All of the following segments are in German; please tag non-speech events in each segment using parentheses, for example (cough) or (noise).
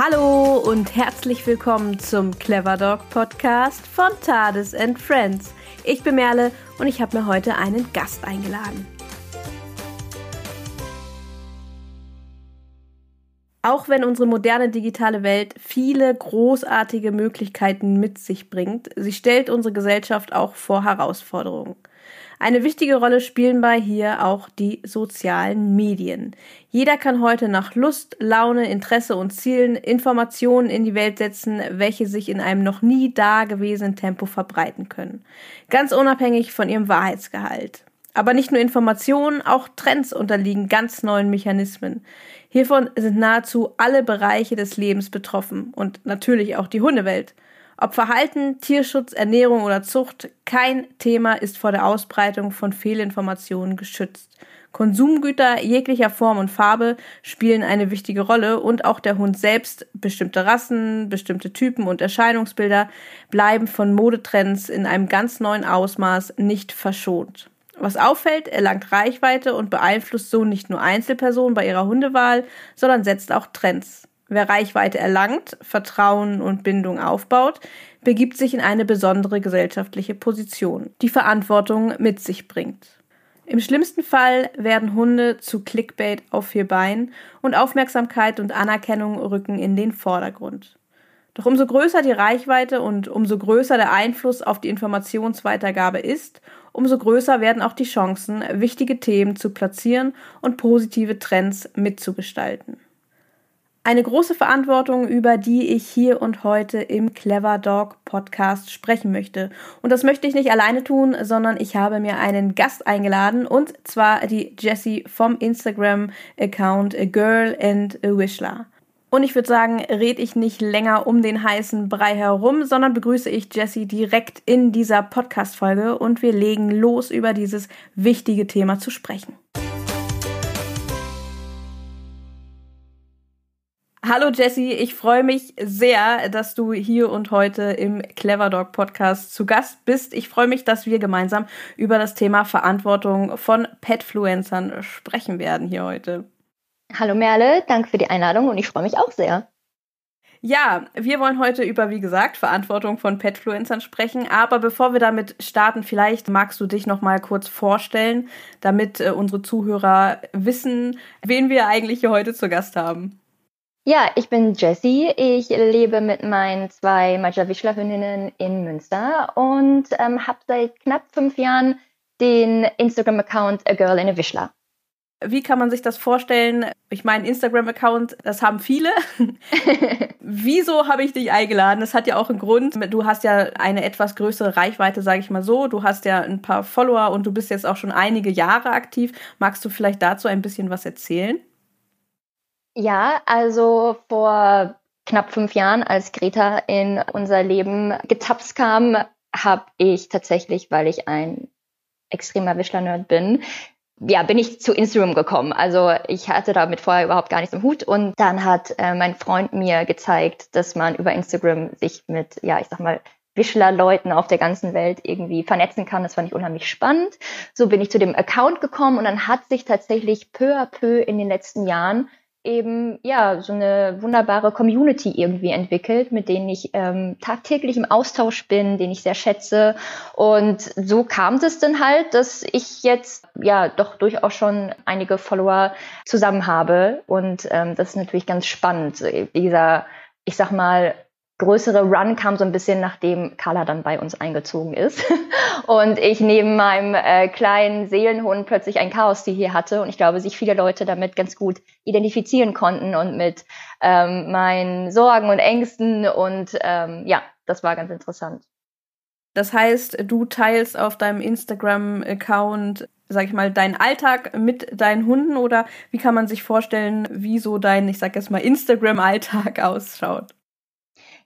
Hallo und herzlich willkommen zum Clever Dog Podcast von Tades and Friends. Ich bin Merle und ich habe mir heute einen Gast eingeladen. Auch wenn unsere moderne digitale Welt viele großartige Möglichkeiten mit sich bringt, sie stellt unsere Gesellschaft auch vor Herausforderungen. Eine wichtige Rolle spielen bei hier auch die sozialen Medien. Jeder kann heute nach Lust, Laune, Interesse und Zielen Informationen in die Welt setzen, welche sich in einem noch nie dagewesenen Tempo verbreiten können. Ganz unabhängig von ihrem Wahrheitsgehalt. Aber nicht nur Informationen, auch Trends unterliegen ganz neuen Mechanismen. Hiervon sind nahezu alle Bereiche des Lebens betroffen und natürlich auch die Hundewelt. Ob Verhalten, Tierschutz, Ernährung oder Zucht, kein Thema ist vor der Ausbreitung von Fehlinformationen geschützt. Konsumgüter jeglicher Form und Farbe spielen eine wichtige Rolle und auch der Hund selbst, bestimmte Rassen, bestimmte Typen und Erscheinungsbilder bleiben von Modetrends in einem ganz neuen Ausmaß nicht verschont. Was auffällt, erlangt Reichweite und beeinflusst so nicht nur Einzelpersonen bei ihrer Hundewahl, sondern setzt auch Trends. Wer Reichweite erlangt, Vertrauen und Bindung aufbaut, begibt sich in eine besondere gesellschaftliche Position, die Verantwortung mit sich bringt. Im schlimmsten Fall werden Hunde zu Clickbait auf vier Beinen und Aufmerksamkeit und Anerkennung rücken in den Vordergrund. Doch umso größer die Reichweite und umso größer der Einfluss auf die Informationsweitergabe ist, umso größer werden auch die Chancen, wichtige Themen zu platzieren und positive Trends mitzugestalten. Eine große Verantwortung, über die ich hier und heute im Clever Dog Podcast sprechen möchte. Und das möchte ich nicht alleine tun, sondern ich habe mir einen Gast eingeladen und zwar die Jessie vom Instagram-Account Girl and a Wishler. Und ich würde sagen, red ich nicht länger um den heißen Brei herum, sondern begrüße ich Jessie direkt in dieser Podcast-Folge und wir legen los, über dieses wichtige Thema zu sprechen. Hallo Jessie, ich freue mich sehr, dass du hier und heute im Clever Dog Podcast zu Gast bist. Ich freue mich, dass wir gemeinsam über das Thema Verantwortung von Petfluencern sprechen werden hier heute. Hallo Merle, danke für die Einladung und ich freue mich auch sehr. Ja, wir wollen heute über, wie gesagt, Verantwortung von Petfluencern sprechen. Aber bevor wir damit starten, vielleicht magst du dich noch mal kurz vorstellen, damit äh, unsere Zuhörer wissen, wen wir eigentlich hier heute zu Gast haben. Ja, ich bin Jessie. Ich lebe mit meinen zwei Maja-Wischler-Hündinnen in Münster und ähm, habe seit knapp fünf Jahren den Instagram-Account A Girl in a Wischler. Wie kann man sich das vorstellen? Ich meine, Instagram-Account, das haben viele. (laughs) Wieso habe ich dich eingeladen? Das hat ja auch einen Grund. Du hast ja eine etwas größere Reichweite, sage ich mal so. Du hast ja ein paar Follower und du bist jetzt auch schon einige Jahre aktiv. Magst du vielleicht dazu ein bisschen was erzählen? Ja, also vor knapp fünf Jahren, als Greta in unser Leben getapst kam, habe ich tatsächlich, weil ich ein extremer Wischler-Nerd bin, ja, bin ich zu Instagram gekommen. Also ich hatte damit vorher überhaupt gar nichts im Hut und dann hat äh, mein Freund mir gezeigt, dass man über Instagram sich mit, ja, ich sag mal, Wischler-Leuten auf der ganzen Welt irgendwie vernetzen kann. Das fand ich unheimlich spannend. So bin ich zu dem Account gekommen und dann hat sich tatsächlich peu à peu in den letzten Jahren eben ja so eine wunderbare Community irgendwie entwickelt, mit denen ich ähm, tagtäglich im Austausch bin, den ich sehr schätze. Und so kam es dann halt, dass ich jetzt ja doch durchaus schon einige Follower zusammen habe. Und ähm, das ist natürlich ganz spannend. Dieser, ich sag mal, größere Run kam so ein bisschen, nachdem Carla dann bei uns eingezogen ist (laughs) und ich neben meinem äh, kleinen Seelenhund plötzlich ein Chaos-Tier hier hatte und ich glaube, sich viele Leute damit ganz gut identifizieren konnten und mit ähm, meinen Sorgen und Ängsten und ähm, ja, das war ganz interessant. Das heißt, du teilst auf deinem Instagram-Account, sag ich mal, deinen Alltag mit deinen Hunden oder wie kann man sich vorstellen, wie so dein, ich sag jetzt mal, Instagram-Alltag (laughs) ausschaut?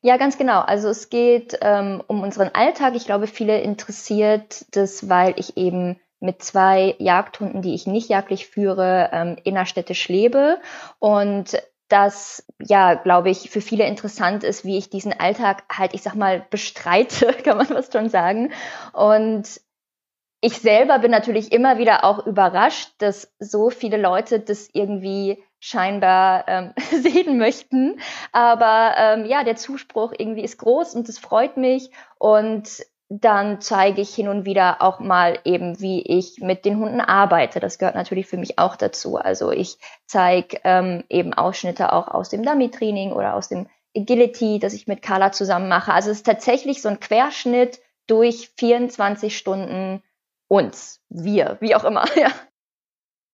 Ja, ganz genau. Also es geht ähm, um unseren Alltag. Ich glaube, viele interessiert das, weil ich eben mit zwei Jagdhunden, die ich nicht jagdlich führe, ähm, innerstädtisch lebe. Und das, ja, glaube ich, für viele interessant ist, wie ich diesen Alltag halt, ich sag mal, bestreite, (laughs) kann man was schon sagen. Und ich selber bin natürlich immer wieder auch überrascht, dass so viele Leute das irgendwie scheinbar ähm, (laughs) sehen möchten. Aber ähm, ja, der Zuspruch irgendwie ist groß und es freut mich. Und dann zeige ich hin und wieder auch mal eben, wie ich mit den Hunden arbeite. Das gehört natürlich für mich auch dazu. Also ich zeige ähm, eben Ausschnitte auch aus dem Dummy-Training oder aus dem Agility, das ich mit Carla zusammen mache. Also es ist tatsächlich so ein Querschnitt durch 24 Stunden uns, wir, wie auch immer. (laughs) Ja.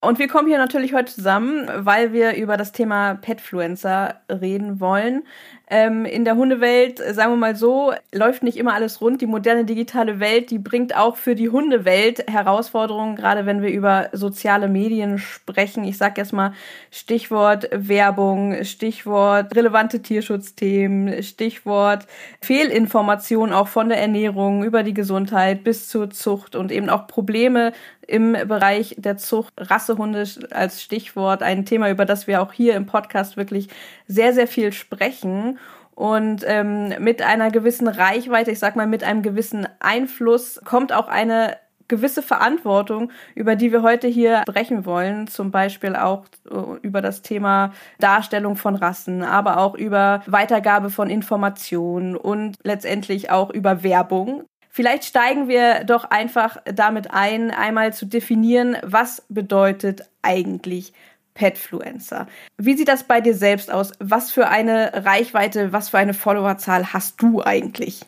Und wir kommen hier natürlich heute zusammen, weil wir über das Thema Petfluencer reden wollen. Ähm, in der Hundewelt, äh, sagen wir mal so, läuft nicht immer alles rund. Die moderne digitale Welt, die bringt auch für die Hundewelt Herausforderungen, gerade wenn wir über soziale Medien sprechen. Ich sage jetzt mal Stichwort Werbung, Stichwort relevante Tierschutzthemen, Stichwort Fehlinformation auch von der Ernährung über die Gesundheit bis zur Zucht und eben auch Probleme im Bereich der Zucht. Rassehunde als Stichwort, ein Thema, über das wir auch hier im Podcast wirklich sehr, sehr viel sprechen. Und ähm, mit einer gewissen Reichweite, ich sag mal mit einem gewissen Einfluss, kommt auch eine gewisse Verantwortung, über die wir heute hier sprechen wollen, zum Beispiel auch äh, über das Thema Darstellung von Rassen, aber auch über Weitergabe von Informationen und letztendlich auch über Werbung. Vielleicht steigen wir doch einfach damit ein, einmal zu definieren, was bedeutet eigentlich Petfluencer. Wie sieht das bei dir selbst aus? Was für eine Reichweite, was für eine Followerzahl hast du eigentlich?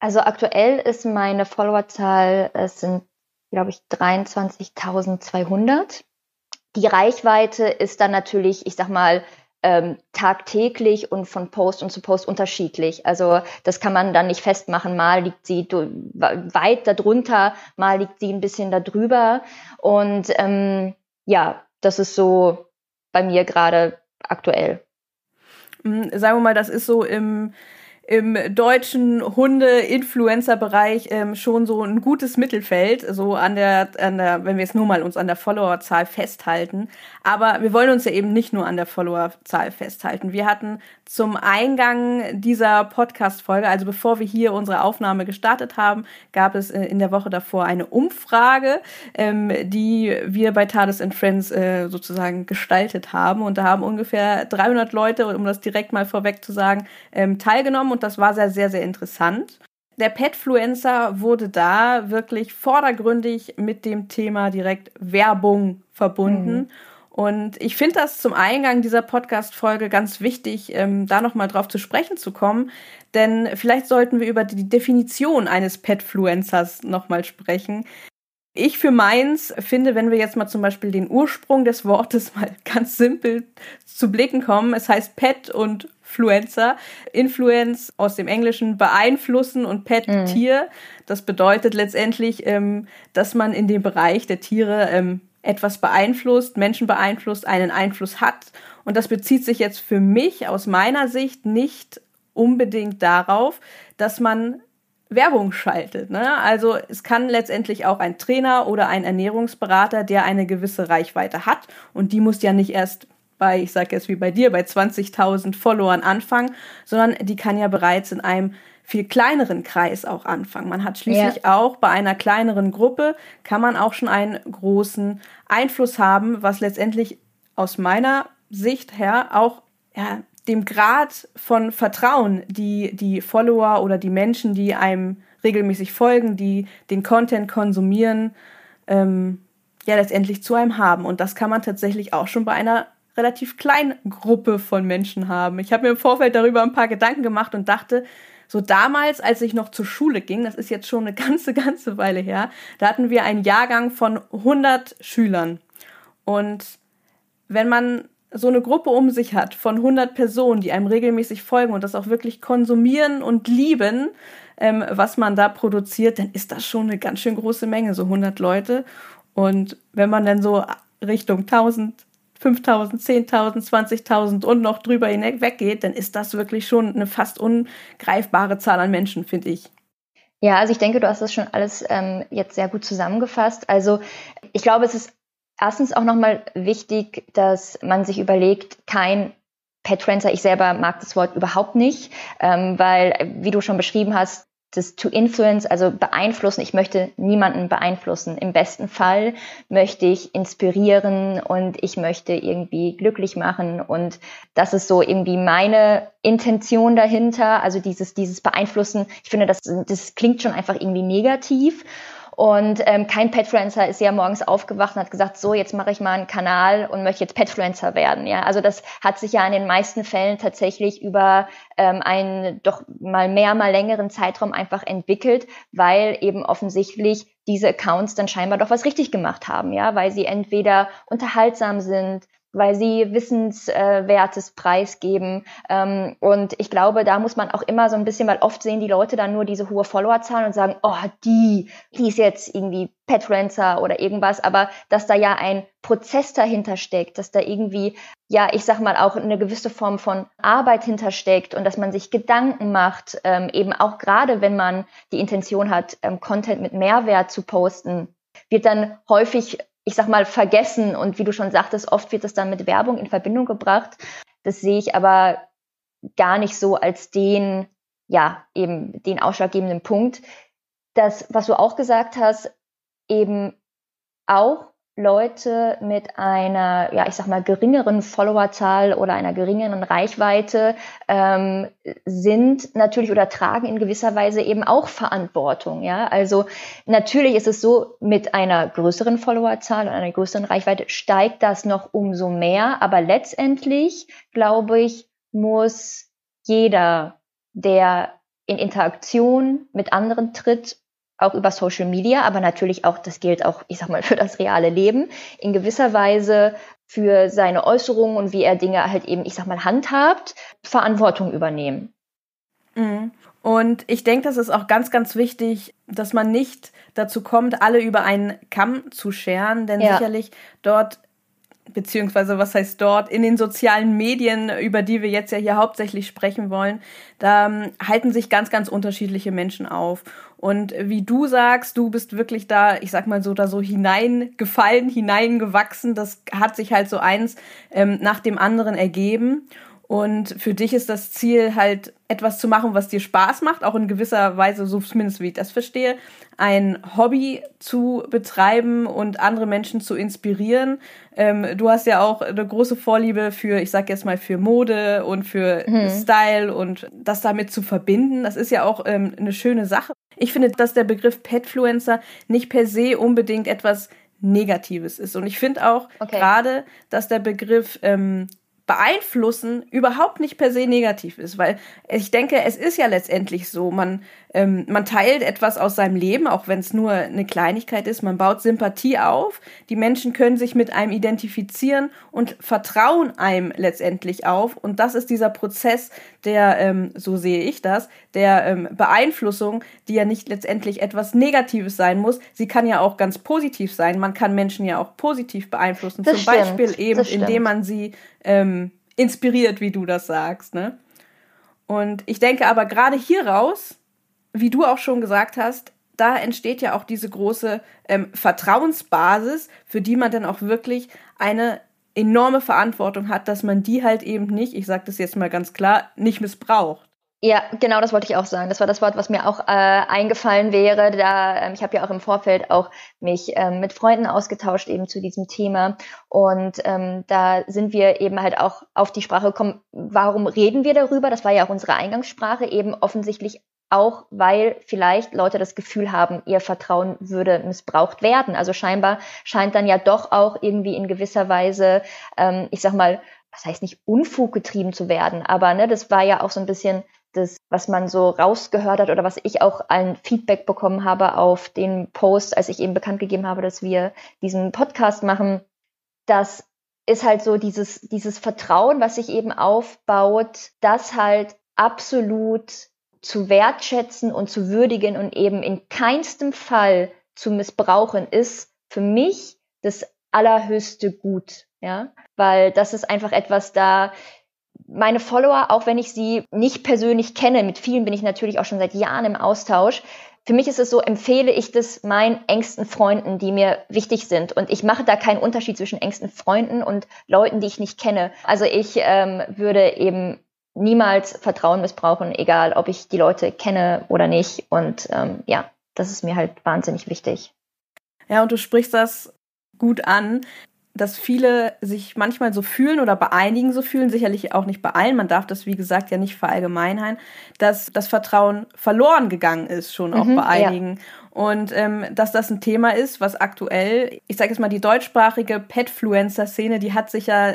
Also aktuell ist meine Followerzahl, es sind, glaube ich, 23.200. Die Reichweite ist dann natürlich, ich sag mal, ähm, tagtäglich und von Post und zu Post unterschiedlich. Also das kann man dann nicht festmachen. Mal liegt sie weit darunter, mal liegt sie ein bisschen darüber. Und ähm, ja, das ist so bei mir gerade aktuell. Hm, sagen wir mal, das ist so im im deutschen Hunde-Influencer-Bereich ähm, schon so ein gutes Mittelfeld, so an der, an der, wenn wir jetzt nur mal uns an der Followerzahl festhalten. Aber wir wollen uns ja eben nicht nur an der Followerzahl festhalten. Wir hatten zum Eingang dieser Podcast-Folge, also bevor wir hier unsere Aufnahme gestartet haben, gab es äh, in der Woche davor eine Umfrage, ähm, die wir bei Tades and Friends äh, sozusagen gestaltet haben. Und da haben ungefähr 300 Leute, um das direkt mal vorweg zu sagen, ähm, teilgenommen und das war sehr, sehr, sehr interessant. Der Petfluencer wurde da wirklich vordergründig mit dem Thema direkt Werbung verbunden. Mhm. Und ich finde das zum Eingang dieser Podcast-Folge ganz wichtig, ähm, da nochmal drauf zu sprechen zu kommen. Denn vielleicht sollten wir über die Definition eines Petfluencers nochmal sprechen. Ich für meins finde, wenn wir jetzt mal zum Beispiel den Ursprung des Wortes (laughs) mal ganz simpel zu blicken kommen, es heißt Pet und Influencer. Influence aus dem Englischen beeinflussen und Pet mhm. Tier. Das bedeutet letztendlich, ähm, dass man in dem Bereich der Tiere ähm, etwas beeinflusst, Menschen beeinflusst, einen Einfluss hat. Und das bezieht sich jetzt für mich aus meiner Sicht nicht unbedingt darauf, dass man Werbung schaltet. Ne? Also es kann letztendlich auch ein Trainer oder ein Ernährungsberater, der eine gewisse Reichweite hat und die muss ja nicht erst bei, ich sage jetzt wie bei dir, bei 20.000 Followern anfangen, sondern die kann ja bereits in einem viel kleineren Kreis auch anfangen. Man hat schließlich ja. auch bei einer kleineren Gruppe kann man auch schon einen großen Einfluss haben, was letztendlich aus meiner Sicht her auch ja, dem Grad von Vertrauen, die die Follower oder die Menschen, die einem regelmäßig folgen, die den Content konsumieren, ähm, ja letztendlich zu einem haben. Und das kann man tatsächlich auch schon bei einer relativ kleinen Gruppe von Menschen haben. Ich habe mir im Vorfeld darüber ein paar Gedanken gemacht und dachte, so damals, als ich noch zur Schule ging, das ist jetzt schon eine (laughs) ganze, ganze Weile her, da hatten wir einen Jahrgang von 100 Schülern. Und wenn man so eine Gruppe um sich hat von 100 Personen, die einem regelmäßig folgen und das auch wirklich konsumieren und lieben, ähm, was man da produziert, dann ist das schon eine ganz schön große Menge, so 100 Leute. Und wenn man dann so Richtung 1000 5.000, 10.000, 20.000 und noch drüber hinweg geht, dann ist das wirklich schon eine fast ungreifbare Zahl an Menschen, finde ich. Ja, also ich denke, du hast das schon alles ähm, jetzt sehr gut zusammengefasst. Also ich glaube, es ist erstens auch nochmal wichtig, dass man sich überlegt, kein Petrancer, ich selber mag das Wort überhaupt nicht, ähm, weil, wie du schon beschrieben hast, das to influence, also beeinflussen. Ich möchte niemanden beeinflussen. Im besten Fall möchte ich inspirieren und ich möchte irgendwie glücklich machen. Und das ist so irgendwie meine Intention dahinter. Also dieses, dieses Beeinflussen. Ich finde, das, das klingt schon einfach irgendwie negativ. Und ähm, kein Petfluencer ist ja morgens aufgewacht und hat gesagt, so, jetzt mache ich mal einen Kanal und möchte jetzt Petfluencer werden. Ja, also das hat sich ja in den meisten Fällen tatsächlich über ähm, einen doch mal mehr, mal längeren Zeitraum einfach entwickelt, weil eben offensichtlich diese Accounts dann scheinbar doch was richtig gemacht haben, ja, weil sie entweder unterhaltsam sind, weil sie Wissenswertes preisgeben. Ähm, und ich glaube, da muss man auch immer so ein bisschen, weil oft sehen die Leute dann nur diese hohe Followerzahlen und sagen, oh, die, die ist jetzt irgendwie Petfluencer oder irgendwas, aber dass da ja ein Prozess dahinter steckt, dass da irgendwie, ja, ich sag mal, auch eine gewisse Form von Arbeit hintersteckt und dass man sich Gedanken macht, ähm, eben auch gerade wenn man die Intention hat, ähm, Content mit Mehrwert zu posten, wird dann häufig ich sag mal, vergessen. Und wie du schon sagtest, oft wird das dann mit Werbung in Verbindung gebracht. Das sehe ich aber gar nicht so als den, ja, eben den ausschlaggebenden Punkt. Das, was du auch gesagt hast, eben auch Leute mit einer, ja, ich sag mal, geringeren Followerzahl oder einer geringeren Reichweite ähm, sind natürlich oder tragen in gewisser Weise eben auch Verantwortung. Ja, also natürlich ist es so, mit einer größeren Followerzahl und einer größeren Reichweite steigt das noch umso mehr. Aber letztendlich, glaube ich, muss jeder, der in Interaktion mit anderen tritt auch über Social Media, aber natürlich auch, das gilt auch, ich sag mal, (laughs) für das reale Leben, in gewisser Weise für seine Äußerungen und wie er Dinge halt eben, ich sag mal, handhabt, Verantwortung übernehmen. Mhm. Und ich denke, das ist auch ganz, ganz wichtig, dass man nicht dazu kommt, alle über einen Kamm zu scheren, denn ja. sicherlich dort beziehungsweise was heißt dort, in den sozialen Medien, über die wir jetzt ja hier hauptsächlich sprechen wollen, da ähm, halten sich ganz, ganz unterschiedliche Menschen auf. Und wie du sagst, du bist wirklich da, ich sag mal so, da so hineingefallen, hineingewachsen. Das hat sich halt so eins ähm, nach dem anderen ergeben. Und für dich ist das Ziel halt etwas zu machen, was dir Spaß macht, auch in gewisser Weise, so zumindest wie ich das verstehe, ein Hobby zu betreiben und andere Menschen zu inspirieren. Ähm, du hast ja auch eine große Vorliebe für, ich sag jetzt mal, für Mode und für mhm. Style und das damit zu verbinden. Das ist ja auch ähm, eine schöne Sache. Ich finde, dass der Begriff Petfluencer nicht per se unbedingt etwas Negatives ist. Und ich finde auch okay. gerade, dass der Begriff ähm, beeinflussen überhaupt nicht per se negativ ist, weil ich denke, es ist ja letztendlich so, man, ähm, man teilt etwas aus seinem Leben, auch wenn es nur eine Kleinigkeit ist, man baut Sympathie auf, die Menschen können sich mit einem identifizieren und vertrauen einem letztendlich auf. Und das ist dieser Prozess der, ähm, so sehe ich das, der ähm, Beeinflussung, die ja nicht letztendlich etwas Negatives sein muss, sie kann ja auch ganz positiv sein, man kann Menschen ja auch positiv beeinflussen, das zum stimmt, Beispiel eben, indem man sie ähm, inspiriert, wie du das sagst. Ne? Und ich denke aber gerade hier raus, wie du auch schon gesagt hast, da entsteht ja auch diese große ähm, Vertrauensbasis, für die man dann auch wirklich eine enorme Verantwortung hat, dass man die halt eben nicht, ich sage das jetzt mal ganz klar, nicht missbraucht. Ja, genau, das wollte ich auch sagen. Das war das Wort, was mir auch äh, eingefallen wäre. Da ähm, ich habe ja auch im Vorfeld auch mich ähm, mit Freunden ausgetauscht eben zu diesem Thema und ähm, da sind wir eben halt auch auf die Sprache gekommen. Warum reden wir darüber? Das war ja auch unsere Eingangssprache eben offensichtlich auch, weil vielleicht Leute das Gefühl haben, ihr Vertrauen würde missbraucht werden. Also scheinbar scheint dann ja doch auch irgendwie in gewisser Weise, ähm, ich sag mal, was heißt nicht Unfug getrieben zu werden, aber ne, das war ja auch so ein bisschen das, was man so rausgehört hat oder was ich auch ein Feedback bekommen habe auf den Post, als ich eben bekannt gegeben habe, dass wir diesen Podcast machen, das ist halt so dieses, dieses Vertrauen, was sich eben aufbaut, das halt absolut zu wertschätzen und zu würdigen und eben in keinstem Fall zu missbrauchen, ist für mich das allerhöchste Gut, ja, weil das ist einfach etwas da, meine Follower, auch wenn ich sie nicht persönlich kenne, mit vielen bin ich natürlich auch schon seit Jahren im Austausch. Für mich ist es so, empfehle ich das meinen engsten Freunden, die mir wichtig sind. Und ich mache da keinen Unterschied zwischen engsten Freunden und Leuten, die ich nicht kenne. Also ich ähm, würde eben niemals Vertrauen missbrauchen, egal ob ich die Leute kenne oder nicht. Und ähm, ja, das ist mir halt wahnsinnig wichtig. Ja, und du sprichst das gut an, dass viele sich manchmal so fühlen oder bei einigen so fühlen, sicherlich auch nicht bei allen, man darf das wie gesagt ja nicht verallgemeinern, dass das Vertrauen verloren gegangen ist, schon auch mhm, bei einigen. Ja. Und ähm, dass das ein Thema ist, was aktuell, ich sage jetzt mal, die deutschsprachige Petfluencer-Szene, die hat sich ja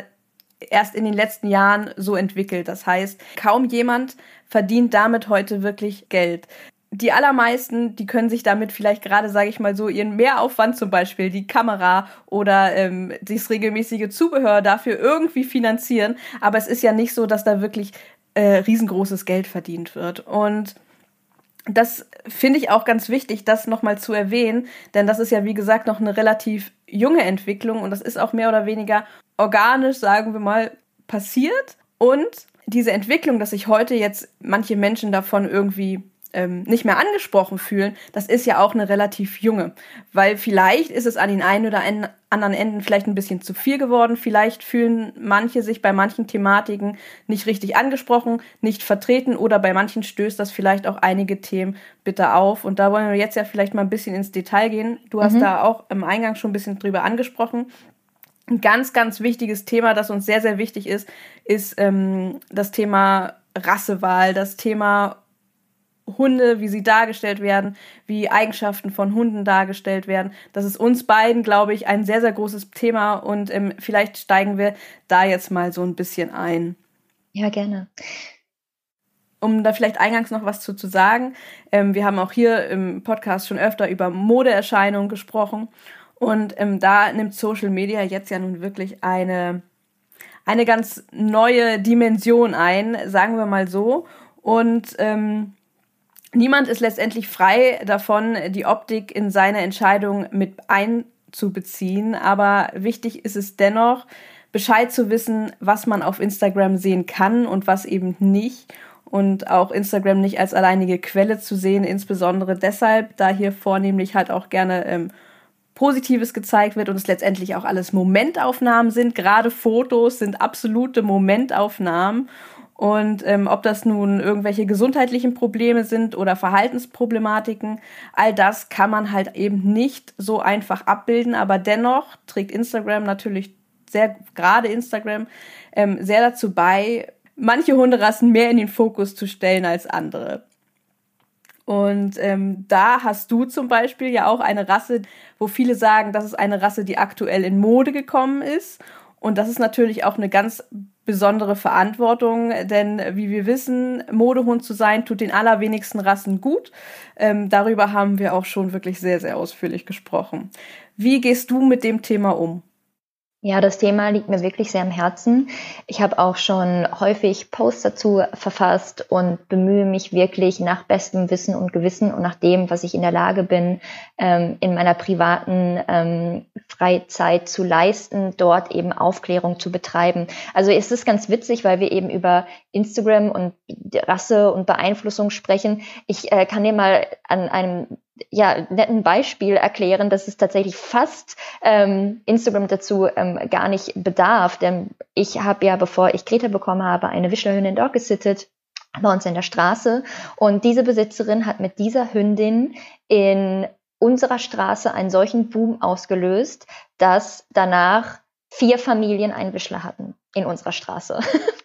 erst in den letzten Jahren so entwickelt. Das heißt, kaum jemand verdient damit heute wirklich Geld die allermeisten, die können sich damit vielleicht gerade, sage ich mal so, ihren Mehraufwand zum Beispiel, die Kamera oder ähm, das regelmäßige Zubehör dafür irgendwie finanzieren. Aber es ist ja nicht so, dass da wirklich äh, riesengroßes Geld verdient wird. Und das finde ich auch ganz wichtig, das nochmal zu erwähnen, denn das ist ja, wie gesagt, noch eine relativ junge Entwicklung und das ist auch mehr oder weniger organisch, sagen wir mal, passiert. Und diese Entwicklung, dass sich heute jetzt manche Menschen davon irgendwie ähm, nicht mehr angesprochen fühlen, das ist ja auch eine relativ junge. Weil vielleicht ist es an den einen oder anderen Enden vielleicht ein bisschen zu viel geworden. Vielleicht fühlen manche sich bei manchen Thematiken nicht richtig angesprochen, nicht vertreten oder bei manchen stößt das vielleicht auch einige Themen bitter auf. Und da wollen wir jetzt ja vielleicht mal ein bisschen ins Detail gehen. Du hast mhm. da auch im Eingang schon ein bisschen drüber angesprochen. Ein ganz, ganz wichtiges Thema, das uns sehr, sehr wichtig ist, ist ähm, das Thema Rassewahl, das Thema Hunde, wie sie dargestellt werden, wie Eigenschaften von Hunden dargestellt werden. Das ist uns beiden, glaube ich, ein sehr, sehr großes Thema und ähm, vielleicht steigen wir da jetzt mal so ein bisschen ein. Ja, gerne. Um da vielleicht eingangs noch was zu, zu sagen, ähm, wir haben auch hier im Podcast schon öfter über Modeerscheinungen gesprochen und ähm, da nimmt Social Media jetzt ja nun wirklich eine, eine ganz neue Dimension ein, sagen wir mal so. Und ähm, Niemand ist letztendlich frei davon, die Optik in seine Entscheidung mit einzubeziehen, aber wichtig ist es dennoch, Bescheid zu wissen, was man auf Instagram sehen kann und was eben nicht. Und auch Instagram nicht als alleinige Quelle zu sehen, insbesondere deshalb, da hier vornehmlich halt auch gerne ähm, Positives gezeigt wird und es letztendlich auch alles Momentaufnahmen sind. Gerade Fotos sind absolute Momentaufnahmen und ähm, ob das nun irgendwelche gesundheitlichen Probleme sind oder Verhaltensproblematiken, all das kann man halt eben nicht so einfach abbilden. Aber dennoch trägt Instagram natürlich sehr, gerade Instagram, ähm, sehr dazu bei, manche Hunderassen mehr in den Fokus zu stellen als andere. Und ähm, da hast du zum Beispiel ja auch eine Rasse, wo viele sagen, das ist eine Rasse, die aktuell in Mode gekommen ist. Und das ist natürlich auch eine ganz besondere Verantwortung, denn wie wir wissen, Modehund zu sein, tut den allerwenigsten Rassen gut. Ähm, darüber haben wir auch schon wirklich sehr, sehr ausführlich gesprochen. Wie gehst du mit dem Thema um? Ja, das Thema liegt mir wirklich sehr am Herzen. Ich habe auch schon häufig Posts dazu verfasst und bemühe mich wirklich nach bestem Wissen und Gewissen und nach dem, was ich in der Lage bin, ähm, in meiner privaten ähm, Freizeit zu leisten, dort eben Aufklärung zu betreiben. Also es ist ganz witzig, weil wir eben über Instagram und Rasse und Beeinflussung sprechen. Ich äh, kann dir mal an einem ja, netten Beispiel erklären, dass es tatsächlich fast ähm, Instagram dazu ähm, gar nicht bedarf. Denn ich habe ja, bevor ich Greta bekommen habe, eine Wischlerhündin dort gesittet bei uns in der Straße. Und diese Besitzerin hat mit dieser Hündin in unserer Straße einen solchen Boom ausgelöst, dass danach vier Familien einen Wischler hatten in unserer Straße. (laughs)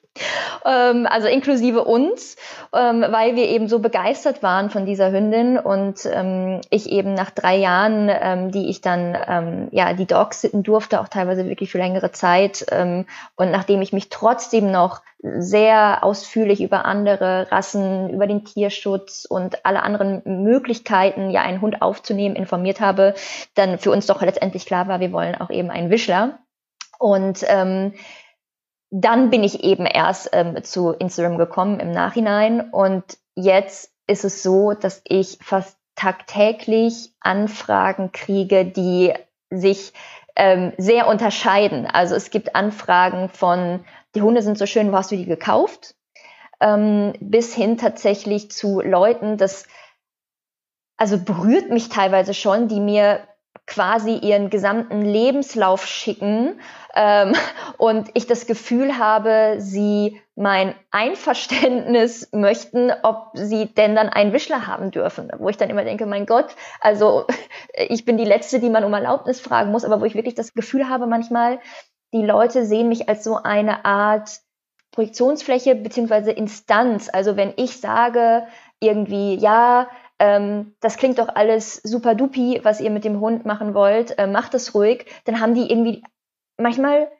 ähm, also inklusive uns, ähm, weil wir eben so begeistert waren von dieser Hündin und ähm, ich eben nach drei Jahren, die ich dann ja die Dogs sitten durfte, auch teilweise wirklich für längere Zeit und nachdem ich mich trotzdem noch sehr ausführlich über andere Rassen, über den Tierschutz und alle anderen Möglichkeiten, ja einen Hund aufzunehmen, informiert habe, dann für uns doch letztendlich klar war, wir wollen auch eben einen Wischler. Und ähm, dann bin ich eben erst ähm, zu Instagram gekommen im Nachhinein und jetzt ist es so, dass ich fast tagtäglich Anfragen kriege, die sich ähm, sehr unterscheiden. Also es gibt Anfragen von, die Hunde sind so schön, wo hast du die gekauft? Ähm, bis hin tatsächlich zu Leuten, das also berührt mich teilweise schon, die mir quasi ihren gesamten Lebenslauf schicken ähm, (laughs) und ich das Gefühl habe, sie mein Einverständnis (laughs) möchten, ob sie denn dann einen Wischler haben dürfen. Wo ich dann immer denke, mein Gott, also (laughs) ich bin die Letzte, die man um Erlaubnis fragen muss, aber wo ich wirklich das Gefühl habe manchmal, die Leute sehen mich als so eine Art Projektionsfläche beziehungsweise Instanz. Also wenn ich sage irgendwie, ja, ähm, das klingt doch alles super dupi, was ihr mit dem Hund machen wollt, äh, macht es ruhig, dann haben die irgendwie manchmal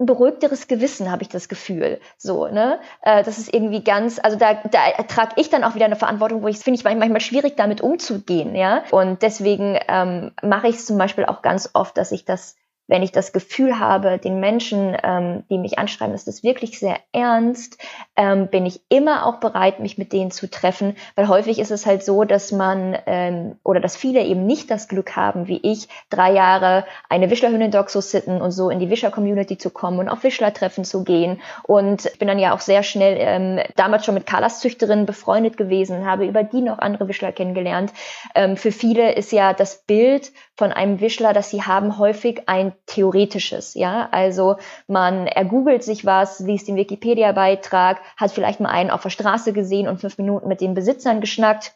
ein beruhigteres Gewissen, habe ich das Gefühl. So, ne? Äh, das ist irgendwie ganz, also da, da trage ich dann auch wieder eine Verantwortung, wo ich finde ich manchmal schwierig, damit umzugehen, ja. Und deswegen ähm, mache ich es zum Beispiel auch ganz oft, dass ich das wenn ich das Gefühl habe, den Menschen, ähm, die mich anschreiben, ist das wirklich sehr ernst, ähm, bin ich immer auch bereit, mich mit denen zu treffen, weil häufig ist es halt so, dass man ähm, oder dass viele eben nicht das Glück haben, wie ich, drei Jahre eine Wischlerhündin-Dog so sitten und so in die Wischer-Community zu kommen und auf Wischlertreffen zu gehen. Und ich bin dann ja auch sehr schnell ähm, damals schon mit Carlas Züchterin befreundet gewesen, habe über die noch andere Wischler kennengelernt. Ähm, für viele ist ja das Bild von einem Wischler, das sie haben, häufig ein theoretisches, ja. Also man ergoogelt sich was, liest den Wikipedia-Beitrag, hat vielleicht mal einen auf der Straße gesehen und fünf Minuten mit den Besitzern geschnackt.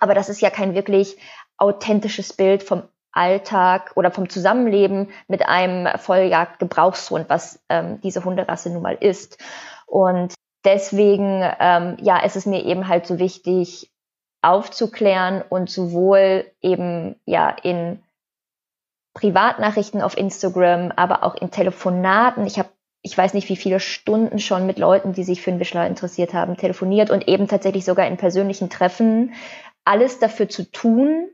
Aber das ist ja kein wirklich authentisches Bild vom Alltag oder vom Zusammenleben mit einem Volljagd-Gebrauchshund, was ähm, diese Hunderasse nun mal ist. Und deswegen, ähm, ja, ist es mir eben halt so wichtig, aufzuklären und sowohl eben ja in Privatnachrichten auf Instagram, aber auch in Telefonaten. Ich habe ich weiß nicht, wie viele Stunden schon mit Leuten, die sich für einen Wischler interessiert haben, telefoniert und eben tatsächlich sogar in persönlichen Treffen, alles dafür zu tun,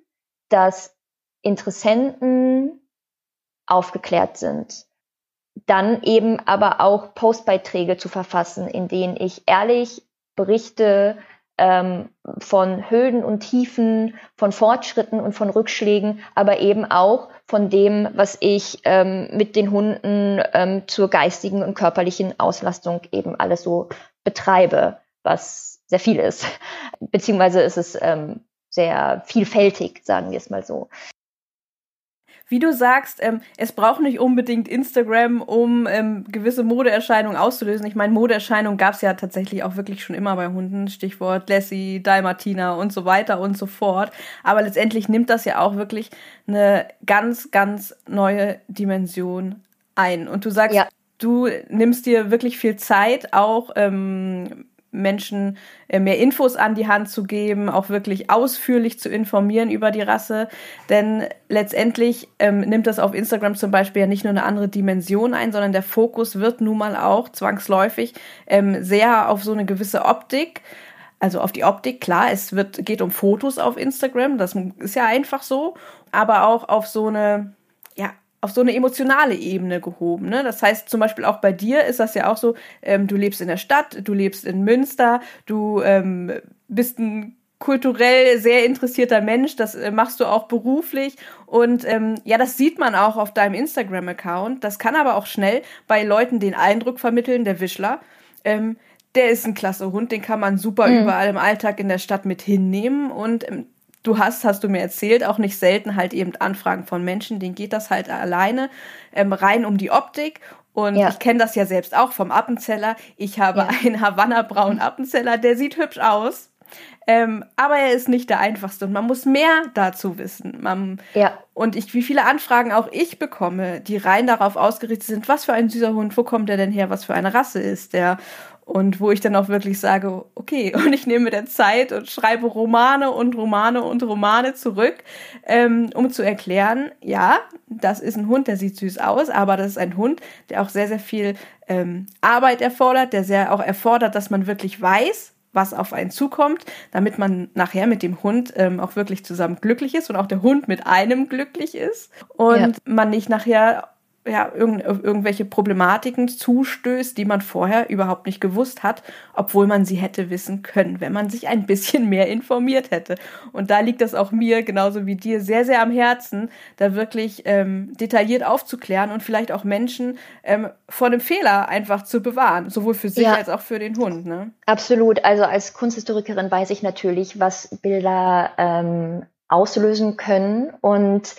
dass Interessenten aufgeklärt sind. Dann eben aber auch Postbeiträge zu verfassen, in denen ich ehrlich berichte ähm, von Höhen und Tiefen, von Fortschritten und von Rückschlägen, aber eben auch von dem, was ich ähm, mit den Hunden ähm, zur geistigen und körperlichen Auslastung eben alles so betreibe, was sehr viel ist. (laughs) Beziehungsweise ist es ähm, sehr vielfältig, sagen wir es mal so wie du sagst, ähm, es braucht nicht unbedingt Instagram, um ähm, gewisse Modeerscheinungen auszulösen. Ich meine, Modeerscheinungen gab es ja tatsächlich auch wirklich schon immer bei Hunden. Stichwort Lassie, Dalmatiner und so weiter und so fort. Aber letztendlich nimmt das ja auch wirklich eine ganz, ganz neue Dimension ein. Und du sagst, ja. du nimmst dir wirklich viel Zeit, auch ähm, Menschen äh, mehr Infos an die Hand zu geben, auch wirklich ausführlich zu informieren über die Rasse. Denn letztendlich ähm, nimmt das auf Instagram zum Beispiel ja nicht nur eine andere Dimension ein, sondern der Fokus wird nun mal auch zwangsläufig ähm, sehr auf so eine gewisse Optik. Also auf die Optik, klar, es wird, geht um Fotos auf Instagram, das ist ja einfach so, aber auch auf so eine, auf so eine emotionale Ebene gehoben. Ne? Das heißt zum Beispiel auch bei dir ist das ja auch so, ähm, du lebst in der Stadt, du lebst in Münster, du ähm, bist ein kulturell sehr interessierter Mensch, das äh, machst du auch beruflich und ähm, ja, das sieht man auch auf deinem Instagram-Account. Das kann aber auch schnell bei Leuten den Eindruck vermitteln, der Wischler, ähm, der ist ein klasse Hund, den kann man super mhm. überall im Alltag in der Stadt mit hinnehmen und ähm, du hast, hast du mir erzählt, auch nicht selten halt eben Anfragen von Menschen, denen geht das halt alleine ähm, rein um die Optik. Und ja. ich kenne das ja selbst auch vom Appenzeller. Ich habe ja. einen Havanna-braunen Appenzeller, der sieht hübsch aus. Ähm, aber er ist nicht der einfachste und man muss mehr dazu wissen. Man, ja. Und ich, wie viele Anfragen auch ich bekomme, die rein darauf ausgerichtet sind, was für ein süßer Hund, wo kommt der denn her, was für eine Rasse ist der und wo ich dann auch wirklich sage, okay, (laughs) und ich nehme mir der Zeit und schreibe Romane und Romane und Romane zurück, ähm, um zu erklären, ja, das ist ein Hund, der sieht süß aus, aber das ist ein Hund, der auch sehr, sehr viel ähm, Arbeit erfordert, der sehr auch erfordert, dass man wirklich weiß, was auf einen zukommt, damit man nachher mit dem Hund ähm, auch wirklich zusammen glücklich ist und auch der Hund mit einem glücklich ist und ja. man nicht nachher ja, irgend, irgendwelche Problematiken zustößt, die man vorher überhaupt nicht gewusst hat, obwohl man sie hätte wissen können, wenn man sich ein bisschen mehr informiert hätte. Und da liegt das auch mir, genauso wie dir, sehr, sehr am Herzen, da wirklich ähm, detailliert aufzuklären und vielleicht auch Menschen ähm, vor dem Fehler einfach zu bewahren, sowohl für sich ja. als auch für den Hund. Ne? Absolut. Also als Kunsthistorikerin weiß ich natürlich, was Bilder ähm, auslösen können und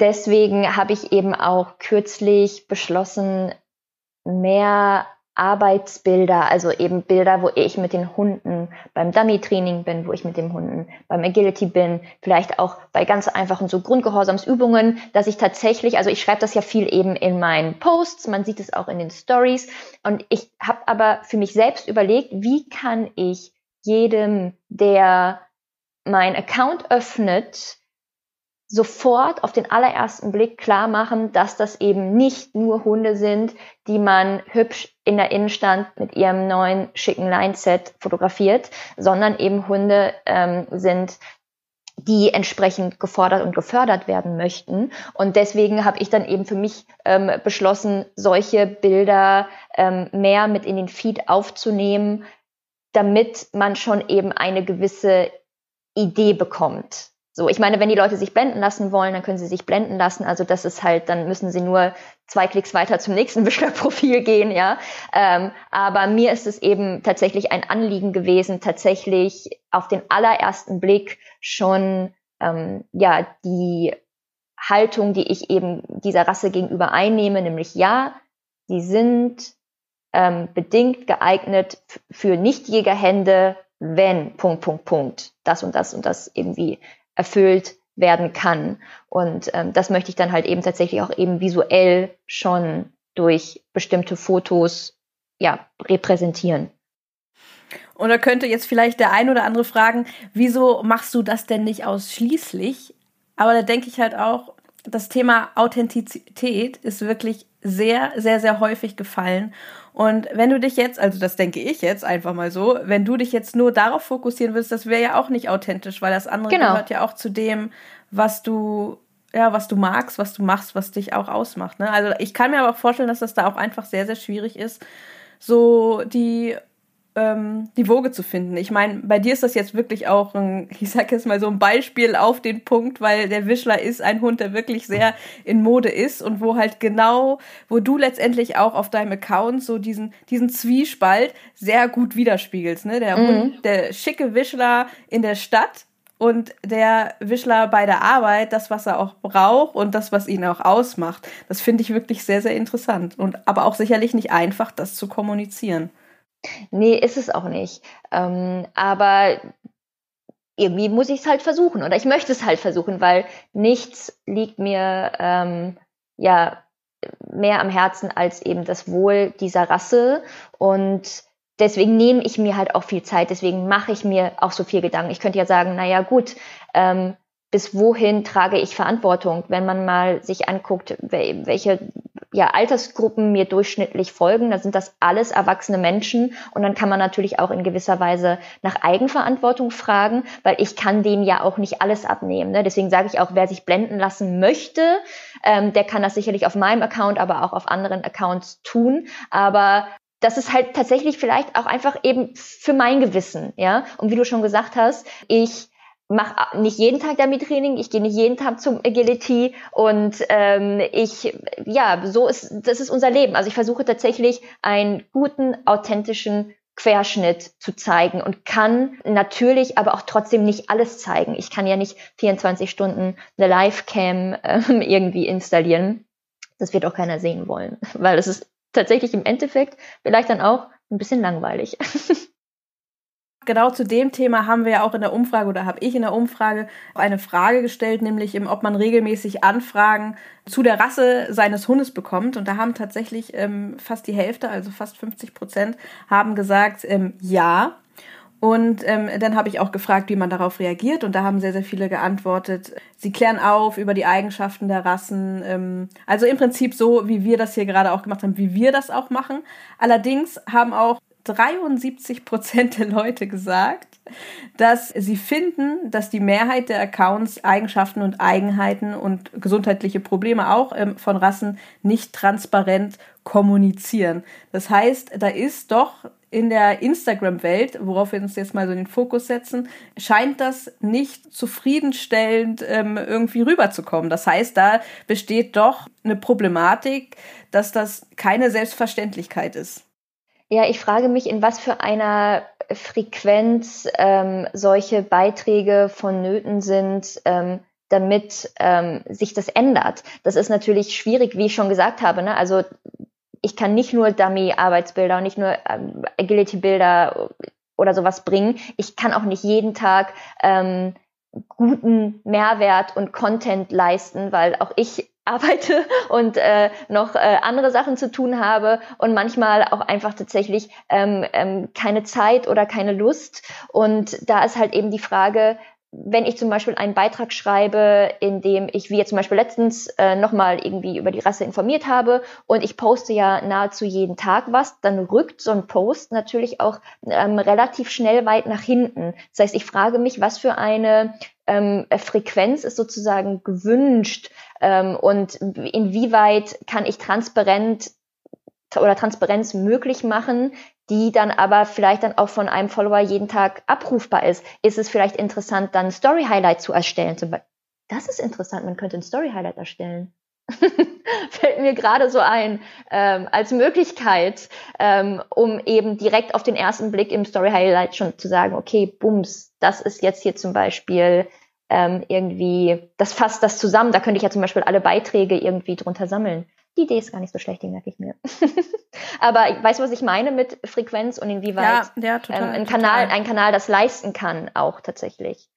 deswegen habe ich eben auch kürzlich beschlossen, mehr Arbeitsbilder, also eben Bilder, wo ich mit den Hunden beim Dummy-Training bin, wo ich mit den Hunden beim Agility bin, vielleicht auch bei ganz einfachen so Grundgehorsamsübungen, dass ich tatsächlich, also ich schreibe das ja viel eben in meinen Posts, man sieht es auch in den Stories. Und ich habe aber für mich selbst überlegt, wie kann ich jedem, der mein Account öffnet, sofort auf den allerersten Blick klar machen, dass das eben nicht nur Hunde sind, die man hübsch in der Innenstand mit ihrem neuen schicken Line-Set fotografiert, sondern eben Hunde ähm, sind, die entsprechend gefordert und gefördert werden möchten. Und deswegen habe ich dann eben für mich ähm, beschlossen, solche Bilder ähm, mehr mit in den Feed aufzunehmen, damit man schon eben eine gewisse Idee bekommt. So, ich meine, wenn die Leute sich blenden lassen wollen, dann können sie sich blenden lassen. Also das ist halt, dann müssen sie nur zwei Klicks weiter zum nächsten (laughs) Wischler-Profil gehen, ja. Ähm, aber mir ist es eben tatsächlich ein Anliegen gewesen, tatsächlich auf den allerersten Blick schon ähm, ja die Haltung, die ich eben dieser Rasse gegenüber einnehme, nämlich ja, sie sind ähm, bedingt geeignet für Nichtjägerhände, wenn Punkt Punkt Punkt das und das und das irgendwie erfüllt werden kann. Und ähm, das möchte ich dann halt eben tatsächlich auch eben visuell schon durch bestimmte Fotos ja repräsentieren. Und da könnte jetzt vielleicht der ein oder andere fragen, wieso machst du das denn nicht ausschließlich? Aber da denke ich halt auch, das Thema Authentizität ist wirklich sehr, sehr, sehr häufig gefallen. Und wenn du dich jetzt, also das denke ich jetzt einfach mal so, wenn du dich jetzt nur darauf fokussieren willst, das wäre ja auch nicht authentisch, weil das andere genau. gehört ja auch zu dem, was du ja, was du magst, was du machst, was dich auch ausmacht. Ne? Also ich kann mir aber auch vorstellen, dass das da auch einfach sehr, sehr schwierig ist, so die ähm, die Woge zu finden. Ich meine, bei dir ist das jetzt wirklich auch ein, (laughs) ich sag jetzt mal so ein Beispiel auf den Punkt, weil der Wischler ist ein Hund, der wirklich sehr in Mode ist und wo halt genau, wo du letztendlich auch auf deinem Account so diesen, diesen Zwiespalt sehr gut widerspiegelst. Ne? Der mhm. Hund, der schicke Wischler in der Stadt und der Wischler bei der Arbeit, das, was er auch braucht und das, was ihn auch ausmacht. Das finde ich wirklich sehr, sehr interessant und aber auch sicherlich nicht einfach, das zu kommunizieren. Nee, ist es auch nicht. Ähm, aber irgendwie muss ich es halt versuchen oder ich möchte es halt versuchen, weil nichts liegt mir ähm, ja mehr am Herzen als eben das Wohl dieser Rasse und deswegen nehme ich mir halt auch viel Zeit, deswegen mache ich mir auch so viel Gedanken. Ich könnte ja sagen, naja gut, ähm, bis wohin trage ich Verantwortung, wenn man mal sich anguckt, welche ja, Altersgruppen mir durchschnittlich folgen, dann sind das alles erwachsene Menschen und dann kann man natürlich auch in gewisser Weise nach Eigenverantwortung fragen, weil ich kann denen ja auch nicht alles abnehmen. Ne? Deswegen sage ich auch, wer sich blenden lassen möchte, ähm, der kann das sicherlich auf meinem Account, aber auch auf anderen Accounts tun. Aber das ist halt tatsächlich vielleicht auch einfach eben für mein Gewissen, ja. Und wie du schon gesagt hast, ich mache nicht jeden Tag damit Training, ich gehe nicht jeden Tag zum Agility und ähm, ich, ja, so ist, das ist unser Leben. Also ich versuche tatsächlich einen guten, authentischen Querschnitt zu zeigen und kann natürlich aber auch trotzdem nicht alles zeigen. Ich kann ja nicht 24 Stunden eine Livecam ähm, (laughs) irgendwie installieren. Das wird auch keiner sehen wollen, (laughs) weil es ist tatsächlich im Endeffekt vielleicht dann auch ein bisschen langweilig. (laughs) genau zu dem Thema haben wir ja auch in der Umfrage oder habe ich in der Umfrage eine Frage gestellt, nämlich ob man regelmäßig Anfragen zu der Rasse seines Hundes bekommt. Und da haben tatsächlich ähm, fast die Hälfte, also fast 50 Prozent, haben gesagt ähm, ja. Und ähm, dann habe ich auch gefragt, wie man darauf reagiert. Und da haben sehr, sehr viele geantwortet, sie klären auf über die Eigenschaften der Rassen. Ähm, also im Prinzip so, wie wir das hier gerade auch gemacht haben, wie wir das auch machen. Allerdings haben auch 73 Prozent der Leute gesagt, dass sie finden, dass die Mehrheit der Accounts Eigenschaften und Eigenheiten und gesundheitliche Probleme auch ähm, von Rassen nicht transparent kommunizieren. Das heißt, da ist doch in der Instagram-Welt, worauf wir uns jetzt mal so den Fokus setzen, scheint das nicht zufriedenstellend ähm, irgendwie rüberzukommen. Das heißt, da besteht doch eine Problematik, dass das keine Selbstverständlichkeit ist. Ja, ich frage mich, in was für einer Frequenz ähm, solche Beiträge vonnöten sind, ähm, damit ähm, sich das ändert. Das ist natürlich schwierig, wie ich schon gesagt habe. Ne? Also ich kann nicht nur Dummy-Arbeitsbilder und nicht nur ähm, Agility-Bilder oder sowas bringen. Ich kann auch nicht jeden Tag ähm, guten Mehrwert und Content leisten, weil auch ich arbeite (laughs) und äh, noch äh, andere Sachen zu tun habe und manchmal auch einfach tatsächlich ähm, ähm, keine Zeit oder keine Lust. Und da ist halt eben die Frage, wenn ich zum Beispiel einen Beitrag schreibe, in dem ich, wie jetzt zum Beispiel letztens, äh, nochmal irgendwie über die Rasse informiert habe und ich poste ja nahezu jeden Tag was, dann rückt so ein Post natürlich auch ähm, relativ schnell weit nach hinten. Das heißt, ich frage mich, was für eine ähm, Frequenz ist sozusagen gewünscht ähm, und inwieweit kann ich transparent oder Transparenz möglich machen, die dann aber vielleicht dann auch von einem Follower jeden Tag abrufbar ist. Ist es vielleicht interessant, dann Story Highlight zu erstellen? Zum Beispiel? Das ist interessant, man könnte ein Story Highlight erstellen. (laughs) Fällt mir gerade so ein, ähm, als Möglichkeit, ähm, um eben direkt auf den ersten Blick im Story Highlight schon zu sagen, okay, bums, das ist jetzt hier zum Beispiel ähm, irgendwie, das fasst das zusammen. Da könnte ich ja zum Beispiel alle Beiträge irgendwie drunter sammeln die Idee ist gar nicht so schlecht, die merke ich mir. (laughs) Aber weißt du, was ich meine mit Frequenz und inwieweit ja, ja, total, ähm, ein, Kanal, ein Kanal das leisten kann, auch tatsächlich.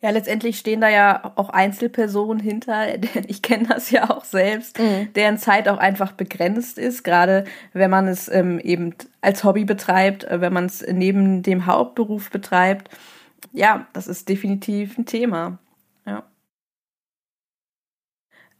Ja, letztendlich stehen da ja auch Einzelpersonen hinter. (laughs) Ich kenne das ja auch selbst, mhm. deren Zeit auch einfach begrenzt ist, gerade wenn man es ähm, eben als Hobby betreibt, äh, wenn man es neben dem Hauptberuf betreibt. Ja, das ist definitiv ein Thema. Ja.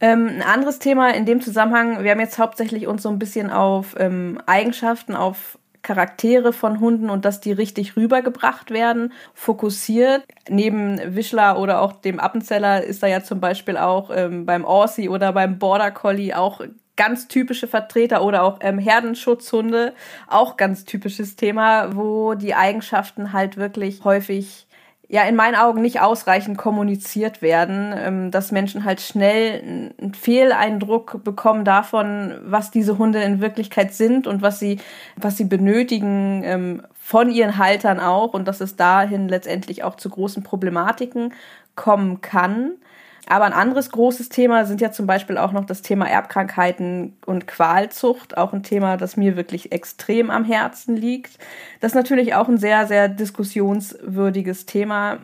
Ähm, ein anderes Thema in dem Zusammenhang, wir haben jetzt hauptsächlich uns so ein bisschen auf ähm, Eigenschaften, auf Charaktere von Hunden und dass die richtig rübergebracht werden, fokussiert. Neben Wischler oder auch dem Appenzeller ist da ja zum Beispiel auch ähm, beim Aussie oder beim Border Collie auch ganz typische Vertreter oder auch ähm, Herdenschutzhunde, auch ganz typisches Thema, wo die Eigenschaften halt wirklich häufig ja in meinen Augen nicht ausreichend kommuniziert werden, ähm, dass Menschen halt schnell einen Fehleindruck bekommen davon, was diese Hunde in Wirklichkeit sind und was sie, was sie benötigen ähm, von ihren Haltern auch und dass es dahin letztendlich auch zu großen Problematiken kommen kann. Aber ein anderes großes Thema sind ja zum Beispiel auch noch das Thema Erbkrankheiten und Qualzucht, auch ein Thema, das mir wirklich extrem am Herzen liegt. Das ist natürlich auch ein sehr, sehr diskussionswürdiges Thema.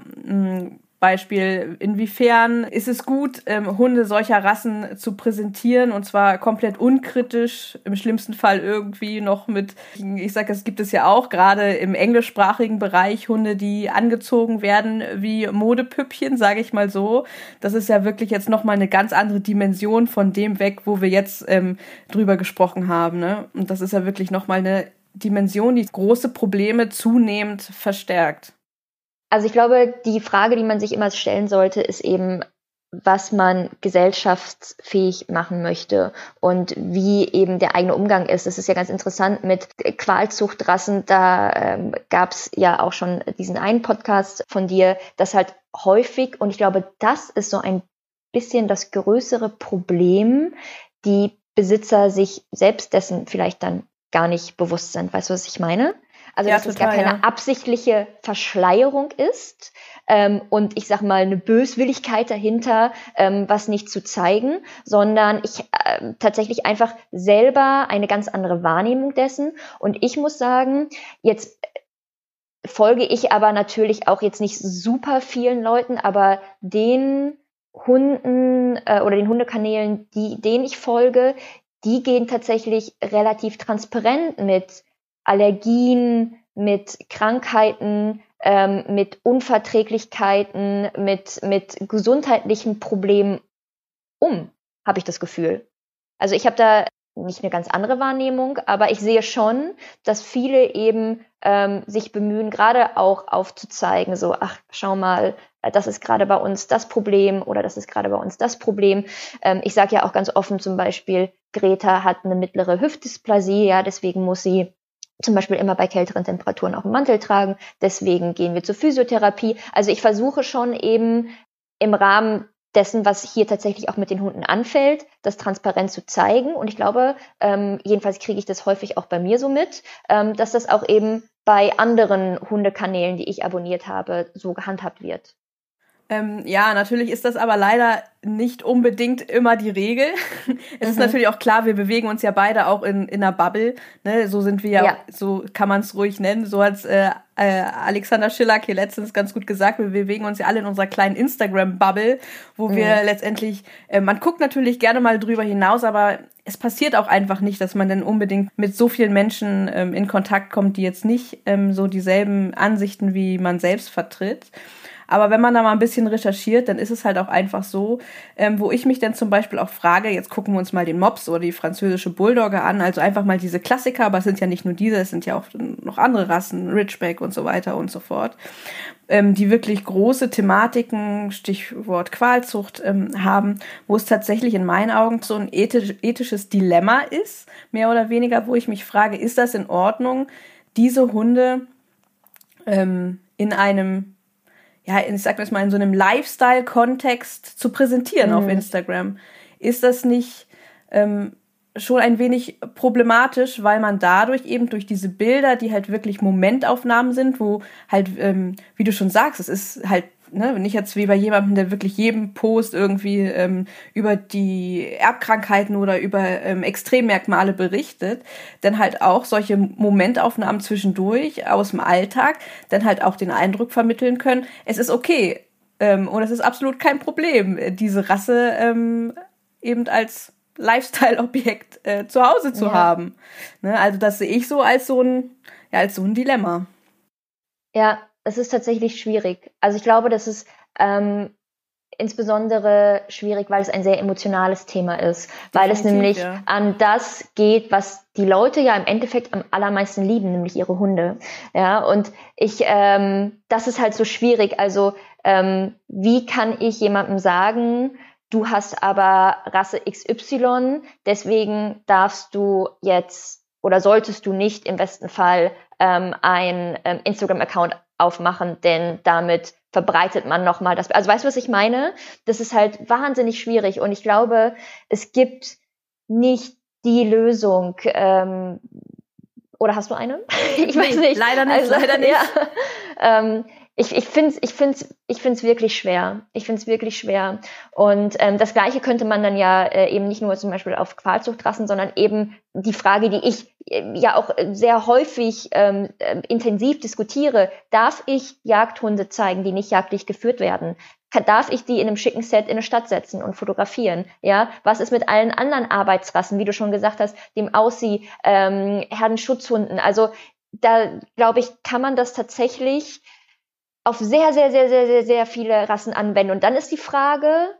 Beispiel, inwiefern ist es gut, ähm, Hunde solcher Rassen zu präsentieren und zwar komplett unkritisch, im schlimmsten Fall irgendwie noch mit, ich sage, es gibt es ja auch gerade im englischsprachigen Bereich Hunde, die angezogen werden wie Modepüppchen, sage ich mal so. Das ist ja wirklich jetzt nochmal eine ganz andere Dimension von dem weg, wo wir jetzt ähm, drüber gesprochen haben. Ne? Und das ist ja wirklich nochmal eine Dimension, die große Probleme zunehmend verstärkt. Also ich glaube, die Frage, die man sich immer stellen sollte, ist eben, was man gesellschaftsfähig machen möchte und wie eben der eigene Umgang ist. Das ist ja ganz interessant mit Qualzuchtrassen. Da ähm, gab es ja auch schon diesen einen Podcast von dir, das halt häufig, und ich glaube, das ist so ein bisschen das größere Problem, die Besitzer sich selbst dessen vielleicht dann gar nicht bewusst sind. Weißt du, was ich meine? Also ja, dass total, es gar keine ja. absichtliche Verschleierung ist ähm, und ich sag mal eine Böswilligkeit dahinter, ähm, was nicht zu zeigen, sondern ich äh, tatsächlich einfach selber eine ganz andere Wahrnehmung dessen. Und ich muss sagen, jetzt folge ich aber natürlich auch jetzt nicht super vielen Leuten, aber den Hunden äh, oder den Hundekanälen, die, denen ich folge, die gehen tatsächlich relativ transparent mit Allergien, mit Krankheiten, ähm, mit Unverträglichkeiten, mit, mit gesundheitlichen Problemen um, habe ich das Gefühl. Also ich habe da nicht eine ganz andere Wahrnehmung, aber ich sehe schon, dass viele eben ähm, sich bemühen, gerade auch aufzuzeigen, so, ach, schau mal, das ist gerade bei uns das Problem oder das ist gerade bei uns das Problem. Ähm, ich sage ja auch ganz offen zum Beispiel, Greta hat eine mittlere Hüftdysplasie, ja, deswegen muss sie zum Beispiel immer bei kälteren Temperaturen auch einen Mantel tragen. Deswegen gehen wir zur Physiotherapie. Also ich versuche schon eben im Rahmen dessen, was hier tatsächlich auch mit den Hunden anfällt, das transparent zu zeigen. Und ich glaube, ähm, jedenfalls kriege ich das häufig auch bei mir so mit, ähm, dass das auch eben bei anderen Hundekanälen, die ich abonniert habe, so gehandhabt wird. Ähm, ja, natürlich ist das aber leider nicht unbedingt immer die Regel. (laughs) es mhm. ist natürlich auch klar, wir bewegen uns ja beide auch in, in einer Bubble. Ne? So sind wir ja, ja. so kann man es ruhig nennen. So hat äh, äh, Alexander Schillack hier letztens ganz gut gesagt. Wir bewegen uns ja alle in unserer kleinen Instagram-Bubble, wo mhm. wir letztendlich, äh, man guckt natürlich gerne mal drüber hinaus, aber es passiert auch einfach nicht, dass man dann unbedingt mit so vielen Menschen ähm, in Kontakt kommt, die jetzt nicht ähm, so dieselben Ansichten wie man selbst vertritt. Aber wenn man da mal ein bisschen recherchiert, dann ist es halt auch einfach so, ähm, wo ich mich dann zum Beispiel auch frage, jetzt gucken wir uns mal den Mops oder die französische Bulldogge an, also einfach mal diese Klassiker, aber es sind ja nicht nur diese, es sind ja auch noch andere Rassen, Ridgeback und so weiter und so fort, ähm, die wirklich große Thematiken, Stichwort Qualzucht, ähm, haben, wo es tatsächlich in meinen Augen so ein ethisch, ethisches Dilemma ist, mehr oder weniger, wo ich mich frage, ist das in Ordnung, diese Hunde ähm, in einem ja, ich sag das mal, in so einem Lifestyle-Kontext zu präsentieren mhm. auf Instagram. Ist das nicht ähm, schon ein wenig problematisch, weil man dadurch eben durch diese Bilder, die halt wirklich Momentaufnahmen sind, wo halt, ähm, wie du schon sagst, es ist halt ne, nicht jetzt wie bei jemandem, der wirklich jedem Post irgendwie ähm, über die Erbkrankheiten oder über ähm, Extremmerkmale berichtet, dann halt auch solche Momentaufnahmen zwischendurch aus dem Alltag dann halt auch den Eindruck vermitteln können, es ist okay ähm, und es ist absolut kein Problem, diese Rasse ähm, eben als Lifestyle-Objekt äh, zu Hause zu ja. haben. Ne, also das sehe ich so als so ein, ja, als so ein Dilemma. Ja, es ist tatsächlich schwierig. Also ich glaube, das ist ähm, insbesondere schwierig, weil es ein sehr emotionales Thema ist, weil es nämlich ja. an das geht, was die Leute ja im Endeffekt am allermeisten lieben, nämlich ihre Hunde. Ja, und ich, ähm, das ist halt so schwierig. Also ähm, wie kann ich jemandem sagen, du hast aber Rasse XY, deswegen darfst du jetzt oder solltest du nicht im besten Fall ähm, ein ähm, Instagram-Account aufmachen, denn damit verbreitet man nochmal das. Also weißt du, was ich meine? Das ist halt wahnsinnig schwierig und ich glaube, es gibt nicht die Lösung. Ähm, oder hast du eine? (laughs) ich weiß nicht. Leider nicht, also, leider nicht. Ja, ähm, ich, ich finde es ich find's, ich find's wirklich schwer. Ich finde es wirklich schwer. Und ähm, das Gleiche könnte man dann ja äh, eben nicht nur zum Beispiel auf Qualzuchtrassen, sondern eben die Frage, die ich äh, ja auch sehr häufig ähm, äh, intensiv diskutiere, darf ich Jagdhunde zeigen, die nicht jagdlich geführt werden? darf ich die in einem schicken Set in eine Stadt setzen und fotografieren? Ja, was ist mit allen anderen Arbeitsrassen, wie du schon gesagt hast, dem Aussie, ähm, Herdenschutzhunden? Also da glaube ich, kann man das tatsächlich auf sehr, sehr, sehr, sehr, sehr, sehr viele Rassen anwenden. Und dann ist die Frage,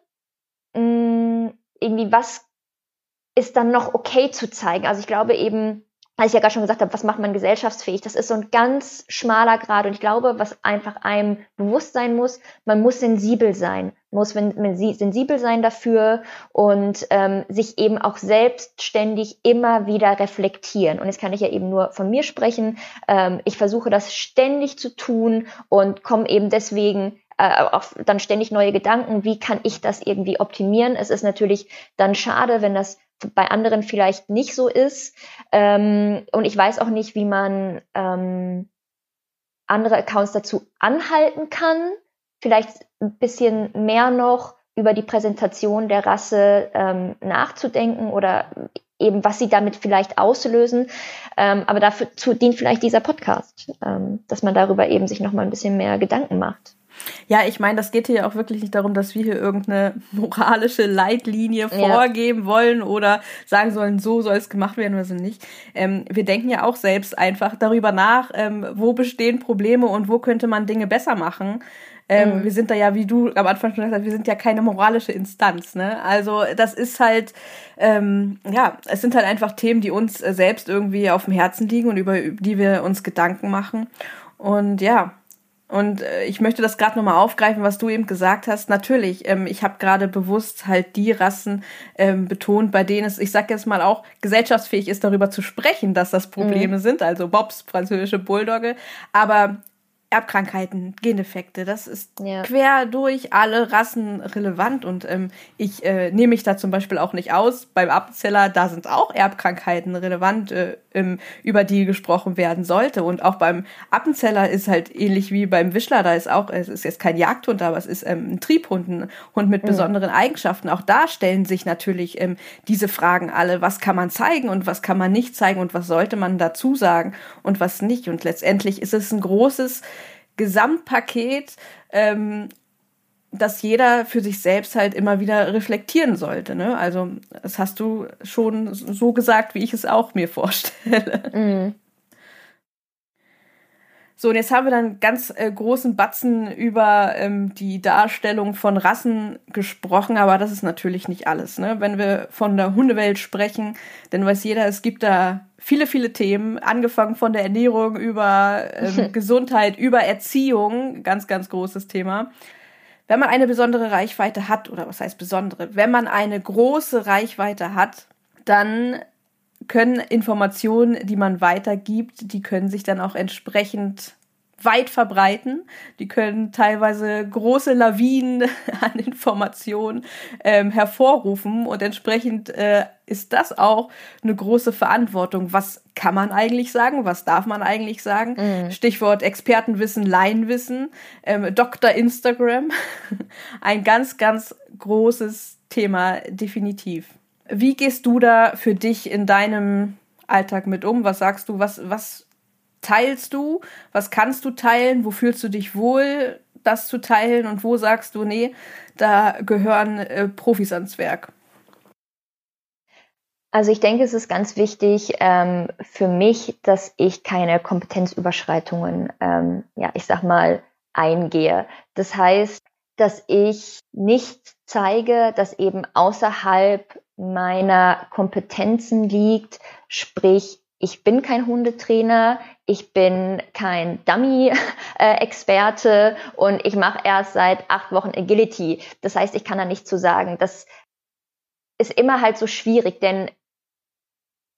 mh, hm, irgendwie, was ist dann noch okay zu zeigen? Also ich glaube eben, als ich ja gerade schon gesagt habe, was macht man gesellschaftsfähig? Das ist so ein ganz schmaler Grad. Und ich glaube, was einfach einem bewusst sein muss, man muss sensibel sein, muss sensibel sein dafür und ähm, sich eben auch selbstständig immer wieder reflektieren. Und jetzt kann ich ja eben nur von mir sprechen. Ähm, ich versuche das ständig zu tun und komme eben deswegen äh, auch dann ständig neue Gedanken, wie kann ich das irgendwie optimieren. Es ist natürlich dann schade, wenn das bei anderen vielleicht nicht so ist. Ähm, und ich weiß auch nicht, wie man ähm, andere Accounts dazu anhalten kann. Vielleicht ein bisschen mehr noch über die Präsentation der Rasse ähm, nachzudenken oder eben, was sie damit vielleicht auslösen. Ähm, aber dafür dient vielleicht dieser Podcast, ähm, dass man darüber eben sich nochmal ein bisschen mehr Gedanken macht. Ja, ich meine, das geht hier ja auch wirklich nicht darum, dass wir hier irgendeine moralische Leitlinie vorgeben ja. wollen oder sagen sollen, so soll es gemacht werden oder so nicht. Ähm, wir denken ja auch selbst einfach darüber nach, ähm, wo bestehen Probleme und wo könnte man Dinge besser machen. Ähm, mhm. Wir sind da ja, wie du am Anfang schon gesagt hast, wir sind ja keine moralische Instanz. Ne? Also das ist halt, ähm, ja, es sind halt einfach Themen, die uns äh, selbst irgendwie auf dem Herzen liegen und über die wir uns Gedanken machen. Und ja, und äh, ich möchte das gerade nochmal aufgreifen, was du eben gesagt hast. Natürlich, ähm, ich habe gerade bewusst halt die Rassen ähm, betont, bei denen es, ich sag jetzt mal auch, gesellschaftsfähig ist, darüber zu sprechen, dass das Probleme mhm. sind. Also Bobs, französische Bulldogge. Aber Erbkrankheiten, Gendefekte, das ist ja. quer durch alle Rassen relevant und ähm, ich äh, nehme mich da zum Beispiel auch nicht aus. Beim Appenzeller, da sind auch Erbkrankheiten relevant, äh, ähm, über die gesprochen werden sollte. Und auch beim Appenzeller ist halt ähnlich wie beim Wischler, da ist auch, es ist jetzt kein Jagdhund, aber es ist ähm, ein Triebhund, ein Hund mit mhm. besonderen Eigenschaften. Auch da stellen sich natürlich ähm, diese Fragen alle, was kann man zeigen und was kann man nicht zeigen und was sollte man dazu sagen und was nicht. Und letztendlich ist es ein großes Gesamtpaket, ähm, das jeder für sich selbst halt immer wieder reflektieren sollte. Ne? Also das hast du schon so gesagt, wie ich es auch mir vorstelle. Mhm. So, und jetzt haben wir dann ganz äh, großen Batzen über ähm, die Darstellung von Rassen gesprochen, aber das ist natürlich nicht alles. Ne? Wenn wir von der Hundewelt sprechen, dann weiß jeder, es gibt da viele, viele Themen, angefangen von der Ernährung über ähm, (laughs) Gesundheit, über Erziehung, ganz, ganz großes Thema. Wenn man eine besondere Reichweite hat, oder was heißt besondere, wenn man eine große Reichweite hat, dann können Informationen, die man weitergibt, die können sich dann auch entsprechend weit verbreiten. Die können teilweise große Lawinen (laughs) an Informationen ähm, hervorrufen und entsprechend äh, ist das auch eine große Verantwortung. Was kann man eigentlich sagen? Was darf man eigentlich sagen? Mhm. Stichwort Expertenwissen, Laienwissen, ähm, Dr. Instagram. (laughs) Ein ganz, ganz großes Thema, definitiv. Wie gehst du da für dich in deinem Alltag mit um? Was sagst du? Was, was teilst du? Was kannst du teilen? Wo fühlst du dich wohl, das zu teilen? Und wo sagst du, nee, da gehören äh, Profis ans Werk? Also ich denke, es ist ganz wichtig ähm, für mich, dass ich keine Kompetenzüberschreitungen, ähm, ja, ich sag mal, eingehe. Das heißt, dass ich nicht zeige, dass eben außerhalb meiner Kompetenzen liegt, sprich ich bin kein Hundetrainer, ich bin kein Dummy-Experte und ich mache erst seit acht Wochen Agility. Das heißt, ich kann da nicht zu sagen. Das ist immer halt so schwierig, denn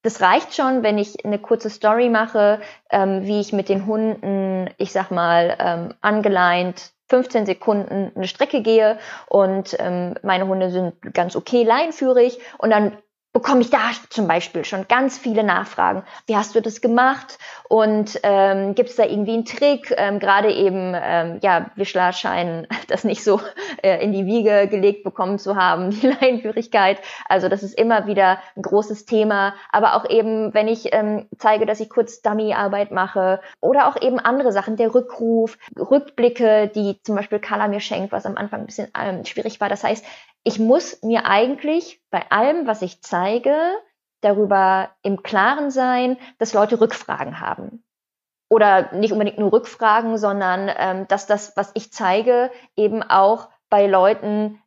das reicht schon, wenn ich eine kurze Story mache, ähm, wie ich mit den Hunden, ich sag mal, ähm, angeleint 15 Sekunden eine Strecke gehe und ähm, meine Hunde sind ganz okay leinführig und dann bekomme ich da zum Beispiel schon ganz viele Nachfragen. Wie hast du das gemacht? Und ähm, gibt es da irgendwie einen Trick? Ähm, Gerade eben, ähm, ja, Wischler scheinen (laughs) das nicht so äh, in die Wiege gelegt bekommen zu haben, (laughs) die Leinführigkeit. Also das ist immer wieder ein großes Thema. Aber auch eben, wenn ich ähm, zeige, dass ich kurz Dummy-Arbeit mache oder auch eben andere Sachen, der Rückruf, Rückblicke, die zum Beispiel Carla mir schenkt, was am Anfang ein bisschen ähm, schwierig war. Das heißt, ich muss mir eigentlich bei allem, was ich zeige, darüber im Klaren sein, dass Leute Rückfragen haben. Oder nicht unbedingt nur Rückfragen, sondern ähm, dass das, was ich zeige, eben auch bei Leuten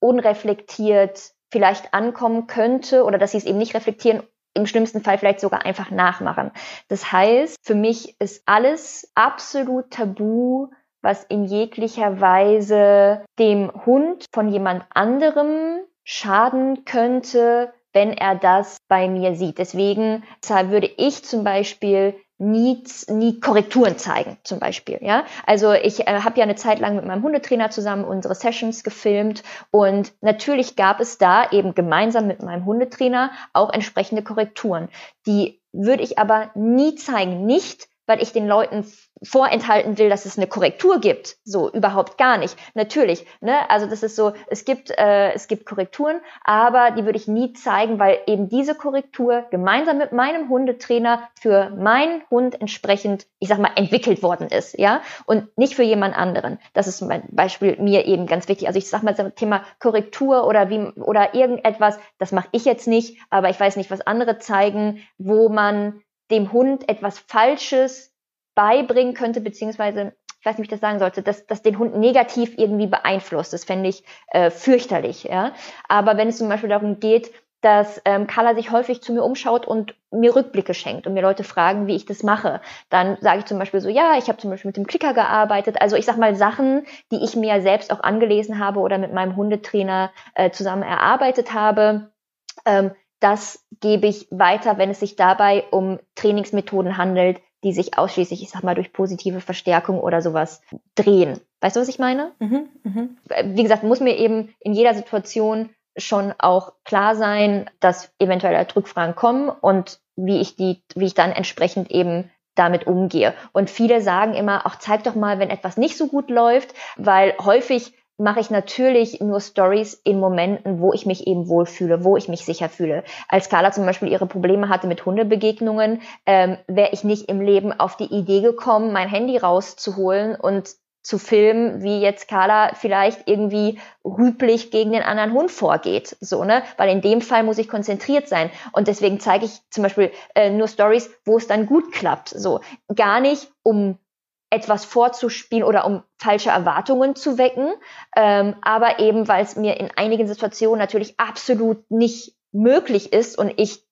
unreflektiert vielleicht ankommen könnte oder dass sie es eben nicht reflektieren, im schlimmsten Fall vielleicht sogar einfach nachmachen. Das heißt, für mich ist alles absolut tabu, was in jeglicher Weise dem Hund von jemand anderem schaden könnte, wenn er das bei mir sieht. Deswegen würde ich zum Beispiel nie, nie Korrekturen zeigen, zum Beispiel. Ja, also ich äh, habe ja eine Zeit lang mit meinem Hundetrainer zusammen unsere Sessions gefilmt und natürlich gab es da eben gemeinsam mit meinem Hundetrainer auch entsprechende Korrekturen. Die würde ich aber nie zeigen, nicht weil ich den Leuten vorenthalten will, dass es eine Korrektur gibt. So, überhaupt gar nicht. Natürlich, ne? Also das ist so, es gibt, äh, es gibt Korrekturen, aber die würde ich nie zeigen, weil eben diese Korrektur gemeinsam mit meinem Hundetrainer für meinen Hund entsprechend, ich sag mal, entwickelt worden ist, ja? Und nicht für jemand anderen. Das ist mein Beispiel mir eben ganz wichtig. Also ich sag mal, das Thema Korrektur oder wie, oder irgendetwas, das mache ich jetzt nicht, aber ich weiß nicht, was andere zeigen, wo man dem Hund etwas Falsches beibringen könnte, beziehungsweise, ich weiß nicht, wie ich das sagen sollte, dass das den Hund negativ irgendwie beeinflusst. Das fände ich äh, fürchterlich. Ja? Aber wenn es zum Beispiel darum geht, dass ähm, Carla sich häufig zu mir umschaut und mir Rückblicke schenkt und mir Leute fragen, wie ich das mache. Dann sage ich zum Beispiel so, ja, ich habe zum Beispiel mit dem Klicker gearbeitet. Also ich sag mal Sachen, die ich mir selbst auch angelesen habe oder mit meinem Hundetrainer äh, zusammen erarbeitet habe. Ähm, das gebe ich weiter, wenn es sich dabei um Trainingsmethoden handelt, die sich ausschließlich, ich sag mal, durch positive Verstärkung oder sowas drehen. Weißt du, was ich meine? Mhm, mh. Wie gesagt, muss mir eben in jeder Situation schon auch klar sein, dass eventuell Rückfragen kommen und wie ich die, wie ich dann entsprechend eben damit umgehe. Und viele sagen immer, ach, zeig doch mal, wenn etwas nicht so gut läuft, weil häufig mache ich natürlich nur Stories in Momenten, wo ich mich eben wohlfühle, wo ich mich sicher fühle. Als Carla zum Beispiel ihre Probleme hatte mit Hundebegegnungen, ähm, wäre ich nicht im Leben auf die Idee gekommen, mein Handy rauszuholen und zu filmen, wie jetzt Carla vielleicht irgendwie rüblich gegen den anderen Hund vorgeht, so ne, weil in dem Fall muss ich konzentriert sein. Und deswegen zeige ich zum Beispiel äh, nur Stories, wo es dann gut klappt, so gar nicht um etwas vorzuspielen oder um falsche Erwartungen zu wecken, ähm, aber eben weil es mir in einigen Situationen natürlich absolut nicht möglich ist und ich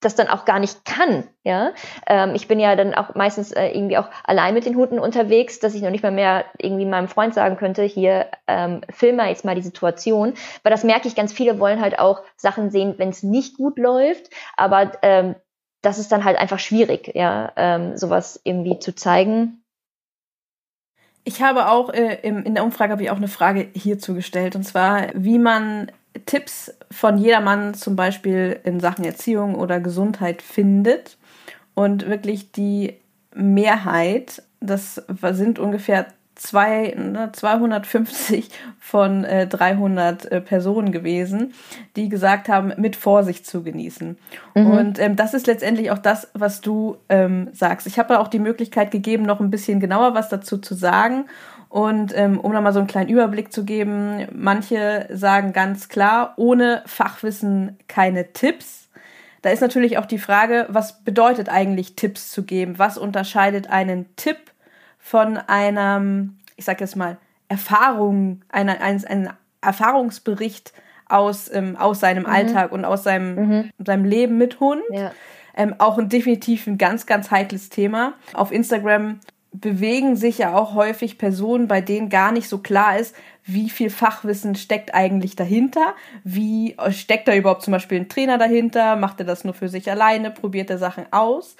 das dann auch gar nicht kann. Ja, ähm, ich bin ja dann auch meistens äh, irgendwie auch allein mit den Hunden unterwegs, dass ich noch nicht mal mehr irgendwie meinem Freund sagen könnte, hier ähm, film mal jetzt mal die Situation. Weil das merke ich, ganz viele wollen halt auch Sachen sehen, wenn es nicht gut läuft, aber ähm, das ist dann halt einfach schwierig, ja, ähm, sowas irgendwie zu zeigen. Ich habe auch äh, im, in der Umfrage habe ich auch eine Frage hierzu gestellt und zwar, wie man Tipps von jedermann zum Beispiel in Sachen Erziehung oder Gesundheit findet. Und wirklich die Mehrheit, das sind ungefähr zwei, 250 ne, von äh, 300 äh, Personen gewesen, die gesagt haben, mit Vorsicht zu genießen. Mhm. Und ähm, das ist letztendlich auch das, was du ähm, sagst. Ich habe auch die Möglichkeit gegeben, noch ein bisschen genauer was dazu zu sagen. Und ähm, um nochmal so einen kleinen Überblick zu geben, manche sagen ganz klar, ohne Fachwissen keine Tipps. Da ist natürlich auch die Frage, was bedeutet eigentlich Tipps zu geben? Was unterscheidet einen Tipp von einem, ich sag jetzt mal, Erfahrung, einer, eines, ein Erfahrungsbericht aus, ähm, aus seinem mhm. Alltag und aus seinem, mhm. seinem Leben mit Hund? Ja. Ähm, auch ein definitiv ein ganz, ganz heikles Thema. Auf Instagram bewegen sich ja auch häufig Personen, bei denen gar nicht so klar ist, wie viel Fachwissen steckt eigentlich dahinter, wie steckt da überhaupt zum Beispiel ein Trainer dahinter, macht er das nur für sich alleine, probiert er Sachen aus.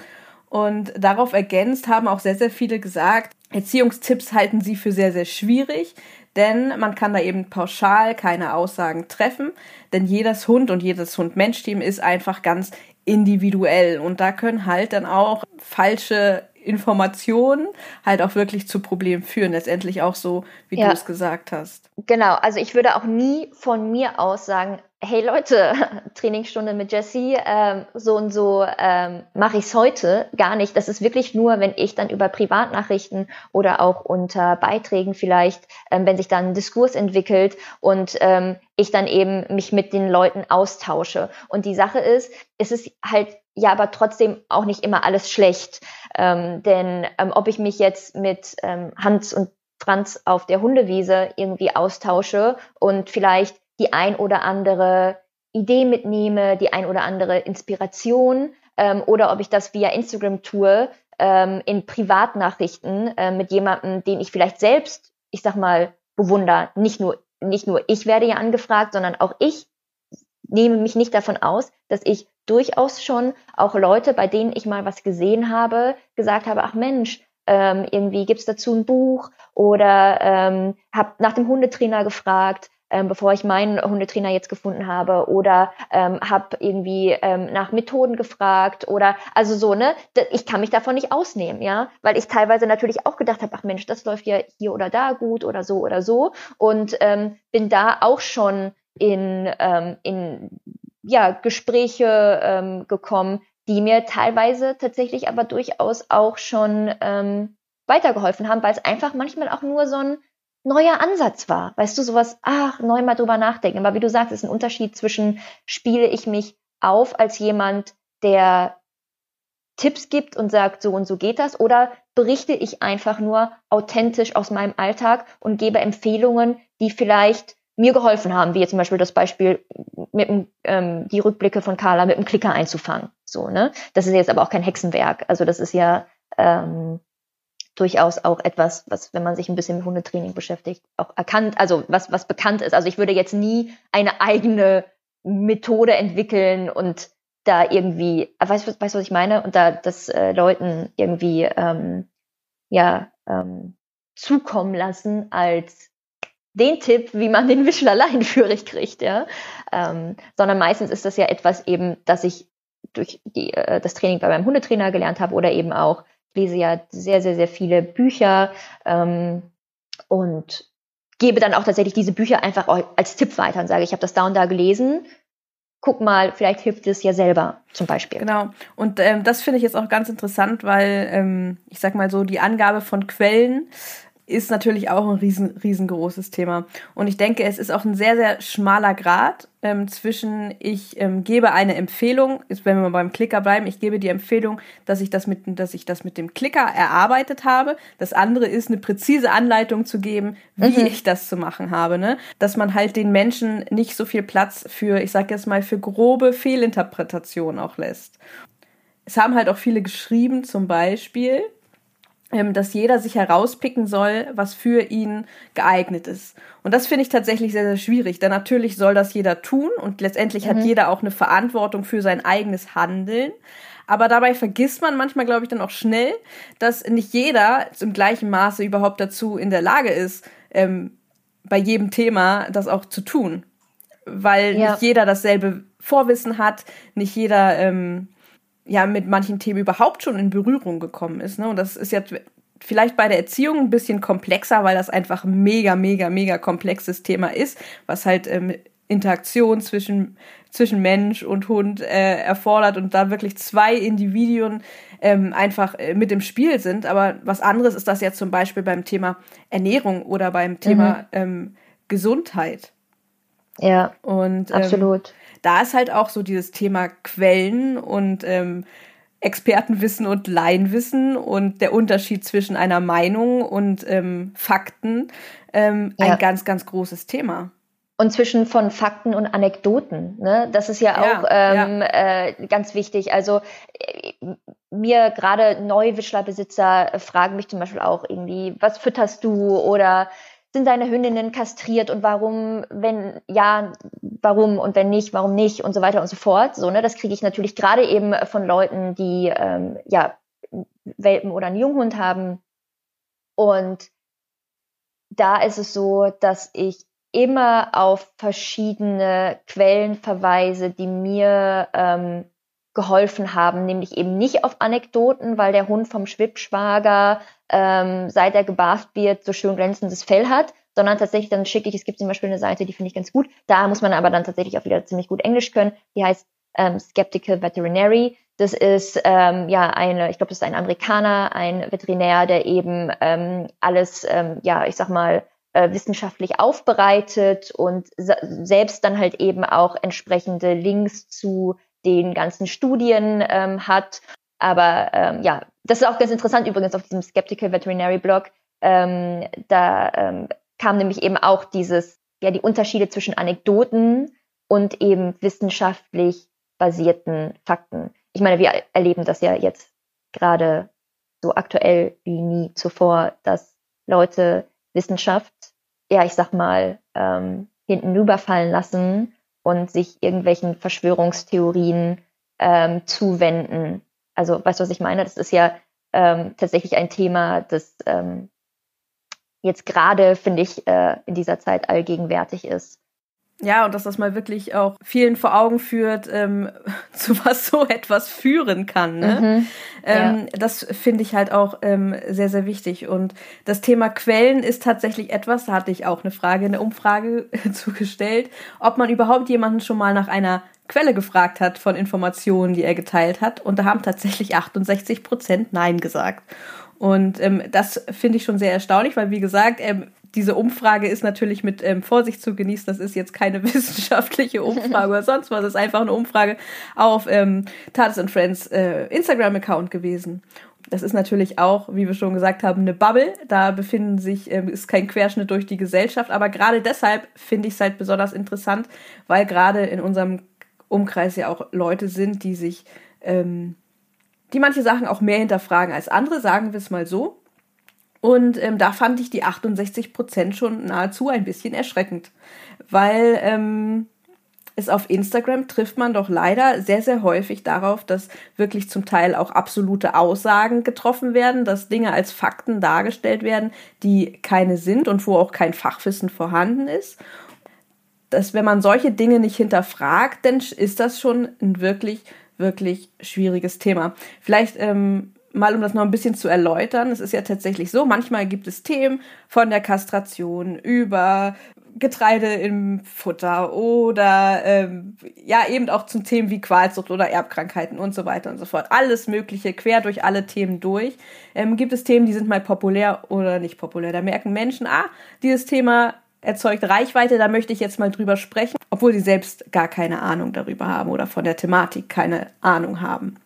Und darauf ergänzt haben auch sehr, sehr viele gesagt, Erziehungstipps halten sie für sehr, sehr schwierig, denn man kann da eben pauschal keine Aussagen treffen, denn jedes Hund und jedes Hund-Mensch-Team ist einfach ganz individuell. Und da können halt dann auch falsche Informationen halt auch wirklich zu Problemen führen. Letztendlich auch so, wie ja. du es gesagt hast. Genau, also ich würde auch nie von mir aus sagen, hey Leute, (laughs) Trainingsstunde mit Jessie, ähm, so und so ähm, mache ich es heute gar nicht. Das ist wirklich nur, wenn ich dann über Privatnachrichten oder auch unter Beiträgen vielleicht, ähm, wenn sich dann ein Diskurs entwickelt und ähm, ich dann eben mich mit den Leuten austausche. Und die Sache ist, es ist halt ja aber trotzdem auch nicht immer alles schlecht. Ähm, denn ähm, ob ich mich jetzt mit ähm, Hans und Franz auf der Hundewiese irgendwie austausche und vielleicht die ein oder andere Idee mitnehme, die ein oder andere Inspiration ähm, oder ob ich das via Instagram tue, ähm, in Privatnachrichten äh, mit jemandem, den ich vielleicht selbst, ich sag mal, bewundere. Nicht nur, nicht nur ich werde ja angefragt, sondern auch ich nehme mich nicht davon aus, dass ich durchaus schon auch Leute, bei denen ich mal was gesehen habe, gesagt habe, ach Mensch, ähm, irgendwie gibt's dazu ein Buch oder ähm, habe nach dem Hundetrainer gefragt, ähm, bevor ich meinen Hundetrainer jetzt gefunden habe oder ähm, habe irgendwie ähm, nach Methoden gefragt oder also so ne ich kann mich davon nicht ausnehmen ja weil ich teilweise natürlich auch gedacht habe ach Mensch das läuft ja hier oder da gut oder so oder so und ähm, bin da auch schon in ähm, in ja, Gespräche ähm, gekommen, die mir teilweise tatsächlich aber durchaus auch schon ähm, weitergeholfen haben, weil es einfach manchmal auch nur so ein neuer Ansatz war. Weißt du, sowas, ach, neu mal drüber nachdenken. Aber wie du sagst, ist ein Unterschied zwischen spiele ich mich auf als jemand, der Tipps gibt und sagt, so und so geht das, oder berichte ich einfach nur authentisch aus meinem Alltag und gebe Empfehlungen, die vielleicht mir geholfen haben, wie jetzt zum Beispiel das Beispiel mit dem, ähm, die Rückblicke von Carla mit dem Klicker einzufangen. So, ne? Das ist jetzt aber auch kein Hexenwerk. Also das ist ja ähm, durchaus auch etwas, was, wenn man sich ein bisschen mit Hundetraining beschäftigt, auch erkannt, also was, was bekannt ist. Also ich würde jetzt nie eine eigene Methode entwickeln und da irgendwie, weißt du, weißt, was ich meine? Und da das äh, Leuten irgendwie ähm, ja ähm, zukommen lassen als den Tipp, wie man den Wischler leinenführig kriegt, ja. Ähm, sondern meistens ist das ja etwas eben, dass ich durch die, äh, das Training bei meinem Hundetrainer gelernt habe oder eben auch, ich lese ja sehr, sehr, sehr viele Bücher ähm, und gebe dann auch tatsächlich diese Bücher einfach als Tipp weiter und sage, ich habe das da und da gelesen, guck mal, vielleicht hilft es ja selber zum Beispiel. Genau. Und ähm, das finde ich jetzt auch ganz interessant, weil ähm, ich sag mal so, die Angabe von Quellen ist natürlich auch ein riesen, riesengroßes Thema. Und ich denke, es ist auch ein sehr, sehr schmaler Grad ähm, zwischen, ich ähm, gebe eine Empfehlung, ist, wenn wir beim Klicker bleiben, ich gebe die Empfehlung, dass ich das mit, dass ich das mit dem Klicker erarbeitet habe. Das andere ist, eine präzise Anleitung zu geben, wie mhm. ich das zu machen habe. Ne? Dass man halt den Menschen nicht so viel Platz für, ich sag jetzt mal, für grobe Fehlinterpretationen auch lässt. Es haben halt auch viele geschrieben, zum Beispiel, dass jeder sich herauspicken soll, was für ihn geeignet ist. Und das finde ich tatsächlich sehr, sehr schwierig, denn natürlich soll das jeder tun und letztendlich mhm. hat jeder auch eine Verantwortung für sein eigenes Handeln. Aber dabei vergisst man manchmal, glaube ich, dann auch schnell, dass nicht jeder im gleichen Maße überhaupt dazu in der Lage ist, ähm, bei jedem Thema das auch zu tun. Weil ja. nicht jeder dasselbe Vorwissen hat, nicht jeder ähm, ja mit manchen Themen überhaupt schon in Berührung gekommen ist. Ne? Und das ist jetzt vielleicht bei der Erziehung ein bisschen komplexer, weil das einfach ein mega, mega, mega komplexes Thema ist, was halt ähm, Interaktion zwischen, zwischen Mensch und Hund äh, erfordert und da wirklich zwei Individuen ähm, einfach äh, mit im Spiel sind. Aber was anderes ist das jetzt zum Beispiel beim Thema Ernährung oder beim Thema mhm. ähm, Gesundheit. Ja, und, ähm, absolut da ist halt auch so dieses Thema Quellen und ähm, Expertenwissen und Laienwissen und der Unterschied zwischen einer Meinung und ähm, Fakten ähm, ja. ein ganz, ganz großes Thema. Und zwischen von Fakten und Anekdoten. Ne? Das ist ja, ja auch ähm, ja. Äh, ganz wichtig. Also äh, mir gerade Neuwischlerbesitzer fragen mich zum Beispiel auch irgendwie, was fütterst du oder sind deine Hündinnen kastriert und warum, wenn ja, warum und wenn nicht, warum nicht und so weiter und so fort. So, ne, das kriege ich natürlich gerade eben von Leuten, die ähm, ja Welpen oder einen Junghund haben. Und da ist es so, dass ich immer auf verschiedene Quellen verweise, die mir ähm, geholfen haben, nämlich eben nicht auf Anekdoten, weil der Hund vom Schwippschwager, ähm, seit er gebarft wird, so schön glänzendes Fell hat, sondern tatsächlich dann schicke ich, es gibt zum Beispiel eine Seite, die finde ich ganz gut, da muss man aber dann tatsächlich auch wieder ziemlich gut Englisch können, die heißt ähm, Skeptical Veterinary. Das ist ähm, ja eine, ich glaube, das ist ein Amerikaner, ein Veterinär, der eben ähm, alles, ähm, ja, ich sag mal, äh, wissenschaftlich aufbereitet und selbst dann halt eben auch entsprechende Links zu den ganzen Studien ähm, hat. Aber ähm, ja, das ist auch ganz interessant übrigens auf diesem Skeptical Veterinary Blog. Ähm, da ähm, kam nämlich eben auch dieses, ja, die Unterschiede zwischen Anekdoten und eben wissenschaftlich basierten Fakten. Ich meine, wir erleben das ja jetzt gerade so aktuell wie nie zuvor, dass Leute Wissenschaft, ja, ich sag mal, ähm, hinten rüberfallen lassen und sich irgendwelchen Verschwörungstheorien ähm, zuwenden. Also, weißt du, was ich meine? Das ist ja ähm, tatsächlich ein Thema, das ähm, jetzt gerade, finde ich, äh, in dieser Zeit allgegenwärtig ist. Ja, und dass das mal wirklich auch vielen vor Augen führt, ähm, (laughs) zu was so etwas führen kann. Ne? Mhm, ähm, ja. Das finde ich halt auch ähm, sehr, sehr wichtig. Und das Thema Quellen ist tatsächlich etwas, da hatte ich auch eine Frage, eine Umfrage (laughs) zugestellt, ob man überhaupt jemanden schon mal nach einer Quelle gefragt hat von Informationen, die er geteilt hat. Und da haben tatsächlich 68 Prozent Nein gesagt. Und ähm, das finde ich schon sehr erstaunlich, weil wie gesagt, ähm, diese Umfrage ist natürlich mit ähm, Vorsicht zu genießen. Das ist jetzt keine (laughs) wissenschaftliche Umfrage oder sonst was. Das ist einfach eine Umfrage auf ähm, Tatis and Friends äh, Instagram-Account gewesen. Das ist natürlich auch, wie wir schon gesagt haben, eine Bubble. Da befinden sich, ähm, ist kein Querschnitt durch die Gesellschaft. Aber gerade deshalb finde ich es halt besonders interessant, weil gerade in unserem Umkreis ja auch Leute sind, die sich, ähm, die manche Sachen auch mehr hinterfragen als andere, sagen wir es mal so. Und ähm, da fand ich die 68 Prozent schon nahezu ein bisschen erschreckend, weil ähm, ist auf Instagram trifft man doch leider sehr, sehr häufig darauf, dass wirklich zum Teil auch absolute Aussagen getroffen werden, dass Dinge als Fakten dargestellt werden, die keine sind und wo auch kein Fachwissen vorhanden ist. Dass wenn man solche Dinge nicht hinterfragt, dann ist das schon ein wirklich, wirklich schwieriges Thema. Vielleicht ähm, mal um das noch ein bisschen zu erläutern, es ist ja tatsächlich so, manchmal gibt es Themen von der Kastration über Getreide im Futter oder ähm, ja eben auch zum Themen wie Qualzucht oder Erbkrankheiten und so weiter und so fort. Alles Mögliche, quer durch alle Themen durch. Ähm, gibt es Themen, die sind mal populär oder nicht populär. Da merken Menschen, ah, dieses Thema erzeugt Reichweite, da möchte ich jetzt mal drüber sprechen, obwohl sie selbst gar keine Ahnung darüber haben oder von der Thematik keine Ahnung haben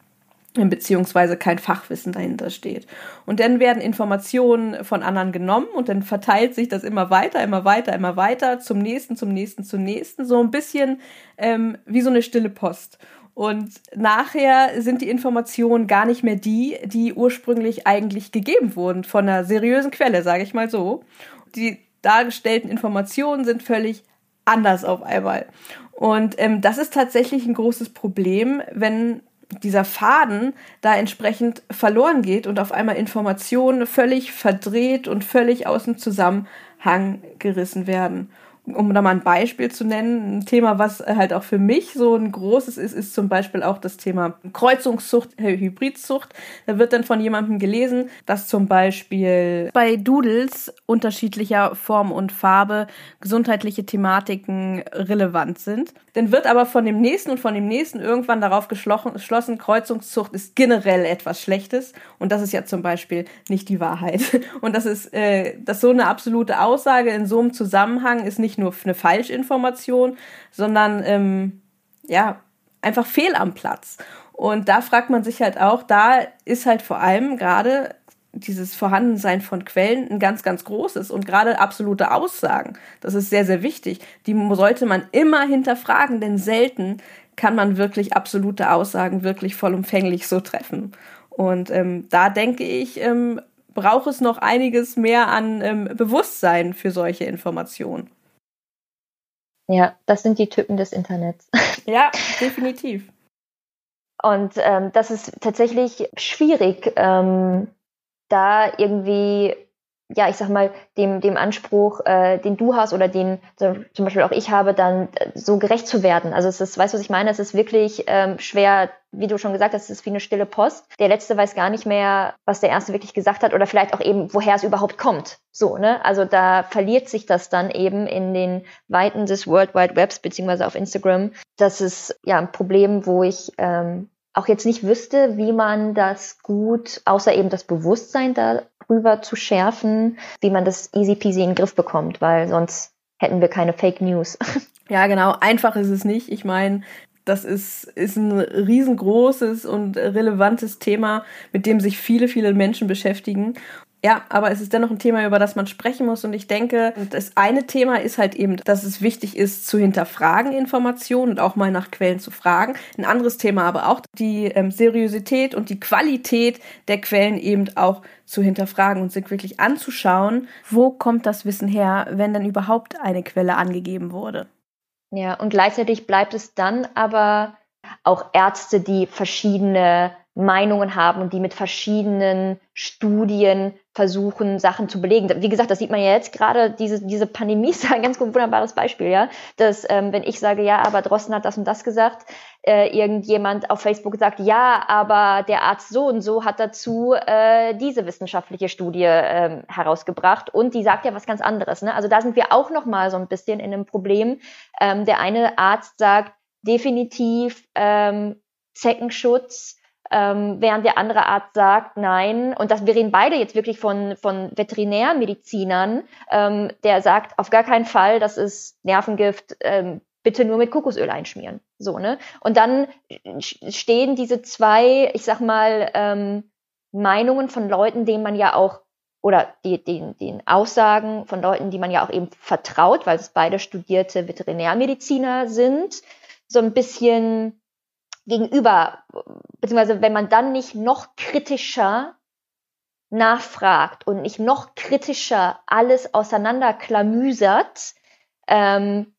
beziehungsweise kein Fachwissen dahinter steht. Und dann werden Informationen von anderen genommen und dann verteilt sich das immer weiter, immer weiter, immer weiter zum nächsten, zum nächsten, zum nächsten, so ein bisschen ähm, wie so eine stille Post. Und nachher sind die Informationen gar nicht mehr die, die ursprünglich eigentlich gegeben wurden von einer seriösen Quelle, sage ich mal so. Die dargestellten Informationen sind völlig anders auf einmal. Und ähm, das ist tatsächlich ein großes Problem, wenn dieser Faden da entsprechend verloren geht und auf einmal Informationen völlig verdreht und völlig aus dem Zusammenhang gerissen werden um da mal ein Beispiel zu nennen, ein Thema, was halt auch für mich so ein großes ist, ist zum Beispiel auch das Thema Kreuzungszucht, äh, Hybridzucht. Da wird dann von jemandem gelesen, dass zum Beispiel bei Doodles unterschiedlicher Form und Farbe gesundheitliche Thematiken relevant sind. Dann wird aber von dem nächsten und von dem nächsten irgendwann darauf geschlossen, Kreuzungszucht ist generell etwas Schlechtes. Und das ist ja zum Beispiel nicht die Wahrheit. (laughs) Und das ist, äh, dass so eine absolute Aussage in so einem Zusammenhang ist nicht nur eine Falschinformation, sondern ähm, ja, einfach fehl am Platz. Und da fragt man sich halt auch, da ist halt vor allem gerade dieses Vorhandensein von Quellen ein ganz, ganz großes und gerade absolute Aussagen. Das ist sehr, sehr wichtig. Die sollte man immer hinterfragen, denn selten kann man wirklich absolute Aussagen wirklich vollumfänglich so treffen. Und ähm, da denke ich, ähm, braucht es noch einiges mehr an ähm, Bewusstsein für solche Informationen. Ja, das sind die Typen des Internets. (laughs) Ja, definitiv. Und ähm, das ist tatsächlich schwierig, ähm, da irgendwie ja, ich sag mal, dem, dem Anspruch, äh, den du hast oder den zum Beispiel auch ich habe, dann äh, so gerecht zu werden. Also es ist, weißt du, was ich meine? Es ist wirklich ähm, schwer, wie du schon gesagt hast, es ist wie eine stille Post. Der Letzte weiß gar nicht mehr, was der Erste wirklich gesagt hat oder vielleicht auch eben, woher es überhaupt kommt. So, ne? Also da verliert sich das dann eben in den Weiten des World Wide Webs beziehungsweise auf Instagram. Das ist ja ein Problem, wo ich ähm, auch jetzt nicht wüsste, wie man das gut, außer eben das Bewusstsein darüber zu schärfen, wie man das easy peasy in den Griff bekommt, weil sonst hätten wir keine Fake News. (laughs) Ja, genau. Einfach ist es nicht. Ich meine, das ist, ist ein riesengroßes und relevantes Thema, mit dem sich viele, viele Menschen beschäftigen. Ja, aber es ist dennoch ein Thema, über das man sprechen muss. Und ich denke, das eine Thema ist halt eben, dass es wichtig ist, zu hinterfragen Informationen und auch mal nach Quellen zu fragen. Ein anderes Thema aber auch, die ähm, Seriosität und die Qualität der Quellen eben auch zu hinterfragen und sich wirklich anzuschauen, wo kommt das Wissen her, wenn denn überhaupt eine Quelle angegeben wurde. Ja, und gleichzeitig bleibt es dann aber auch Ärzte, die verschiedene Meinungen haben und die mit verschiedenen Studien versuchen, Sachen zu belegen. Wie gesagt, das sieht man ja jetzt gerade, diese, diese Pandemie (laughs) ist ein ganz wunderbares Beispiel, ja. Dass, ähm, wenn ich sage, ja, aber Drosten hat das und das gesagt, äh, irgendjemand auf Facebook sagt, ja, aber der Arzt so und so hat dazu äh, diese wissenschaftliche Studie äh, herausgebracht und die sagt ja was ganz anderes. Ne? Also da sind wir auch nochmal so ein bisschen in einem Problem. Ähm, der eine Arzt sagt definitiv ähm, Zeckenschutz ähm, während der andere Arzt sagt, nein, und das, wir reden beide jetzt wirklich von, von Veterinärmedizinern, ähm, der sagt, auf gar keinen Fall, das ist Nervengift, ähm, bitte nur mit Kokosöl einschmieren. So, ne? Und dann stehen diese zwei, ich sag mal, ähm, Meinungen von Leuten, denen man ja auch, oder die, den, den Aussagen von Leuten, die man ja auch eben vertraut, weil es beide studierte Veterinärmediziner sind, so ein bisschen gegenüber, beziehungsweise wenn man dann nicht noch kritischer nachfragt und nicht noch kritischer alles auseinanderklamüsert, ähm,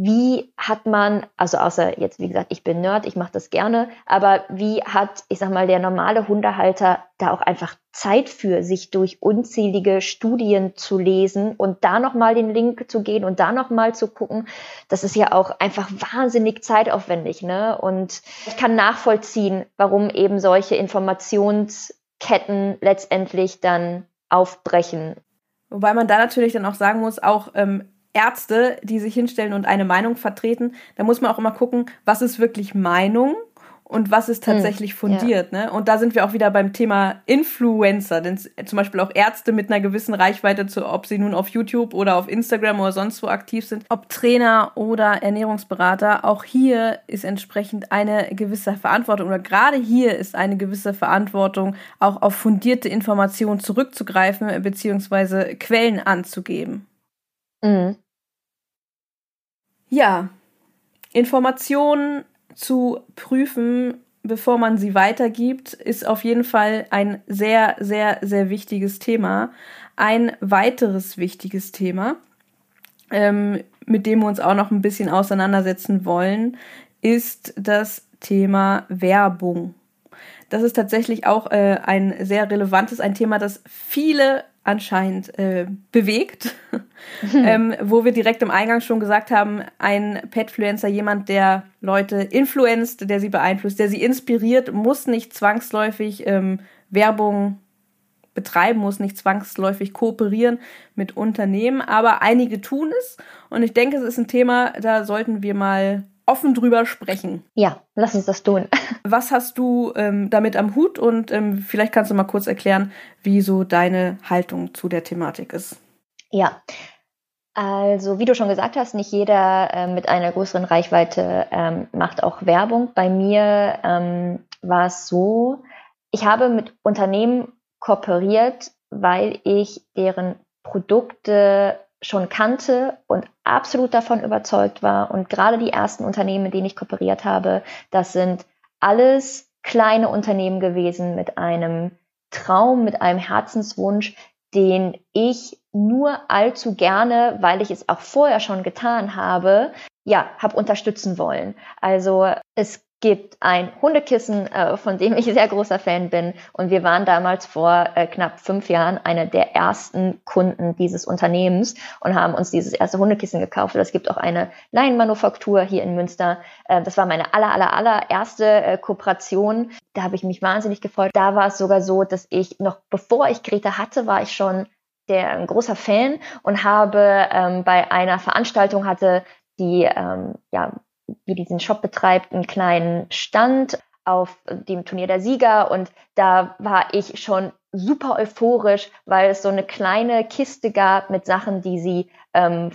wie hat man, also außer jetzt, wie gesagt, ich bin Nerd, ich mache das gerne, aber wie hat, ich sag mal, der normale Hundehalter da auch einfach Zeit für, sich durch unzählige Studien zu lesen und da nochmal den Link zu gehen und da nochmal zu gucken, das ist ja auch einfach wahnsinnig zeitaufwendig, ne? Und ich kann nachvollziehen, warum eben solche Informationsketten letztendlich dann aufbrechen. Wobei man da natürlich dann auch sagen muss, auch ähm, Ärzte, die sich hinstellen und eine Meinung vertreten, da muss man auch immer gucken, was ist wirklich Meinung und was ist hm, tatsächlich fundiert. Ja. Ne? Und da sind wir auch wieder beim Thema Influencer, denn zum Beispiel auch Ärzte mit einer gewissen Reichweite, zu, ob sie nun auf YouTube oder auf Instagram oder sonst wo aktiv sind, ob Trainer oder Ernährungsberater, auch hier ist entsprechend eine gewisse Verantwortung oder gerade hier ist eine gewisse Verantwortung, auch auf fundierte Informationen zurückzugreifen bzw. Quellen anzugeben. Mhm. Ja, Informationen zu prüfen, bevor man sie weitergibt, ist auf jeden Fall ein sehr, sehr, sehr wichtiges Thema. Ein weiteres wichtiges Thema, ähm, mit dem wir uns auch noch ein bisschen auseinandersetzen wollen, ist das Thema Werbung. Das ist tatsächlich auch äh, ein sehr relevantes, ein Thema, das viele anscheinend äh, bewegt, (laughs) ähm, wo wir direkt im Eingang schon gesagt haben, ein Petfluencer, jemand, der Leute influenzt, der sie beeinflusst, der sie inspiriert, muss nicht zwangsläufig ähm, Werbung betreiben, muss nicht zwangsläufig kooperieren mit Unternehmen, aber einige tun es. Und ich denke, es ist ein Thema, da sollten wir mal offen drüber sprechen. Ja, lass uns das tun. (laughs) Was hast du ähm, damit am Hut und ähm, vielleicht kannst du mal kurz erklären, wie so deine Haltung zu der Thematik ist. Ja, also wie du schon gesagt hast, nicht jeder äh, mit einer größeren Reichweite ähm, macht auch Werbung. Bei mir ähm, war es so, ich habe mit Unternehmen kooperiert, weil ich deren Produkte schon kannte und absolut davon überzeugt war. Und gerade die ersten Unternehmen, mit denen ich kooperiert habe, das sind alles kleine Unternehmen gewesen mit einem Traum, mit einem Herzenswunsch, den ich nur allzu gerne, weil ich es auch vorher schon getan habe, ja, habe unterstützen wollen. Also es gibt ein Hundekissen, äh, von dem ich sehr großer Fan bin. Und wir waren damals vor äh, knapp fünf Jahren einer der ersten Kunden dieses Unternehmens und haben uns dieses erste Hundekissen gekauft. Es gibt auch eine Leinenmanufaktur hier in Münster. Äh, das war meine aller, aller, aller erste Kooperation. Da habe ich mich wahnsinnig gefreut. Da war es sogar so, dass ich noch bevor ich Greta hatte, war ich schon der ein großer Fan und habe ähm, bei einer Veranstaltung hatte die ähm, ja die diesen Shop betreibt, einen kleinen Stand auf dem Turnier der Sieger. Und da war ich schon super euphorisch, weil es so eine kleine Kiste gab mit Sachen, die sie ähm,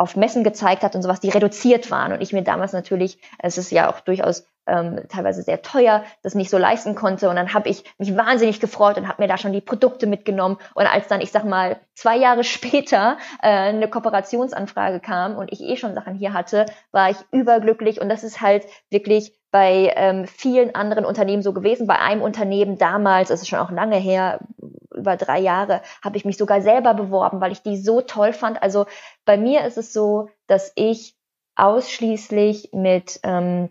auf Messen gezeigt hat und sowas, die reduziert waren. Und ich mir damals natürlich, es ist ja auch durchaus ähm, teilweise sehr teuer, das nicht so leisten konnte. Und dann habe ich mich wahnsinnig gefreut und habe mir da schon die Produkte mitgenommen. Und als dann, ich sag mal, zwei Jahre (laughs) später äh, eine Kooperationsanfrage kam und ich eh schon Sachen hier hatte, war ich überglücklich. Und das ist halt wirklich bei ähm, vielen anderen Unternehmen so gewesen. Bei einem Unternehmen damals, das ist schon auch lange her, über drei Jahre, habe ich mich sogar selber beworben, weil ich die so toll fand. Also bei mir ist es so, dass ich ausschließlich mit ähm,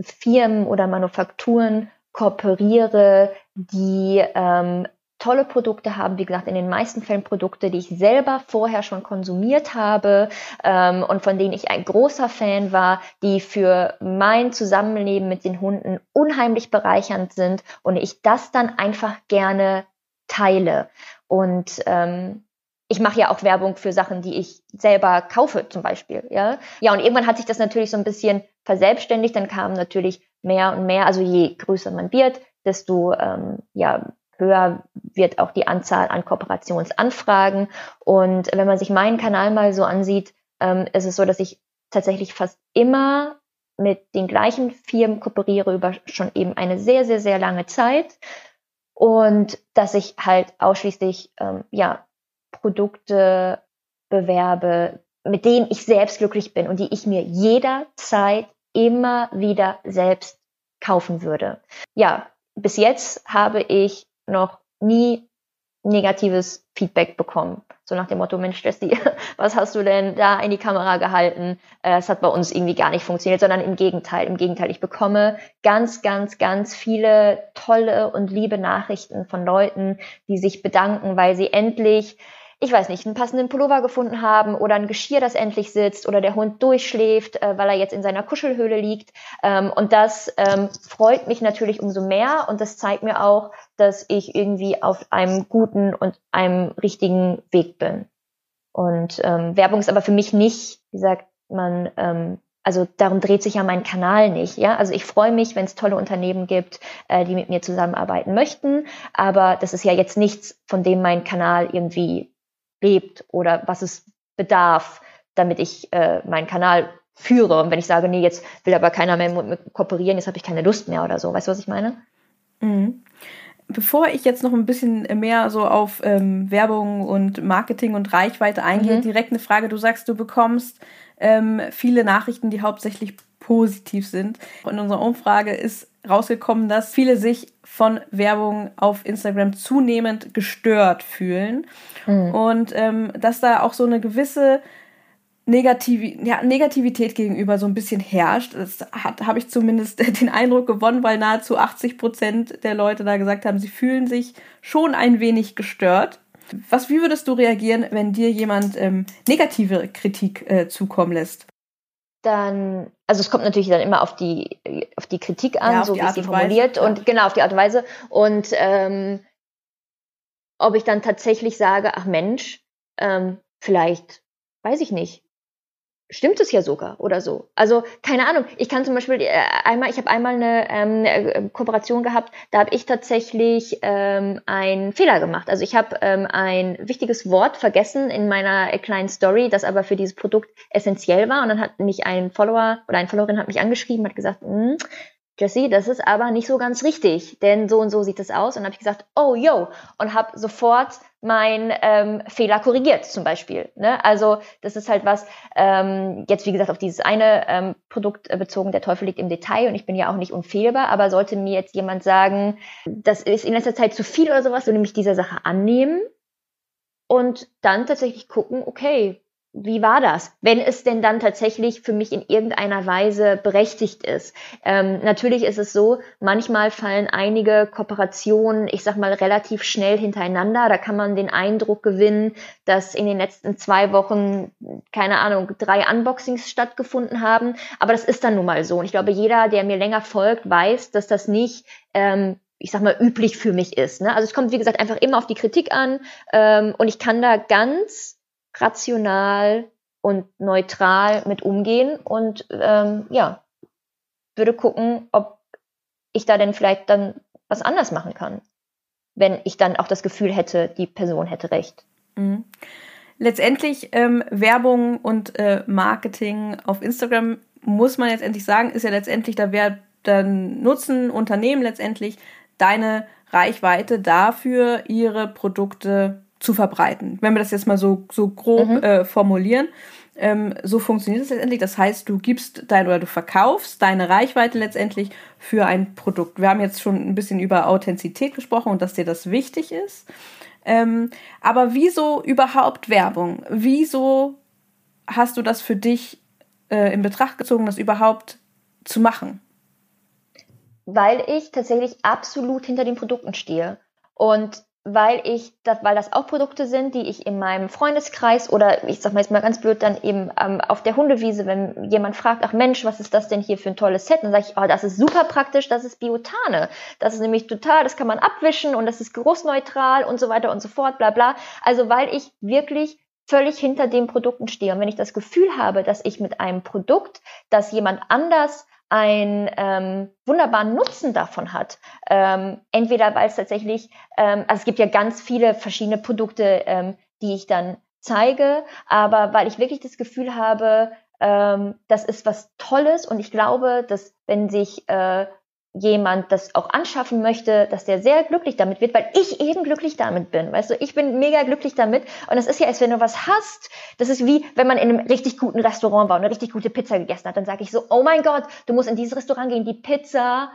Firmen oder Manufakturen kooperiere, die ähm, tolle Produkte haben, wie gesagt, in den meisten Fällen Produkte, die ich selber vorher schon konsumiert habe ähm, und von denen ich ein großer Fan war, die für mein Zusammenleben mit den Hunden unheimlich bereichernd sind und ich das dann einfach gerne teile. Und ähm, ich mache ja auch Werbung für Sachen, die ich selber kaufe, zum Beispiel. Ja, ja und irgendwann hat sich das natürlich so ein bisschen verselbstständigt. Dann kamen natürlich mehr und mehr, also je größer man wird, desto ähm, ja, höher wird auch die Anzahl an Kooperationsanfragen. Und wenn man sich meinen Kanal mal so ansieht, ähm, ist es so, dass ich tatsächlich fast immer mit den gleichen Firmen kooperiere über schon eben eine sehr, sehr, sehr lange Zeit. Und dass ich halt ausschließlich ähm, ja, Produkte bewerbe, mit denen ich selbst glücklich bin und die ich mir jederzeit immer wieder selbst kaufen würde. Ja, bis jetzt habe ich noch nie negatives Feedback bekommen. So nach dem Motto, Mensch, Jessie, (laughs) was hast du denn da in die Kamera gehalten? Äh, es hat bei uns irgendwie gar nicht funktioniert, sondern im Gegenteil. Im Gegenteil, ich bekomme ganz, ganz, ganz viele tolle und liebe Nachrichten von Leuten, die sich bedanken, weil sie endlich ich weiß nicht, einen passenden Pullover gefunden haben oder ein Geschirr, das endlich sitzt oder der Hund durchschläft, äh, weil er jetzt in seiner Kuschelhöhle liegt. Ähm, und das ähm, freut mich natürlich umso mehr und das zeigt mir auch, dass ich irgendwie auf einem guten und einem richtigen Weg bin. Und ähm, Werbung ist aber für mich nicht, wie sagt man, ähm, also darum dreht sich ja mein Kanal nicht. Ja, also ich freue mich, wenn es tolle Unternehmen gibt, äh, die mit mir zusammenarbeiten möchten. Aber das ist ja jetzt nichts, von dem mein Kanal irgendwie lebt oder was es bedarf, damit ich äh, meinen Kanal führe. Und wenn ich sage, nee, jetzt will aber keiner mehr mit mir kooperieren, jetzt habe ich keine Lust mehr oder so. Weißt du, was ich meine? Mhm. Bevor ich jetzt noch ein bisschen mehr so auf ähm, Werbung und Marketing und Reichweite eingehe, mhm. direkt eine Frage. Du sagst, du bekommst ähm, viele Nachrichten, die hauptsächlich positiv sind. In unserer Umfrage ist rausgekommen, dass viele sich von Werbung auf Instagram zunehmend gestört fühlen mhm. und ähm, dass da auch so eine gewisse Negativ ja, Negativität gegenüber so ein bisschen herrscht. Das habe ich zumindest (laughs) den Eindruck gewonnen, weil nahezu 80 Prozent der Leute da gesagt haben, sie fühlen sich schon ein wenig gestört. Was, wie würdest du reagieren, wenn dir jemand ähm, negative Kritik äh, zukommen lässt? Dann, also es kommt natürlich dann immer auf die, auf die Kritik an, ja, so wie sie formuliert Weise, und ja. genau auf die Art und Weise. Und ähm, ob ich dann tatsächlich sage, ach Mensch, ähm, vielleicht, weiß ich nicht, stimmt es ja sogar oder so. Also keine Ahnung. Ich kann zum Beispiel äh, einmal, ich habe einmal eine ähm, äh, Kooperation gehabt, da habe ich tatsächlich ähm, einen Fehler gemacht. Also ich habe ähm, ein wichtiges Wort vergessen in meiner kleinen Story, das aber für dieses Produkt essentiell war. Und dann hat mich ein Follower oder eine Followerin hat mich angeschrieben, hat gesagt, hm, Jesse, das ist aber nicht so ganz richtig, denn so und so sieht es aus. Und habe ich gesagt, oh yo, und habe sofort mein ähm, Fehler korrigiert zum Beispiel. Ne? Also das ist halt was, ähm, jetzt wie gesagt auf dieses eine ähm, Produkt äh, bezogen, der Teufel liegt im Detail und ich bin ja auch nicht unfehlbar, aber sollte mir jetzt jemand sagen, das ist in letzter Zeit zu viel oder sowas, so nämlich dieser Sache annehmen und dann tatsächlich gucken, okay, wie war das, wenn es denn dann tatsächlich für mich in irgendeiner Weise berechtigt ist. Ähm, natürlich ist es so, manchmal fallen einige Kooperationen, ich sag mal, relativ schnell hintereinander. Da kann man den Eindruck gewinnen, dass in den letzten zwei Wochen, keine Ahnung, drei Unboxings stattgefunden haben. Aber das ist dann nun mal so. Und ich glaube, jeder, der mir länger folgt, weiß, dass das nicht ähm, ich sag mal, üblich für mich ist. Ne? Also es kommt, wie gesagt, einfach immer auf die Kritik an ähm, und ich kann da ganz rational und neutral mit umgehen und ähm, ja, würde gucken, ob ich da denn vielleicht dann was anders machen kann, wenn ich dann auch das Gefühl hätte, die Person hätte recht. Mhm. Letztendlich ähm, Werbung und äh, Marketing auf Instagram muss man letztendlich sagen, ist ja letztendlich da wer dann nutzen Unternehmen letztendlich deine Reichweite dafür, ihre Produkte zu verbreiten. Wenn wir das jetzt mal so, so grob mhm. äh, formulieren. Ähm, so funktioniert es letztendlich. Das heißt, du gibst dein oder du verkaufst deine Reichweite letztendlich für ein Produkt. Wir haben jetzt schon ein bisschen über Authentizität gesprochen und dass dir das wichtig ist. Ähm, aber wieso überhaupt Werbung? Wieso hast du das für dich äh, in Betracht gezogen, das überhaupt zu machen? Weil ich tatsächlich absolut hinter den Produkten stehe. Und weil ich, weil das auch Produkte sind, die ich in meinem Freundeskreis oder ich sag mal jetzt mal ganz blöd dann eben ähm, auf der Hundewiese, wenn jemand fragt, ach Mensch, was ist das denn hier für ein tolles Set? Dann sage ich, oh, das ist super praktisch, das ist Biotane. Das ist nämlich total, das kann man abwischen und das ist geruchsneutral und so weiter und so fort, bla bla. Also weil ich wirklich völlig hinter den Produkten stehe. Und wenn ich das Gefühl habe, dass ich mit einem Produkt, das jemand anders einen ähm, wunderbaren Nutzen davon hat. Ähm, entweder weil es tatsächlich, ähm, also es gibt ja ganz viele verschiedene Produkte, ähm, die ich dann zeige, aber weil ich wirklich das Gefühl habe, ähm, das ist was Tolles und ich glaube, dass wenn sich äh, jemand das auch anschaffen möchte, dass der sehr glücklich damit wird, weil ich eben glücklich damit bin. Weißt du, ich bin mega glücklich damit. Und es ist ja, als wenn du was hast. Das ist wie, wenn man in einem richtig guten Restaurant war und eine richtig gute Pizza gegessen hat. Dann sage ich so, oh mein Gott, du musst in dieses Restaurant gehen, die Pizza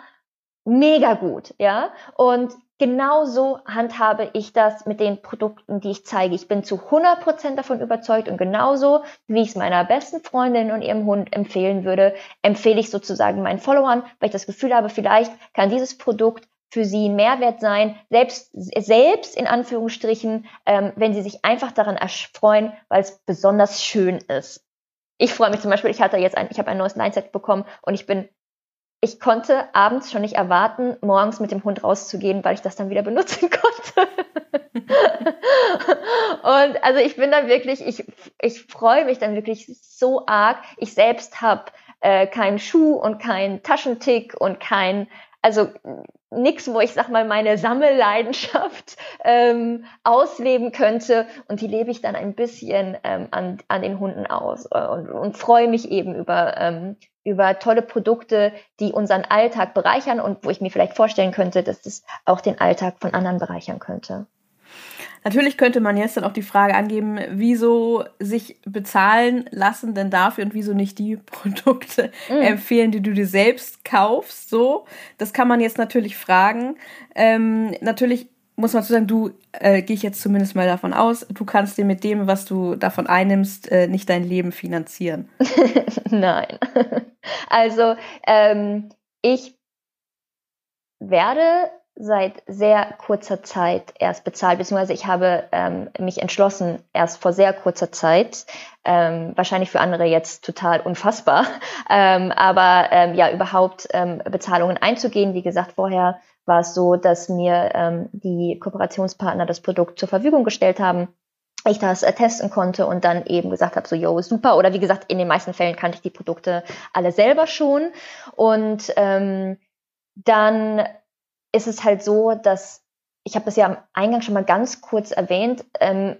mega gut, ja. Und genau so handhabe ich das mit den Produkten, die ich zeige. Ich bin zu 100% davon überzeugt und genauso, wie ich es meiner besten Freundin und ihrem Hund empfehlen würde, empfehle ich sozusagen meinen Followern, weil ich das Gefühl habe, vielleicht kann dieses Produkt für sie Mehrwert sein, selbst, selbst in Anführungsstrichen, ähm, wenn sie sich einfach daran erfreuen, weil es besonders schön ist. Ich freue mich zum Beispiel, ich hatte jetzt ein, ich habe ein neues Line-Set bekommen und ich bin ich konnte abends schon nicht erwarten, morgens mit dem Hund rauszugehen, weil ich das dann wieder benutzen (laughs) konnte. und also ich bin da wirklich, ich, ich freue mich dann wirklich so arg. Ich selbst habe äh, keinen Schuh und keinen Taschentick und kein, also nix, wo ich sag mal meine Sammelleidenschaft ähm, ausleben könnte und die lebe ich dann ein bisschen ähm, an, an den Hunden aus äh, und, und freue mich eben über ähm, über tolle Produkte, die unseren Alltag bereichern und wo ich mir vielleicht vorstellen könnte, dass das auch den Alltag von anderen bereichern könnte. Natürlich könnte man jetzt dann auch die Frage angeben, wieso sich bezahlen lassen denn dafür und wieso nicht die (laughs) Produkte mm. empfehlen, die du dir selbst kaufst. So, das kann man jetzt natürlich fragen. Ähm, natürlich muss man zu sagen, du äh, gehe ich jetzt zumindest mal davon aus, du kannst dir mit dem, was du davon einnimmst, äh, nicht dein Leben finanzieren. (laughs) Nein. Also ähm, ich werde seit sehr kurzer Zeit erst bezahlt, beziehungsweise ich habe ähm, mich entschlossen, erst vor sehr kurzer Zeit, ähm, wahrscheinlich für andere jetzt total unfassbar, (laughs) ähm, aber ähm, ja, überhaupt ähm, Bezahlungen einzugehen. Wie gesagt, vorher war es so, dass mir ähm, die Kooperationspartner das Produkt zur Verfügung gestellt haben ich das äh, testen konnte und dann eben gesagt habe, so, yo, super. Oder wie gesagt, in den meisten Fällen kannte ich die Produkte alle selber schon. Und ähm, dann ist es halt so, dass ich habe das ja am Eingang schon mal ganz kurz erwähnt. Ähm,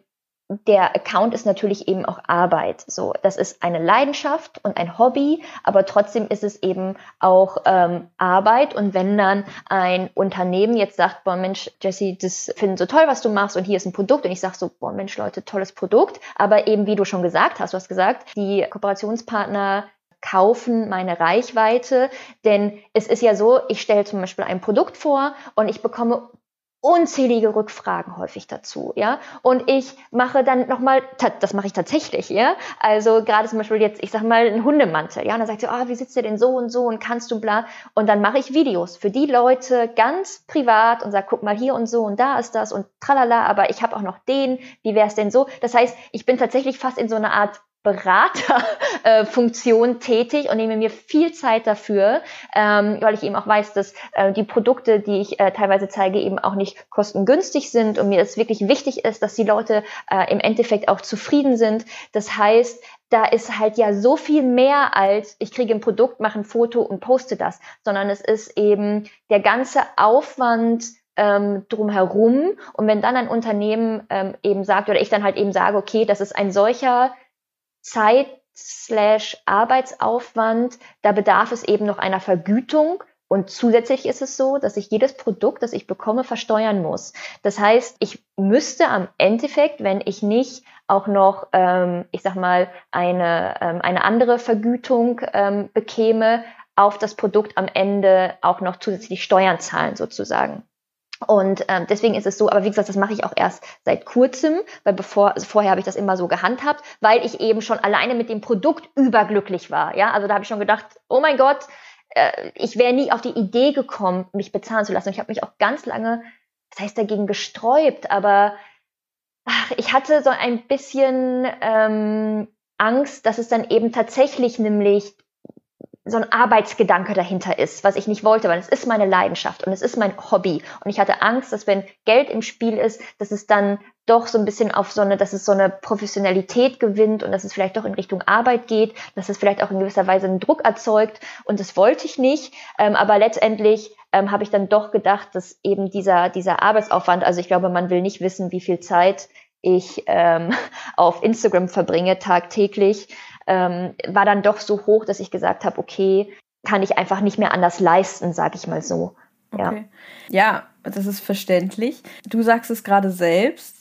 der Account ist natürlich eben auch Arbeit. So, das ist eine Leidenschaft und ein Hobby, aber trotzdem ist es eben auch ähm, Arbeit. Und wenn dann ein Unternehmen jetzt sagt, boah Mensch, Jesse, das finden so toll, was du machst, und hier ist ein Produkt, und ich sage so, boah Mensch, Leute, tolles Produkt, aber eben wie du schon gesagt hast, du hast gesagt, die Kooperationspartner kaufen meine Reichweite, denn es ist ja so, ich stelle zum Beispiel ein Produkt vor und ich bekomme unzählige Rückfragen häufig dazu, ja. Und ich mache dann nochmal, das mache ich tatsächlich, ja. Also gerade zum Beispiel jetzt, ich sag mal, ein Hundemantel, ja. Und dann sagt sie, oh, wie sitzt der denn so und so und kannst du bla. Und dann mache ich Videos für die Leute ganz privat und sag, guck mal hier und so und da ist das und tralala, aber ich habe auch noch den, wie wäre es denn so? Das heißt, ich bin tatsächlich fast in so einer Art Beraterfunktion äh, tätig und nehme mir viel Zeit dafür, ähm, weil ich eben auch weiß, dass äh, die Produkte, die ich äh, teilweise zeige, eben auch nicht kostengünstig sind und mir es wirklich wichtig ist, dass die Leute äh, im Endeffekt auch zufrieden sind. Das heißt, da ist halt ja so viel mehr als ich kriege ein Produkt, mache ein Foto und poste das, sondern es ist eben der ganze Aufwand, ähm, drumherum. Und wenn dann ein Unternehmen ähm, eben sagt, oder ich dann halt eben sage, okay, das ist ein solcher Zeit slash Arbeitsaufwand, da bedarf es eben noch einer Vergütung. Und zusätzlich ist es so, dass ich jedes Produkt, das ich bekomme, versteuern muss. Das heißt, ich müsste am Endeffekt, wenn ich nicht auch noch, ähm, ich sag mal, eine, ähm, eine andere Vergütung ähm, bekäme, auf das Produkt am Ende auch noch zusätzlich Steuern zahlen sozusagen. Und ähm, deswegen ist es so, aber wie gesagt, das mache ich auch erst seit kurzem, weil bevor, also vorher habe ich das immer so gehandhabt, weil ich eben schon alleine mit dem Produkt überglücklich war. Ja, also da habe ich schon gedacht, oh mein Gott, äh, ich wäre nie auf die Idee gekommen, mich bezahlen zu lassen. Und ich habe mich auch ganz lange, das heißt dagegen gesträubt, aber ach, ich hatte so ein bisschen ähm, Angst, dass es dann eben tatsächlich nämlich so ein Arbeitsgedanke dahinter ist, was ich nicht wollte, weil es ist meine Leidenschaft und es ist mein Hobby. Und ich hatte Angst, dass wenn Geld im Spiel ist, dass es dann doch so ein bisschen auf so eine, dass es so eine Professionalität gewinnt und dass es vielleicht doch in Richtung Arbeit geht, dass es vielleicht auch in gewisser Weise einen Druck erzeugt. Und das wollte ich nicht. Ähm, aber letztendlich ähm, habe ich dann doch gedacht, dass eben dieser, dieser Arbeitsaufwand, also ich glaube, man will nicht wissen, wie viel Zeit ich ähm, (laughs) auf Instagram verbringe tagtäglich, ähm, war dann doch so hoch, dass ich gesagt habe, okay, kann ich einfach nicht mehr anders leisten, sag ich mal so. Ja. Okay. ja, das ist verständlich. Du sagst es gerade selbst.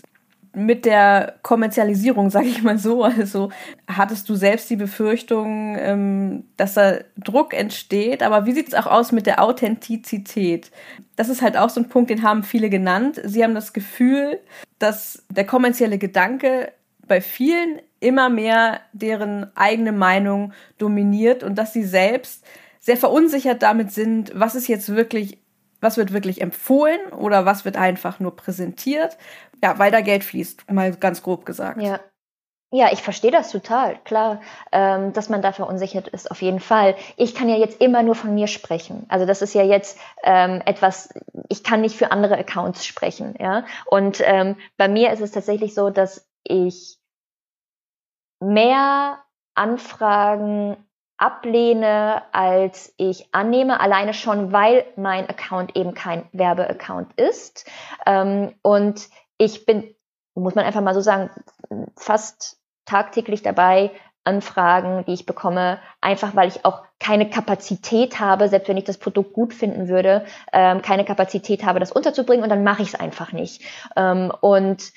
mit der Kommerzialisierung, (laughs) sage ich mal so, also hattest du selbst die Befürchtung, ähm, dass da Druck entsteht, aber wie sieht es auch aus mit der Authentizität? Das ist halt auch so ein Punkt, den haben viele genannt. Sie haben das Gefühl, dass der kommerzielle Gedanke bei vielen immer mehr deren eigene Meinung dominiert und dass sie selbst sehr verunsichert damit sind, was ist jetzt wirklich was wird wirklich empfohlen oder was wird einfach nur präsentiert. Ja, weil da Geld fließt, mal ganz grob gesagt. Ja. Ja, ich verstehe das total, klar, ähm, dass man da verunsichert ist, auf jeden Fall. Ich kann ja jetzt immer nur von mir sprechen. Also das ist ja jetzt ähm, etwas, ich kann nicht für andere Accounts sprechen, ja. Und ähm, bei mir ist es tatsächlich so, dass ich mehr Anfragen ablehne, als ich annehme, alleine schon, weil mein Account eben kein Werbeaccount ist. Ähm, und ich bin, muss man einfach mal so sagen, fast tagtäglich dabei, Anfragen, die ich bekomme, einfach weil ich auch keine Kapazität habe, selbst wenn ich das Produkt gut finden würde, ähm, keine Kapazität habe, das unterzubringen und dann mache ich es einfach nicht. Ähm, und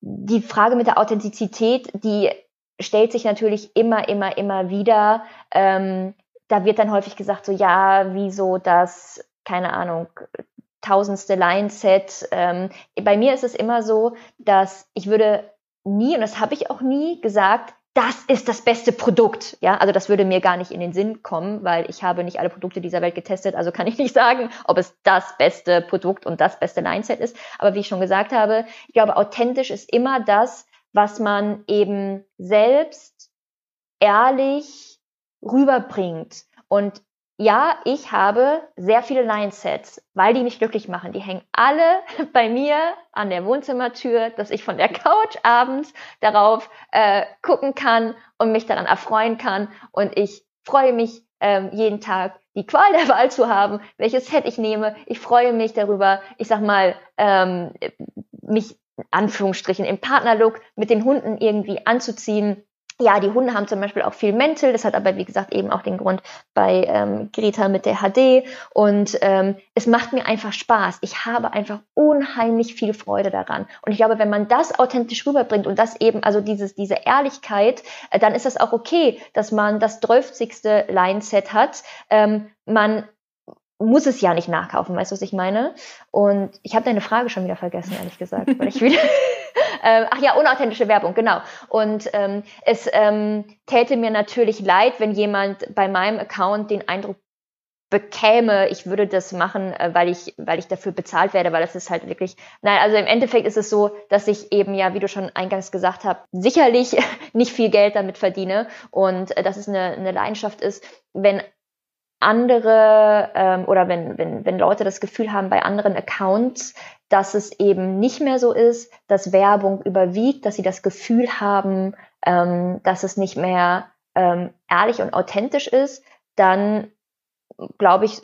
die Frage mit der Authentizität, die stellt sich natürlich immer, immer, immer wieder. Ähm, da wird dann häufig gesagt, so ja, wieso das, keine Ahnung, tausendste Line-Set. Ähm, bei mir ist es immer so, dass ich würde nie, und das habe ich auch nie gesagt, das ist das beste Produkt. Ja, also das würde mir gar nicht in den Sinn kommen, weil ich habe nicht alle Produkte dieser Welt getestet, also kann ich nicht (laughs) sagen, ob es das beste Produkt und das beste Line-Set ist. Aber wie ich schon gesagt habe, ich glaube, authentisch ist immer das, was man eben selbst ehrlich rüberbringt. Und ja, ich habe sehr viele Line-Sets, weil die mich glücklich machen. Die hängen alle (laughs) bei mir an der Wohnzimmertür, dass ich von der Couch abends darauf äh, gucken kann und mich daran erfreuen kann. Und ich freue mich ähm, jeden Tag, die Qual der (laughs) Wahl zu haben, welches Set ich nehme. Ich freue mich darüber, ich sag mal, ähm, mich Anführungsstrichen im Partnerlook mit den Hunden irgendwie anzuziehen. Ja, die Hunde haben zum Beispiel auch viel Mäntel. Das hat aber, wie gesagt, eben auch den Grund bei ähm, Greta mit der HD. Und ähm, es macht mir einfach Spaß. Ich habe einfach unheimlich viel Freude daran. Und ich glaube, wenn man das authentisch rüberbringt und das eben, also dieses, diese Ehrlichkeit, äh, dann ist das auch okay, dass man das 12. Line-Set hat. Ähm, man muss es ja nicht nachkaufen, weißt du, was ich meine? Und ich habe deine Frage schon wieder vergessen, ehrlich gesagt, weil ich wieder. (laughs) äh, ach ja, unauthentische Werbung, genau. Und ähm, es ähm, täte mir natürlich leid, wenn jemand bei meinem Account den Eindruck bekäme, ich würde das machen, äh, weil ich, weil ich dafür bezahlt werde, weil das ist halt wirklich, nein, also im Endeffekt ist es so, dass ich eben ja, wie du schon eingangs gesagt hast, sicherlich (laughs) nicht viel Geld damit verdiene und äh, dass es eine, eine Leidenschaft ist, wenn andere ähm, oder wenn, wenn, wenn Leute das Gefühl haben bei anderen Accounts, dass es eben nicht mehr so ist, dass Werbung überwiegt, dass sie das Gefühl haben, ähm, dass es nicht mehr ähm, ehrlich und authentisch ist, dann glaube ich,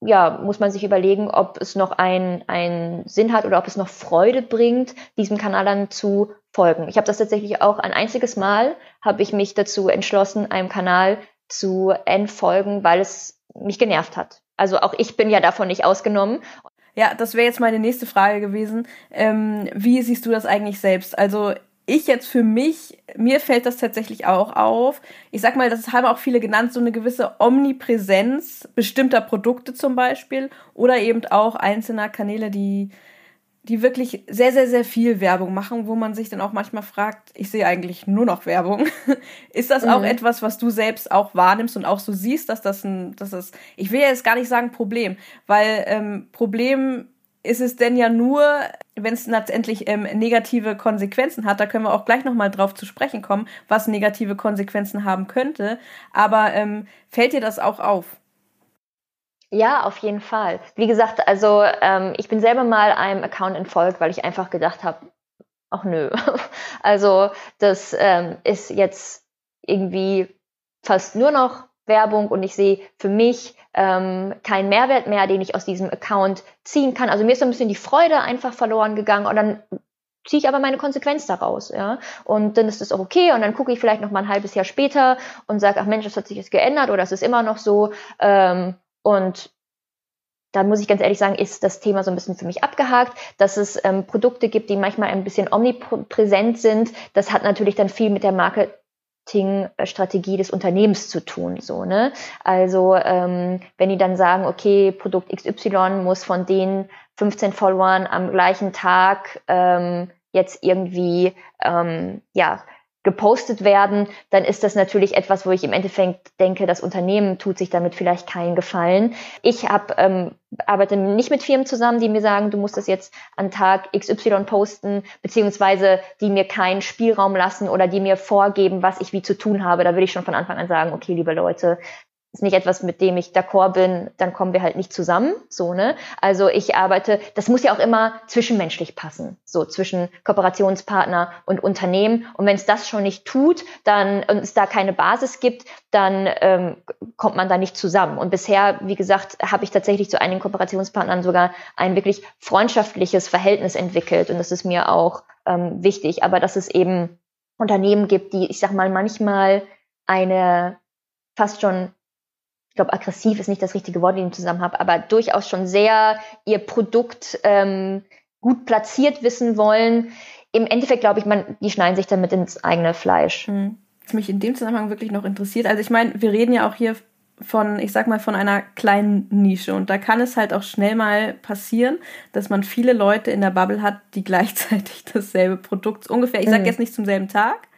ja, muss man sich überlegen, ob es noch einen, einen Sinn hat oder ob es noch Freude bringt, diesem Kanal dann zu folgen. Ich habe das tatsächlich auch ein einziges Mal, habe ich mich dazu entschlossen, einem Kanal zu entfolgen, weil es mich genervt hat. Also auch ich bin ja davon nicht ausgenommen. Ja, das wäre jetzt meine nächste Frage gewesen. Ähm, wie siehst du das eigentlich selbst? Also ich jetzt für mich, mir fällt das tatsächlich auch auf. Ich sag mal, das haben auch viele genannt, so eine gewisse Omnipräsenz bestimmter Produkte zum Beispiel oder eben auch einzelner Kanäle, die die wirklich sehr, sehr, sehr viel Werbung machen, wo man sich dann auch manchmal fragt, ich sehe eigentlich nur noch Werbung. (laughs) ist das mhm. auch etwas, was du selbst auch wahrnimmst und auch so siehst, dass das ein, dass das, ich will jetzt gar nicht sagen Problem, weil ähm, Problem ist es denn ja nur, wenn es letztendlich ähm, negative Konsequenzen hat, da können wir auch gleich nochmal drauf zu sprechen kommen, was negative Konsequenzen haben könnte. Aber ähm, fällt dir das auch auf? Ja, auf jeden Fall. Wie gesagt, also ähm, ich bin selber mal einem Account entfolgt, weil ich einfach gedacht habe, ach nö. (laughs) also das ähm, ist jetzt irgendwie fast nur noch Werbung und ich sehe für mich ähm, keinen Mehrwert mehr, den ich aus diesem Account ziehen kann. Also mir ist so ein bisschen die Freude einfach verloren gegangen und dann ziehe ich aber meine Konsequenz daraus, ja. Und dann ist das auch okay und dann gucke ich vielleicht noch mal ein halbes Jahr später und sage, ach Mensch, das hat sich jetzt geändert oder es ist immer noch so. Ähm, und da muss ich ganz ehrlich sagen, ist das Thema so ein bisschen für mich abgehakt. Dass es ähm, Produkte gibt, die manchmal ein bisschen omnipräsent sind, das hat natürlich dann viel mit der Marketingstrategie des Unternehmens zu tun. So, ne? Also ähm, wenn die dann sagen, okay, Produkt XY muss von den 15 Followern am gleichen Tag ähm, jetzt irgendwie ähm, ja gepostet werden, dann ist das natürlich etwas, wo ich im Endeffekt denke, das Unternehmen tut sich damit vielleicht keinen Gefallen. Ich hab, ähm, arbeite nicht mit Firmen zusammen, die mir sagen, du musst das jetzt an Tag XY posten, beziehungsweise die mir keinen Spielraum lassen oder die mir vorgeben, was ich wie zu tun habe. Da würde ich schon von Anfang an sagen, okay, liebe Leute, ist nicht etwas, mit dem ich d'accord bin, dann kommen wir halt nicht zusammen, so, ne? Also ich arbeite, das muss ja auch immer zwischenmenschlich passen, so zwischen Kooperationspartner und Unternehmen. Und wenn es das schon nicht tut, dann und es da keine Basis gibt, dann ähm, kommt man da nicht zusammen. Und bisher, wie gesagt, habe ich tatsächlich zu einigen Kooperationspartnern sogar ein wirklich freundschaftliches Verhältnis entwickelt. Und das ist mir auch ähm, wichtig. Aber dass es eben Unternehmen gibt, die, ich sag mal, manchmal eine fast schon ich glaube, aggressiv ist nicht das richtige Wort, den ich zusammen habe, aber durchaus schon sehr ihr Produkt ähm, gut platziert wissen wollen. Im Endeffekt glaube ich, man, die schneiden sich damit ins eigene Fleisch. Hm. Was mich in dem Zusammenhang wirklich noch interessiert, also ich meine, wir reden ja auch hier von, ich sag mal, von einer kleinen Nische. Und da kann es halt auch schnell mal passieren, dass man viele Leute in der Bubble hat, die (laughs) gleichzeitig dasselbe Produkt ungefähr, ich sag mhm. jetzt nicht zum selben Tag,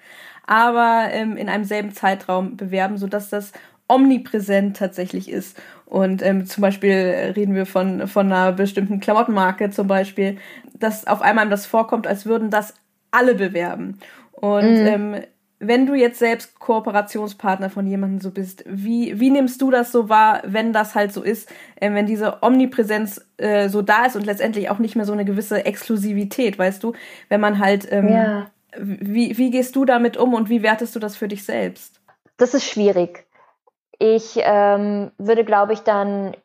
aber ähm, in einem selben Zeitraum bewerben, sodass das omnipräsent tatsächlich ist. Und ähm, zum Beispiel reden wir von, von einer bestimmten Klamottenmarke zum Beispiel, dass auf einmal das vorkommt, als würden das alle bewerben. Und mhm. ähm, wenn du jetzt selbst Kooperationspartner von jemandem so bist, wie, wie nimmst du das so wahr, wenn das halt so ist, äh, wenn diese Omnipräsenz äh, so da ist und letztendlich auch nicht mehr so eine gewisse Exklusivität, weißt du, wenn man halt, ähm, ja. wie, wie gehst du damit um und wie wertest du das für dich selbst? Das ist schwierig. Ich ähm, würde, glaube ich, dann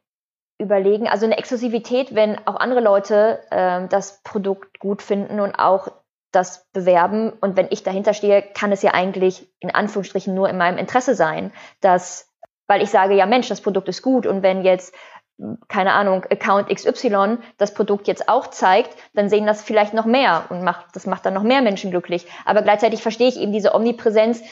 überlegen, also eine Exklusivität, wenn auch andere Leute ähm, das Produkt gut finden und auch das bewerben und wenn ich dahinter stehe, kann es ja eigentlich in Anführungsstrichen nur in meinem Interesse sein, dass, weil ich sage, ja Mensch, das Produkt ist gut und wenn jetzt keine Ahnung, Account XY das Produkt jetzt auch zeigt, dann sehen das vielleicht noch mehr und macht, das macht dann noch mehr Menschen glücklich. Aber gleichzeitig verstehe ich eben diese Omnipräsenz,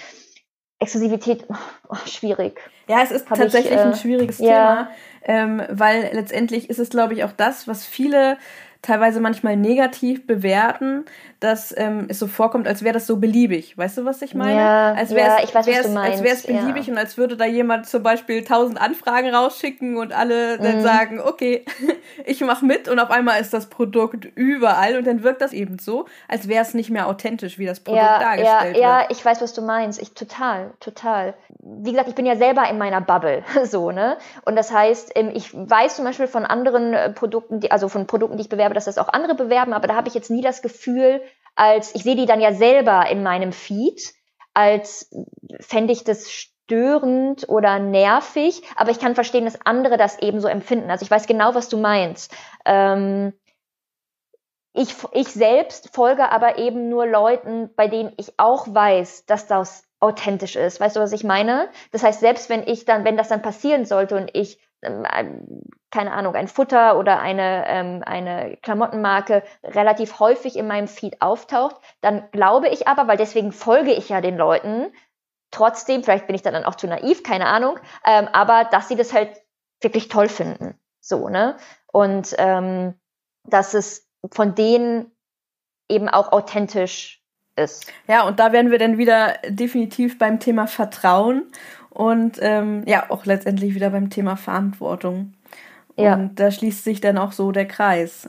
Exklusivität, oh, schwierig. Ja, es ist Hab tatsächlich ich, äh, ein schwieriges ja. Thema, ähm, weil letztendlich ist es, glaube ich, auch das, was viele teilweise manchmal negativ bewerten, dass ähm, es so vorkommt, als wäre das so beliebig. Weißt du, was ich meine? Ja, als wär's, ja ich weiß, was du meinst. Als wäre es beliebig ja. und als würde da jemand zum Beispiel tausend Anfragen rausschicken und alle mhm. dann sagen, okay, (laughs) ich mache mit und auf einmal ist das Produkt überall und dann wirkt das eben so, als wäre es nicht mehr authentisch, wie das Produkt ja, dargestellt ja, wird. Ja, ich weiß, was du meinst. Ich total, total. Wie gesagt, ich bin ja selber in meiner Bubble, (laughs) so, ne? Und das heißt, ähm, ich weiß zum Beispiel von anderen äh, Produkten, die, also von Produkten, die ich bewerbe, dass das auch andere bewerben, aber da habe ich jetzt nie das Gefühl, als ich sehe die dann ja selber in meinem Feed, als fände ich das störend oder nervig, aber ich kann verstehen, dass andere das ebenso empfinden. Also ich weiß genau, was du meinst. Ähm, ich, ich selbst folge aber eben nur Leuten, bei denen ich auch weiß, dass das authentisch ist. Weißt du, was ich meine? Das heißt, selbst wenn ich dann, wenn das dann passieren sollte und ich keine Ahnung, ein Futter oder eine, ähm, eine Klamottenmarke relativ häufig in meinem Feed auftaucht, dann glaube ich aber, weil deswegen folge ich ja den Leuten, trotzdem, vielleicht bin ich dann auch zu naiv, keine Ahnung, ähm, aber dass sie das halt wirklich toll finden. So, ne? Und ähm, dass es von denen eben auch authentisch ist. Ja, und da werden wir dann wieder definitiv beim Thema Vertrauen und ähm, ja, auch letztendlich wieder beim Thema Verantwortung. Ja. Und da schließt sich dann auch so der Kreis.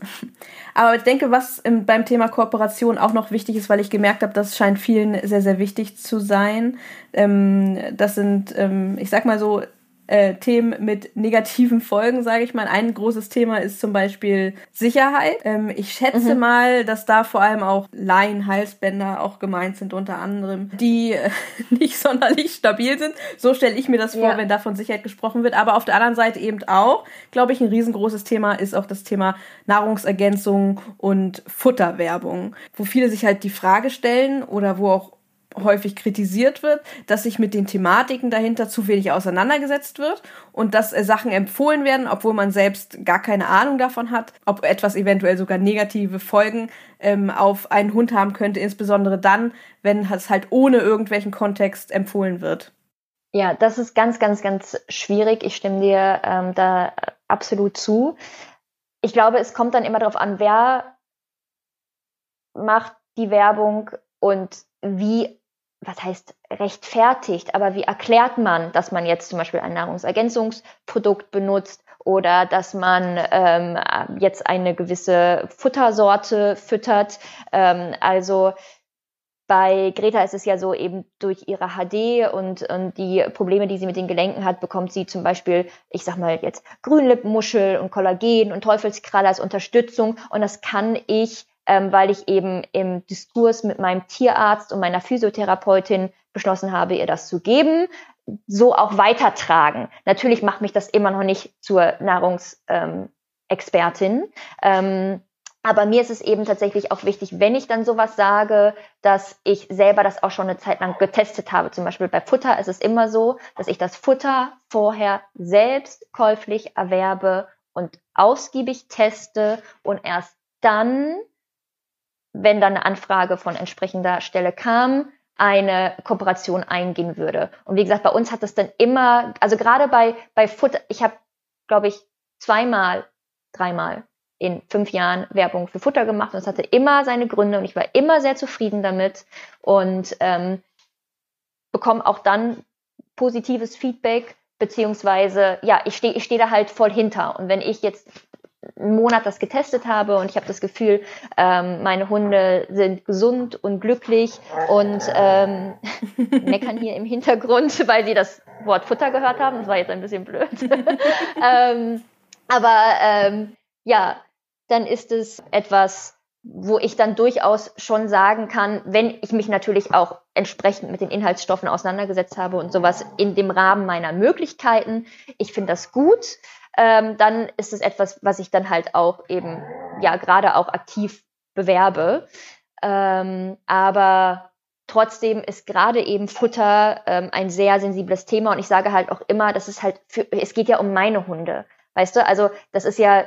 Aber ich denke, was im, beim Thema Kooperation auch noch wichtig ist, weil ich gemerkt habe, das scheint vielen sehr, sehr wichtig zu sein. Ähm, das sind, ähm, ich sag mal so, äh, Themen mit negativen Folgen, sage ich mal. Ein großes Thema ist zum Beispiel Sicherheit. Ähm, ich schätze mhm. mal, dass da vor allem auch Laien-Halsbänder auch gemeint sind, unter anderem, die äh, (laughs) nicht sonderlich stabil sind. So stelle ich mir das vor, ja. wenn da von Sicherheit gesprochen wird. Aber auf der anderen Seite eben auch, glaube ich, ein riesengroßes Thema ist auch das Thema Nahrungsergänzung und Futterwerbung, wo viele sich halt die Frage stellen oder wo auch häufig kritisiert wird, dass sich mit den Thematiken dahinter zu wenig auseinandergesetzt wird und dass äh, Sachen empfohlen werden, obwohl man selbst gar keine Ahnung davon hat, ob etwas eventuell sogar negative Folgen ähm, auf einen Hund haben könnte, insbesondere dann, wenn es halt ohne irgendwelchen Kontext empfohlen wird. Ja, das ist ganz, ganz, ganz schwierig. Ich stimme dir ähm, da absolut zu. Ich glaube, es kommt dann immer darauf an, wer macht die Werbung und wie, was heißt rechtfertigt, aber wie erklärt man, dass man jetzt zum Beispiel ein Nahrungsergänzungsprodukt benutzt oder dass man ähm, jetzt eine gewisse Futtersorte füttert. Ähm, also bei Greta ist es ja so, eben durch ihre HD und, und die Probleme, die sie mit den Gelenken hat, bekommt sie zum Beispiel, ich sag mal jetzt, Grünlippenmuschel und Kollagen und Teufelskralle als Unterstützung. Und das kann ich, ähm, weil ich eben im Diskurs mit meinem Tierarzt und meiner Physiotherapeutin beschlossen habe, ihr das zu geben, so auch weitertragen. Natürlich macht mich das immer noch nicht zur Nahrungsexpertin. Ähm, aber mir ist es eben tatsächlich auch wichtig, wenn ich dann sowas sage, dass ich selber das auch schon eine Zeit lang getestet habe. Zum Beispiel bei Futter ist es immer so, dass ich das Futter vorher selbst käuflich erwerbe und ausgiebig teste und erst dann, wenn dann eine Anfrage von entsprechender Stelle kam, eine Kooperation eingehen würde. Und wie gesagt, bei uns hat es dann immer, also gerade bei, bei Futter, ich habe, glaube ich, zweimal, dreimal in fünf Jahren Werbung für Futter gemacht und es hatte immer seine Gründe und ich war immer sehr zufrieden damit und ähm, bekomme auch dann positives Feedback, beziehungsweise ja, ich stehe ich steh da halt voll hinter. Und wenn ich jetzt einen Monat das getestet habe und ich habe das Gefühl, ähm, meine Hunde sind gesund und glücklich und ähm, (laughs) meckern hier im Hintergrund, weil sie das Wort Futter gehört haben. Das war jetzt ein bisschen blöd. (laughs) ähm, aber ähm, ja, dann ist es etwas, wo ich dann durchaus schon sagen kann, wenn ich mich natürlich auch entsprechend mit den Inhaltsstoffen auseinandergesetzt habe und sowas in dem Rahmen meiner Möglichkeiten, ich finde das gut, ähm, dann ist es etwas, was ich dann halt auch eben, ja, gerade auch aktiv bewerbe. Ähm, aber trotzdem ist gerade eben Futter ähm, ein sehr sensibles Thema und ich sage halt auch immer, das ist halt, für, es geht ja um meine Hunde. Weißt du, also das ist ja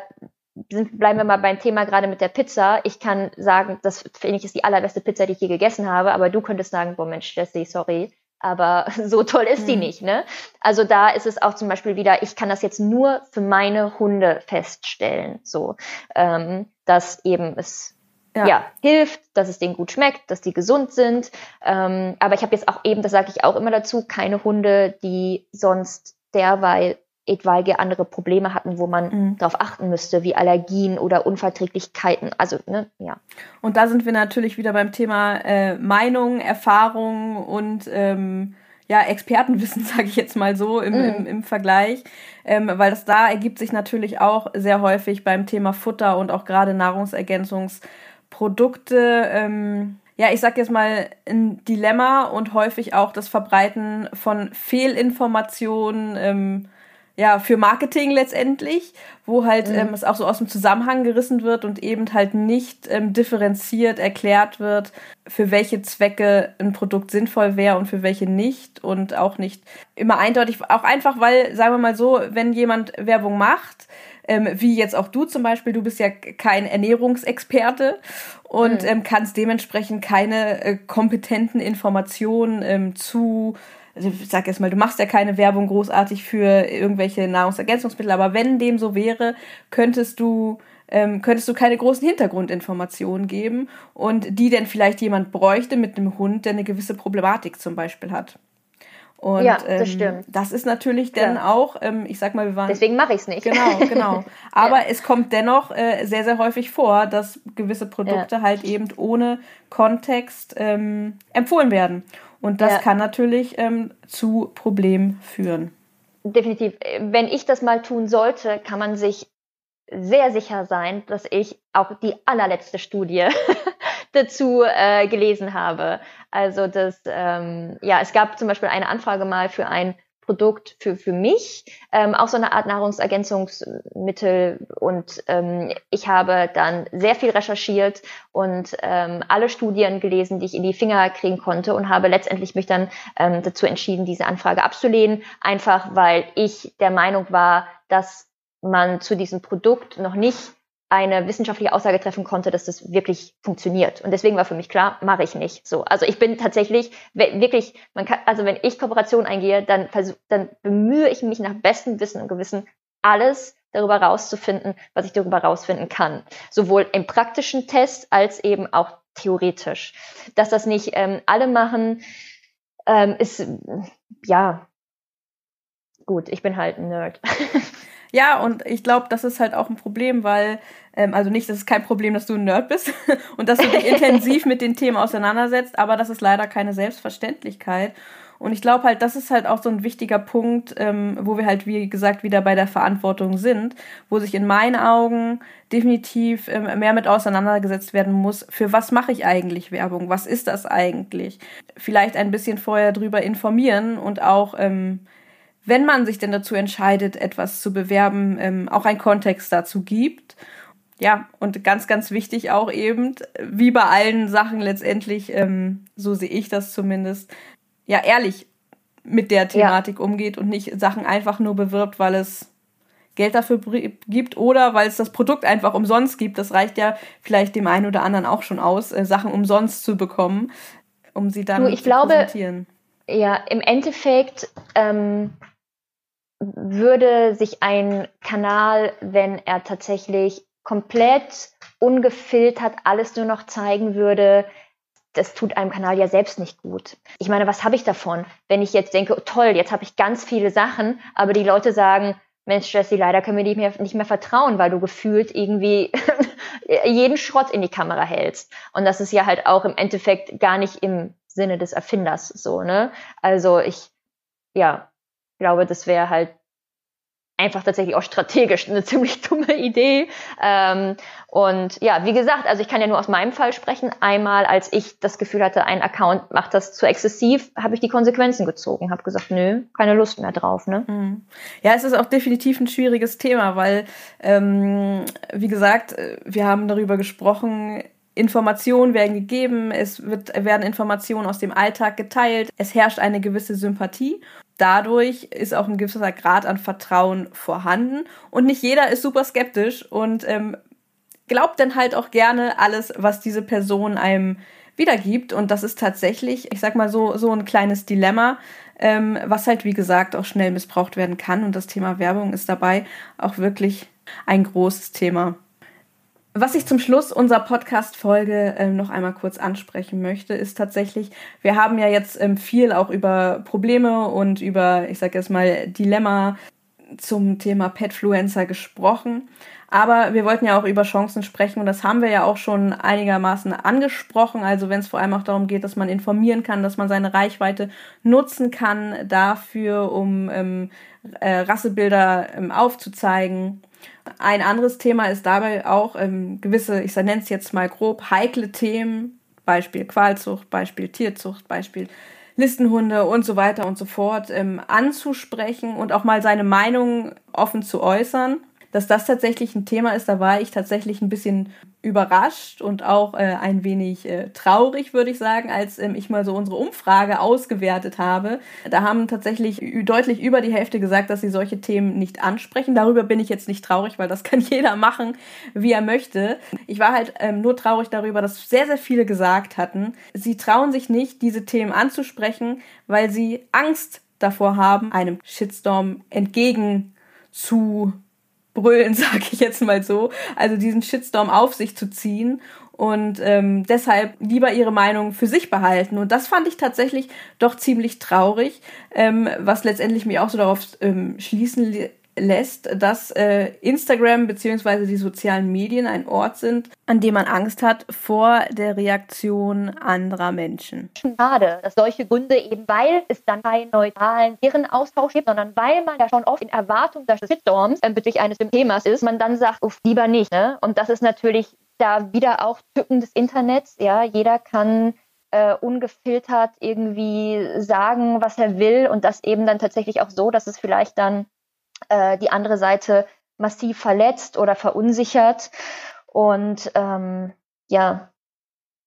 sind, bleiben wir mal beim Thema gerade mit der Pizza. Ich kann sagen, das finde ich ist die allerbeste Pizza, die ich je gegessen habe, aber du könntest sagen, boah Mensch, Jesse, sorry, aber (laughs) so toll ist die mhm. nicht, ne? Also da ist es auch zum Beispiel wieder, ich kann das jetzt nur für meine Hunde feststellen, so, ähm, dass eben es ja. ja. hilft, dass es denen gut schmeckt, dass die gesund sind. Ähm, aber ich habe jetzt auch eben, das sage ich auch immer dazu, keine Hunde, die sonst derweil etwaige andere Probleme hatten, wo man mhm. darauf achten müsste, wie Allergien oder Unverträglichkeiten. Also, ne, ja. Und da sind wir natürlich wieder beim Thema äh, Meinung, Erfahrung und ähm, ja, Expertenwissen, (laughs) sage ich jetzt mal so im, mhm. im, im Vergleich. Ähm, weil das da ergibt sich natürlich auch sehr häufig beim Thema Futter und auch gerade Nahrungsergänzungsprodukte. Ähm, ja, ich sag jetzt mal, ein Dilemma und häufig auch das Verbreiten von Fehlinformationen, ähm, ja, für Marketing letztendlich, wo halt mhm. ähm, es auch so aus dem Zusammenhang gerissen wird und eben halt nicht ähm, differenziert erklärt wird, für welche Zwecke ein Produkt sinnvoll wäre und für welche nicht und auch nicht immer eindeutig, auch einfach, weil, sagen wir mal so, wenn jemand Werbung macht, ähm, wie jetzt auch du zum Beispiel, du bist ja kein Ernährungsexperte und mhm. ähm, kannst dementsprechend keine äh, kompetenten Informationen ähm, zu also ich sag jetzt mal, du machst ja keine Werbung großartig für irgendwelche Nahrungsergänzungsmittel, aber wenn dem so wäre, könntest du ähm, könntest du keine großen Hintergrundinformationen geben und die denn vielleicht jemand bräuchte mit einem Hund, der eine gewisse Problematik zum Beispiel hat. Und, ja, das ähm, stimmt. Das ist natürlich dann ja. auch, ähm, ich sag mal, wir waren. Deswegen mache ich es nicht. Genau, genau. (laughs) Aber ja. es kommt dennoch äh, sehr, sehr häufig vor, dass gewisse Produkte halt eben ohne Kontext ähm, empfohlen werden. Und das ja. kann natürlich ähm, zu Problemen führen. Definitiv. Wenn ich das mal tun sollte, kann man sich sehr sicher sein, dass ich auch die allerletzte Studie (laughs) dazu äh, gelesen habe. Also das, ähm, ja, es gab zum Beispiel eine Anfrage mal für ein Produkt für, für mich, ähm, auch so eine Art Nahrungsergänzungsmittel. Und ähm, ich habe dann sehr viel recherchiert und ähm, alle Studien gelesen, die ich in die Finger kriegen konnte und habe letztendlich mich dann ähm, dazu entschieden, diese Anfrage abzulehnen, einfach weil ich der Meinung war, dass man zu diesem Produkt noch nicht eine wissenschaftliche Aussage treffen konnte, dass das wirklich funktioniert. Und deswegen war für mich klar, mache ich nicht so. Also ich bin tatsächlich wirklich, man kann, also wenn ich Kooperation eingehe, dann, versuch, dann bemühe ich mich nach bestem Wissen und Gewissen, alles darüber rauszufinden, was ich darüber rausfinden kann. Sowohl im praktischen Test als eben auch theoretisch. Dass das nicht ähm, alle machen, ähm, ist, ja, gut, ich bin halt ein Nerd. (laughs) Ja, und ich glaube, das ist halt auch ein Problem, weil, ähm, also nicht, das ist kein Problem, dass du ein Nerd bist (laughs) und dass du dich intensiv mit den Themen auseinandersetzt, aber das ist leider keine Selbstverständlichkeit. Und ich glaube halt, das ist halt auch so ein wichtiger Punkt, ähm, wo wir halt, wie gesagt, wieder bei der Verantwortung sind, wo sich in meinen Augen definitiv ähm, mehr mit auseinandergesetzt werden muss, für was mache ich eigentlich Werbung? Was ist das eigentlich? Vielleicht ein bisschen vorher drüber informieren und auch ähm, wenn man sich denn dazu entscheidet, etwas zu bewerben, ähm, auch einen Kontext dazu gibt. Ja, und ganz, ganz wichtig auch eben, wie bei allen Sachen letztendlich, ähm, so sehe ich das zumindest, ja, ehrlich mit der Thematik ja. umgeht und nicht Sachen einfach nur bewirbt, weil es Geld dafür gibt oder weil es das Produkt einfach umsonst gibt. Das reicht ja vielleicht dem einen oder anderen auch schon aus, äh, Sachen umsonst zu bekommen, um sie dann du, ich zu glaube, präsentieren. Ja, im Endeffekt ähm, würde sich ein Kanal, wenn er tatsächlich komplett ungefiltert alles nur noch zeigen würde, das tut einem Kanal ja selbst nicht gut. Ich meine, was habe ich davon, wenn ich jetzt denke, oh, toll, jetzt habe ich ganz viele Sachen, aber die Leute sagen, Mensch, Jesse, leider können wir dir nicht mehr, nicht mehr vertrauen, weil du gefühlt irgendwie (laughs) jeden Schrott in die Kamera hältst. Und das ist ja halt auch im Endeffekt gar nicht im Sinne des Erfinders so, ne? Also ich, ja, glaube, das wäre halt einfach tatsächlich auch strategisch eine (laughs) ziemlich dumme Idee. Ähm, und ja, wie gesagt, also ich kann ja nur aus meinem Fall sprechen. Einmal, als ich das Gefühl hatte, ein Account macht das zu exzessiv, habe ich die Konsequenzen gezogen, habe gesagt, nö, keine Lust mehr drauf. Ne? Mhm. Ja, es ist auch definitiv ein schwieriges Thema, weil, ähm, wie gesagt, äh, wir haben darüber gesprochen, Informationen werden gegeben, es wird, werden Informationen aus dem Alltag geteilt, es herrscht eine gewisse Sympathie. Dadurch ist auch ein gewisser Grad an Vertrauen vorhanden und nicht jeder ist super skeptisch und ähm, glaubt dann halt auch gerne alles, was diese Person einem wiedergibt. Und das ist tatsächlich, ich sag mal so, so ein kleines Dilemma, ähm, was halt wie gesagt auch schnell missbraucht werden kann. Und das Thema Werbung ist dabei auch wirklich ein großes Thema. Was ich zum Schluss unserer Podcast-Folge äh, noch einmal kurz ansprechen möchte, ist tatsächlich, wir haben ja jetzt ähm, viel auch über Probleme und über, ich sag jetzt mal, Dilemma zum Thema Petfluencer gesprochen. Aber wir wollten ja auch über Chancen sprechen und das haben wir ja auch schon einigermaßen angesprochen. Also wenn es vor allem auch darum geht, dass man informieren kann, dass man seine Reichweite nutzen kann dafür, um ähm, äh, Rassebilder ähm, aufzuzeigen ein anderes Thema ist dabei auch ähm, gewisse, ich nenne es jetzt mal grob, heikle Themen, Beispiel Qualzucht, Beispiel Tierzucht, Beispiel Listenhunde und so weiter und so fort, ähm, anzusprechen und auch mal seine Meinung offen zu äußern. Dass das tatsächlich ein Thema ist, da war ich tatsächlich ein bisschen überrascht und auch äh, ein wenig äh, traurig, würde ich sagen, als ähm, ich mal so unsere Umfrage ausgewertet habe. Da haben tatsächlich deutlich über die Hälfte gesagt, dass sie solche Themen nicht ansprechen. Darüber bin ich jetzt nicht traurig, weil das (laughs) kann jeder machen, wie er möchte. Ich war halt ähm, nur traurig darüber, dass sehr, sehr viele gesagt hatten, sie trauen sich nicht, diese Themen anzusprechen, weil sie Angst davor haben, einem Shitstorm entgegen zu brüllen, (laughs) sag ich jetzt mal so. Also diesen Shitstorm auf sich zu ziehen und ähm, deshalb lieber ihre Meinung für sich behalten. Und das fand ich tatsächlich doch ziemlich traurig, ähm, was letztendlich mich auch so darauf ähm, schließen lässt, dass äh, Instagram beziehungsweise die sozialen Medien ein Ort sind, an dem man Angst hat vor der Reaktion anderer Menschen. Schade, dass solche Gründe eben, weil es dann keinen neutralen Austausch gibt, sondern weil man ja schon oft in Erwartung des Shitstorms äh, bezüglich eines Themas ist, man dann sagt, uff, lieber nicht. Ne? Und das ist natürlich da wieder auch Tücken des Internets. Ja, jeder kann äh, ungefiltert irgendwie sagen, was er will und das eben dann tatsächlich auch so, dass es vielleicht dann äh, die andere Seite massiv verletzt oder verunsichert. Und ähm, ja,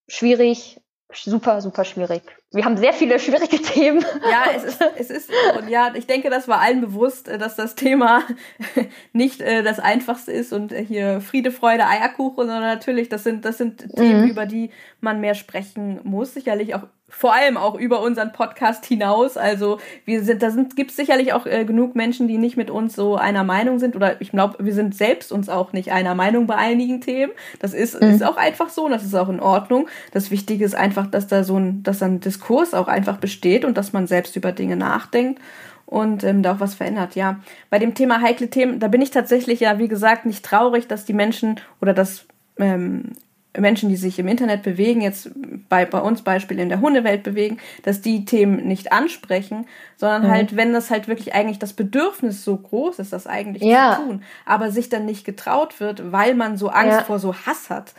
schwierig, super, super schwierig. Wir haben sehr viele (laughs) schwierige Themen. Ja, (laughs) es ist, es ist, und ja, ich denke, das war allen bewusst, äh, dass das Thema (laughs) nicht äh, das einfachste ist und äh, hier Friede, Freude, Eierkuchen, sondern natürlich, das sind, das sind Themen, mhm. über die man mehr sprechen muss. Sicherlich auch vor allem auch über unseren Podcast hinaus. Also wir sind, da sind, gibt es sicherlich auch äh, genug Menschen, die nicht mit uns so einer Meinung sind. Oder ich glaube, wir sind selbst uns auch nicht einer Meinung bei einigen Themen. Das ist, mhm. ist auch einfach so und das ist auch in Ordnung. Das Wichtige ist einfach, dass da so ein, dass ein Diskurs auch einfach besteht und dass man selbst über Dinge nachdenkt und ähm, da auch was verändert. Ja, bei dem Thema heikle Themen, da bin ich tatsächlich ja, wie gesagt, nicht traurig, dass die Menschen oder dass ähm, Menschen, die sich im Internet bewegen, jetzt bei, bei uns Beispiel in der Hundewelt bewegen, dass die Themen nicht ansprechen, sondern mhm. halt, wenn das halt wirklich eigentlich das Bedürfnis so groß ist, das eigentlich ja. zu tun, aber sich dann nicht getraut wird, weil man so Angst ja. vor so Hass hat,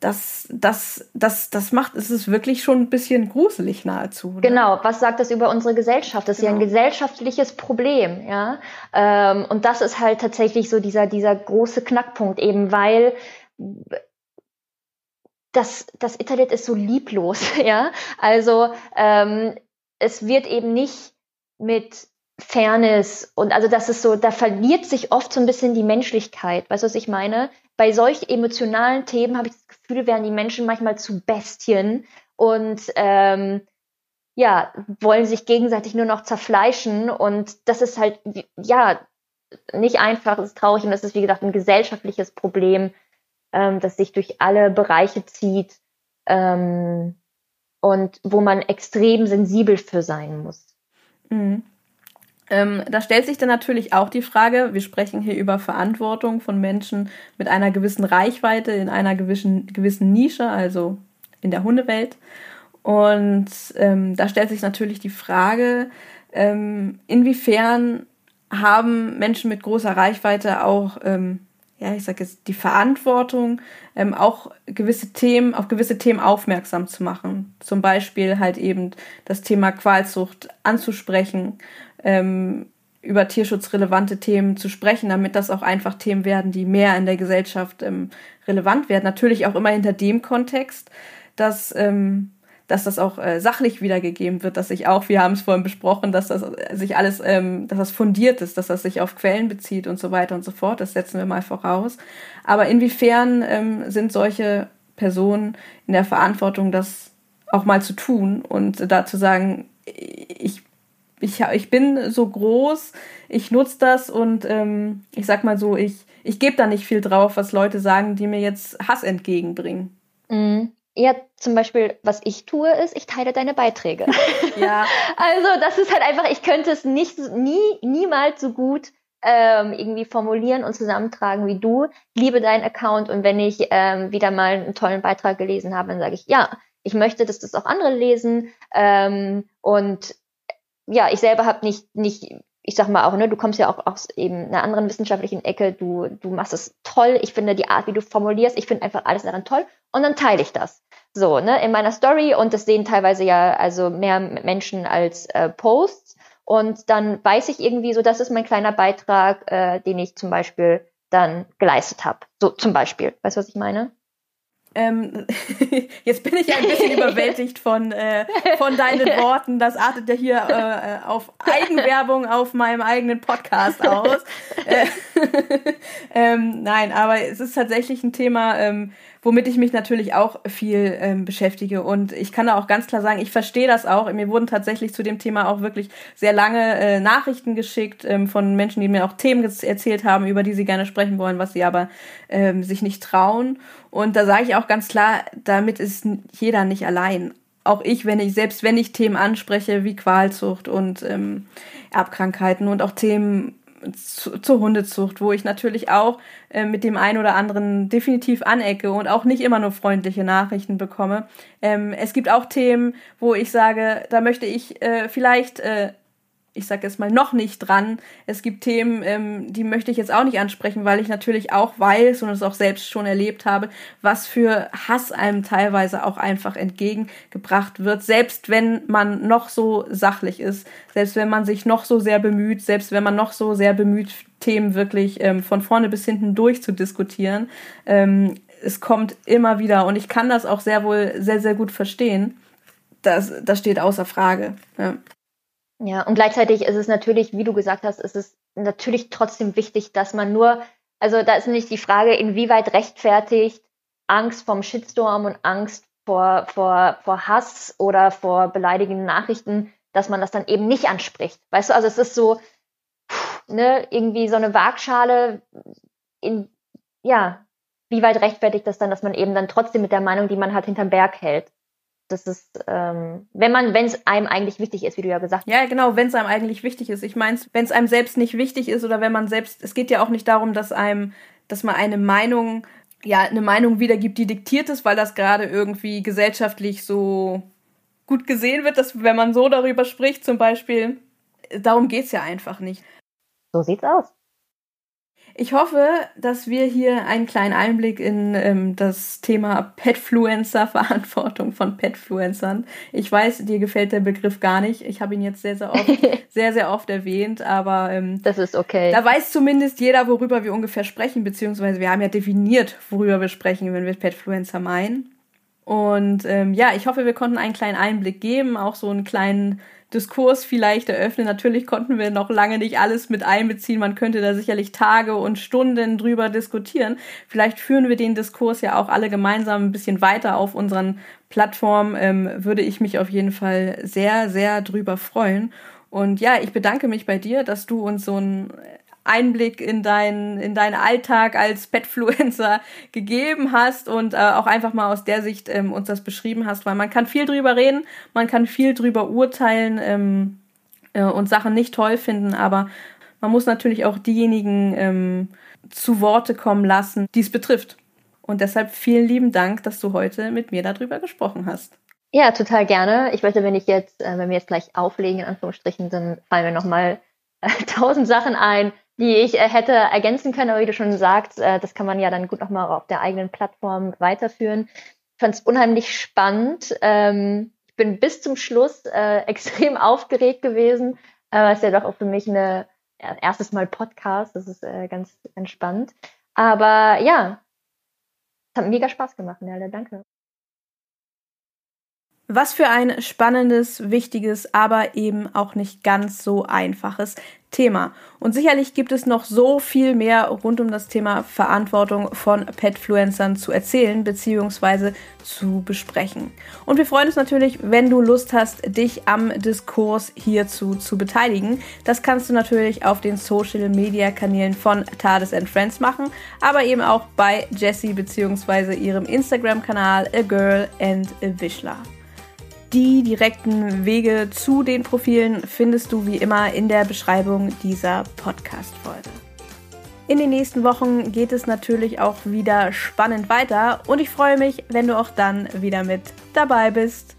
das, das, das, das macht, es ist wirklich schon ein bisschen gruselig nahezu. Ne? Genau, was sagt das über unsere Gesellschaft? Das ist genau. ja ein genau. gesellschaftliches Problem, ja. Ähm, und das ist halt tatsächlich so dieser, dieser große Knackpunkt, eben weil das, das Internet ist so lieblos, (laughs) ja. Also ähm, es wird eben nicht mit Fairness und also das ist so, da verliert sich oft so ein bisschen die Menschlichkeit. Weißt du, was ich meine? Bei solch emotionalen Themen habe ich das Gefühl, werden die Menschen manchmal zu Bestien und ähm, ja, wollen sich gegenseitig nur noch zerfleischen und das ist halt, ja, nicht einfach, ist traurig und das ist, wie gesagt, ein gesellschaftliches Problem, ähm, das sich durch alle Bereiche zieht ähm, und wo man extrem sensibel für sein muss. Mhm. Ähm, da stellt sich dann natürlich auch die Frage, wir sprechen hier über Verantwortung von Menschen mit einer gewissen Reichweite in einer gewissen, gewissen Nische, also in der Hundewelt. Und ähm, da stellt sich natürlich die Frage, ähm, inwiefern haben Menschen mit großer Reichweite auch ähm, ja, ich sage jetzt, die Verantwortung, ähm, auch gewisse Themen, auf gewisse Themen aufmerksam zu machen. Zum Beispiel halt eben das Thema Qualzucht anzusprechen, ähm, über tierschutzrelevante Themen zu sprechen, damit das auch einfach Themen werden, die mehr in der Gesellschaft ähm, relevant werden. Natürlich auch immer hinter dem Kontext, dass ähm, dass das auch äh, sachlich wiedergegeben wird, dass sich auch, wir haben es vorhin besprochen, dass das äh, sich alles, ähm, dass das fundiert ist, dass das sich auf Quellen bezieht und so weiter und so fort. Das setzen wir mal voraus. Aber inwiefern ähm, sind solche Personen in der Verantwortung, das auch mal zu tun und da zu sagen, ich ich, ich bin so groß, ich nutze das und ähm, ich sag mal so, ich, ich gebe da nicht viel drauf, was Leute sagen, die mir jetzt Hass entgegenbringen. Mhm eher zum Beispiel, was ich tue, ist, ich teile deine Beiträge. (laughs) Ja. (laughs) also das ist halt einfach, ich könnte es nicht nie, niemals so gut ähm, irgendwie formulieren und zusammentragen wie du. Liebe deinen Account und wenn ich ähm, wieder mal einen tollen Beitrag gelesen habe, dann sage ich, ja, ich möchte, dass das auch andere lesen. Ähm, und ja, ich selber habe nicht, nicht ich sag mal auch, ne, du kommst ja auch aus eben einer anderen wissenschaftlichen Ecke, du, du machst es toll, ich finde die Art, wie du formulierst, ich finde einfach alles daran toll und dann teile ich das. So, ne, in meiner Story und das sehen teilweise ja also mehr Menschen als äh, Posts und dann weiß ich irgendwie so, das ist mein kleiner Beitrag, äh, den ich zum Beispiel dann geleistet habe. So zum Beispiel, weißt du, was ich meine? Ähm, (laughs) jetzt bin ich ein bisschen (laughs) überwältigt von, äh, von deinen (laughs) Worten. Das artet ja hier äh, auf Eigenwerbung auf meinem eigenen Podcast aus. Äh, ähm, nein, aber es ist tatsächlich ein Thema, ähm, womit ich mich natürlich auch viel ähm, beschäftige. Und ich kann da auch ganz klar sagen, ich verstehe das auch. Mir wurden tatsächlich zu dem Thema auch wirklich sehr lange äh, Nachrichten geschickt ähm, von Menschen, die mir auch Themen erzählt haben, über die sie gerne sprechen wollen, was sie aber ähm, sich nicht trauen. Und da sage ich auch ganz klar, damit ist jeder nicht allein. Auch ich, wenn ich, selbst wenn ich Themen anspreche wie Qualzucht und ähm, Erbkrankheiten und auch Themen zu, zur Hundezucht, wo ich natürlich auch äh, mit dem einen oder anderen definitiv anecke und auch nicht immer nur freundliche Nachrichten bekomme. Ähm, es gibt auch Themen, wo ich sage, da möchte ich äh, vielleicht äh, ich sage jetzt mal, noch nicht dran. Es gibt Themen, ähm, die möchte ich jetzt auch nicht ansprechen, weil ich natürlich auch weiß und es auch selbst schon erlebt habe, was für Hass einem teilweise auch einfach entgegengebracht wird, selbst wenn man noch so sachlich ist, selbst wenn man sich noch so sehr bemüht, selbst wenn man noch so sehr bemüht, Themen wirklich ähm, von vorne bis hinten durchzudiskutieren. Ähm, es kommt immer wieder und ich kann das auch sehr wohl sehr, sehr gut verstehen. Das, das steht außer Frage. Ja. Ja, und gleichzeitig ist es natürlich, wie du gesagt hast, ist es natürlich trotzdem wichtig, dass man nur, also da ist nicht die Frage, inwieweit rechtfertigt Angst vom Shitstorm und Angst vor, vor, vor Hass oder vor beleidigenden Nachrichten, dass man das dann eben nicht anspricht. Weißt du, also es ist so, ne, irgendwie so eine Waagschale in, ja, wie weit rechtfertigt das dann, dass man eben dann trotzdem mit der Meinung, die man hat, hinterm Berg hält? Das ist, ähm, wenn man, wenn es einem eigentlich wichtig ist, wie du ja gesagt hast. Ja, genau, wenn es einem eigentlich wichtig ist. Ich meine, wenn es einem selbst nicht wichtig ist oder wenn man selbst, es geht ja auch nicht darum, dass einem, dass man eine Meinung, ja, eine Meinung wiedergibt, die diktiert ist, weil das gerade irgendwie gesellschaftlich so gut gesehen wird, dass wenn man so darüber spricht, zum Beispiel, darum geht's ja einfach nicht. So sieht's aus. Ich hoffe, dass wir hier einen kleinen Einblick in ähm, das Thema Petfluencer, Verantwortung von Petfluencern. Ich weiß, dir gefällt der Begriff gar nicht. Ich habe ihn jetzt sehr, sehr oft, (laughs) sehr, sehr oft erwähnt, aber ähm, das ist okay. Da weiß zumindest jeder, worüber wir ungefähr sprechen, beziehungsweise wir haben ja definiert, worüber wir sprechen, wenn wir Petfluencer meinen. Und ähm, ja, ich hoffe, wir konnten einen kleinen Einblick geben, auch so einen kleinen Diskurs vielleicht eröffnen. Natürlich konnten wir noch lange nicht alles mit einbeziehen. Man könnte da sicherlich Tage und Stunden drüber diskutieren. Vielleicht führen wir den Diskurs ja auch alle gemeinsam ein bisschen weiter auf unseren Plattformen. Ähm, würde ich mich auf jeden Fall sehr, sehr drüber freuen. Und ja, ich bedanke mich bei dir, dass du uns so ein Einblick in, dein, in deinen Alltag als Petfluencer (laughs) gegeben hast und äh, auch einfach mal aus der Sicht ähm, uns das beschrieben hast, weil man kann viel drüber reden, man kann viel drüber urteilen ähm, äh, und Sachen nicht toll finden, aber man muss natürlich auch diejenigen ähm, zu Worte kommen lassen, die es betrifft. Und deshalb vielen lieben Dank, dass du heute mit mir darüber gesprochen hast. Ja, total gerne. Ich möchte, wenn ich jetzt, äh, wenn wir jetzt gleich auflegen, in Anführungsstrichen, dann fallen mir nochmal äh, (laughs) tausend Sachen ein, die ich äh, hätte ergänzen können, aber wie du schon sagst, äh, das kann man ja dann gut nochmal auf der eigenen Plattform weiterführen. Ich fand es unheimlich spannend. Ähm, ich bin bis zum Schluss äh, (laughs) extrem aufgeregt gewesen, äh, was ja doch auch für mich eine ja, erstes Mal Podcast, das ist ganz entspannt. Aber ja, es hat mega Spaß gemacht, Nelle, danke. Was für ein spannendes, wichtiges, aber eben auch nicht ganz so einfaches Thema. Und sicherlich gibt es noch so viel mehr rund um das Thema Verantwortung von Petfluencern zu erzählen bzw. zu besprechen. Und wir freuen uns natürlich, wenn du Lust hast, dich am Diskurs hierzu zu beteiligen. Das kannst du natürlich auf den Social Media Kanälen von Tades and Friends machen, aber eben auch bei Jessie bzw. ihrem Instagram Kanal A Girl and a Wischler. Die direkten Wege zu den Profilen findest du wie immer in der Beschreibung dieser Podcast-Folge. In den nächsten Wochen geht es natürlich auch wieder spannend weiter und ich freue mich, wenn du auch dann wieder mit dabei bist.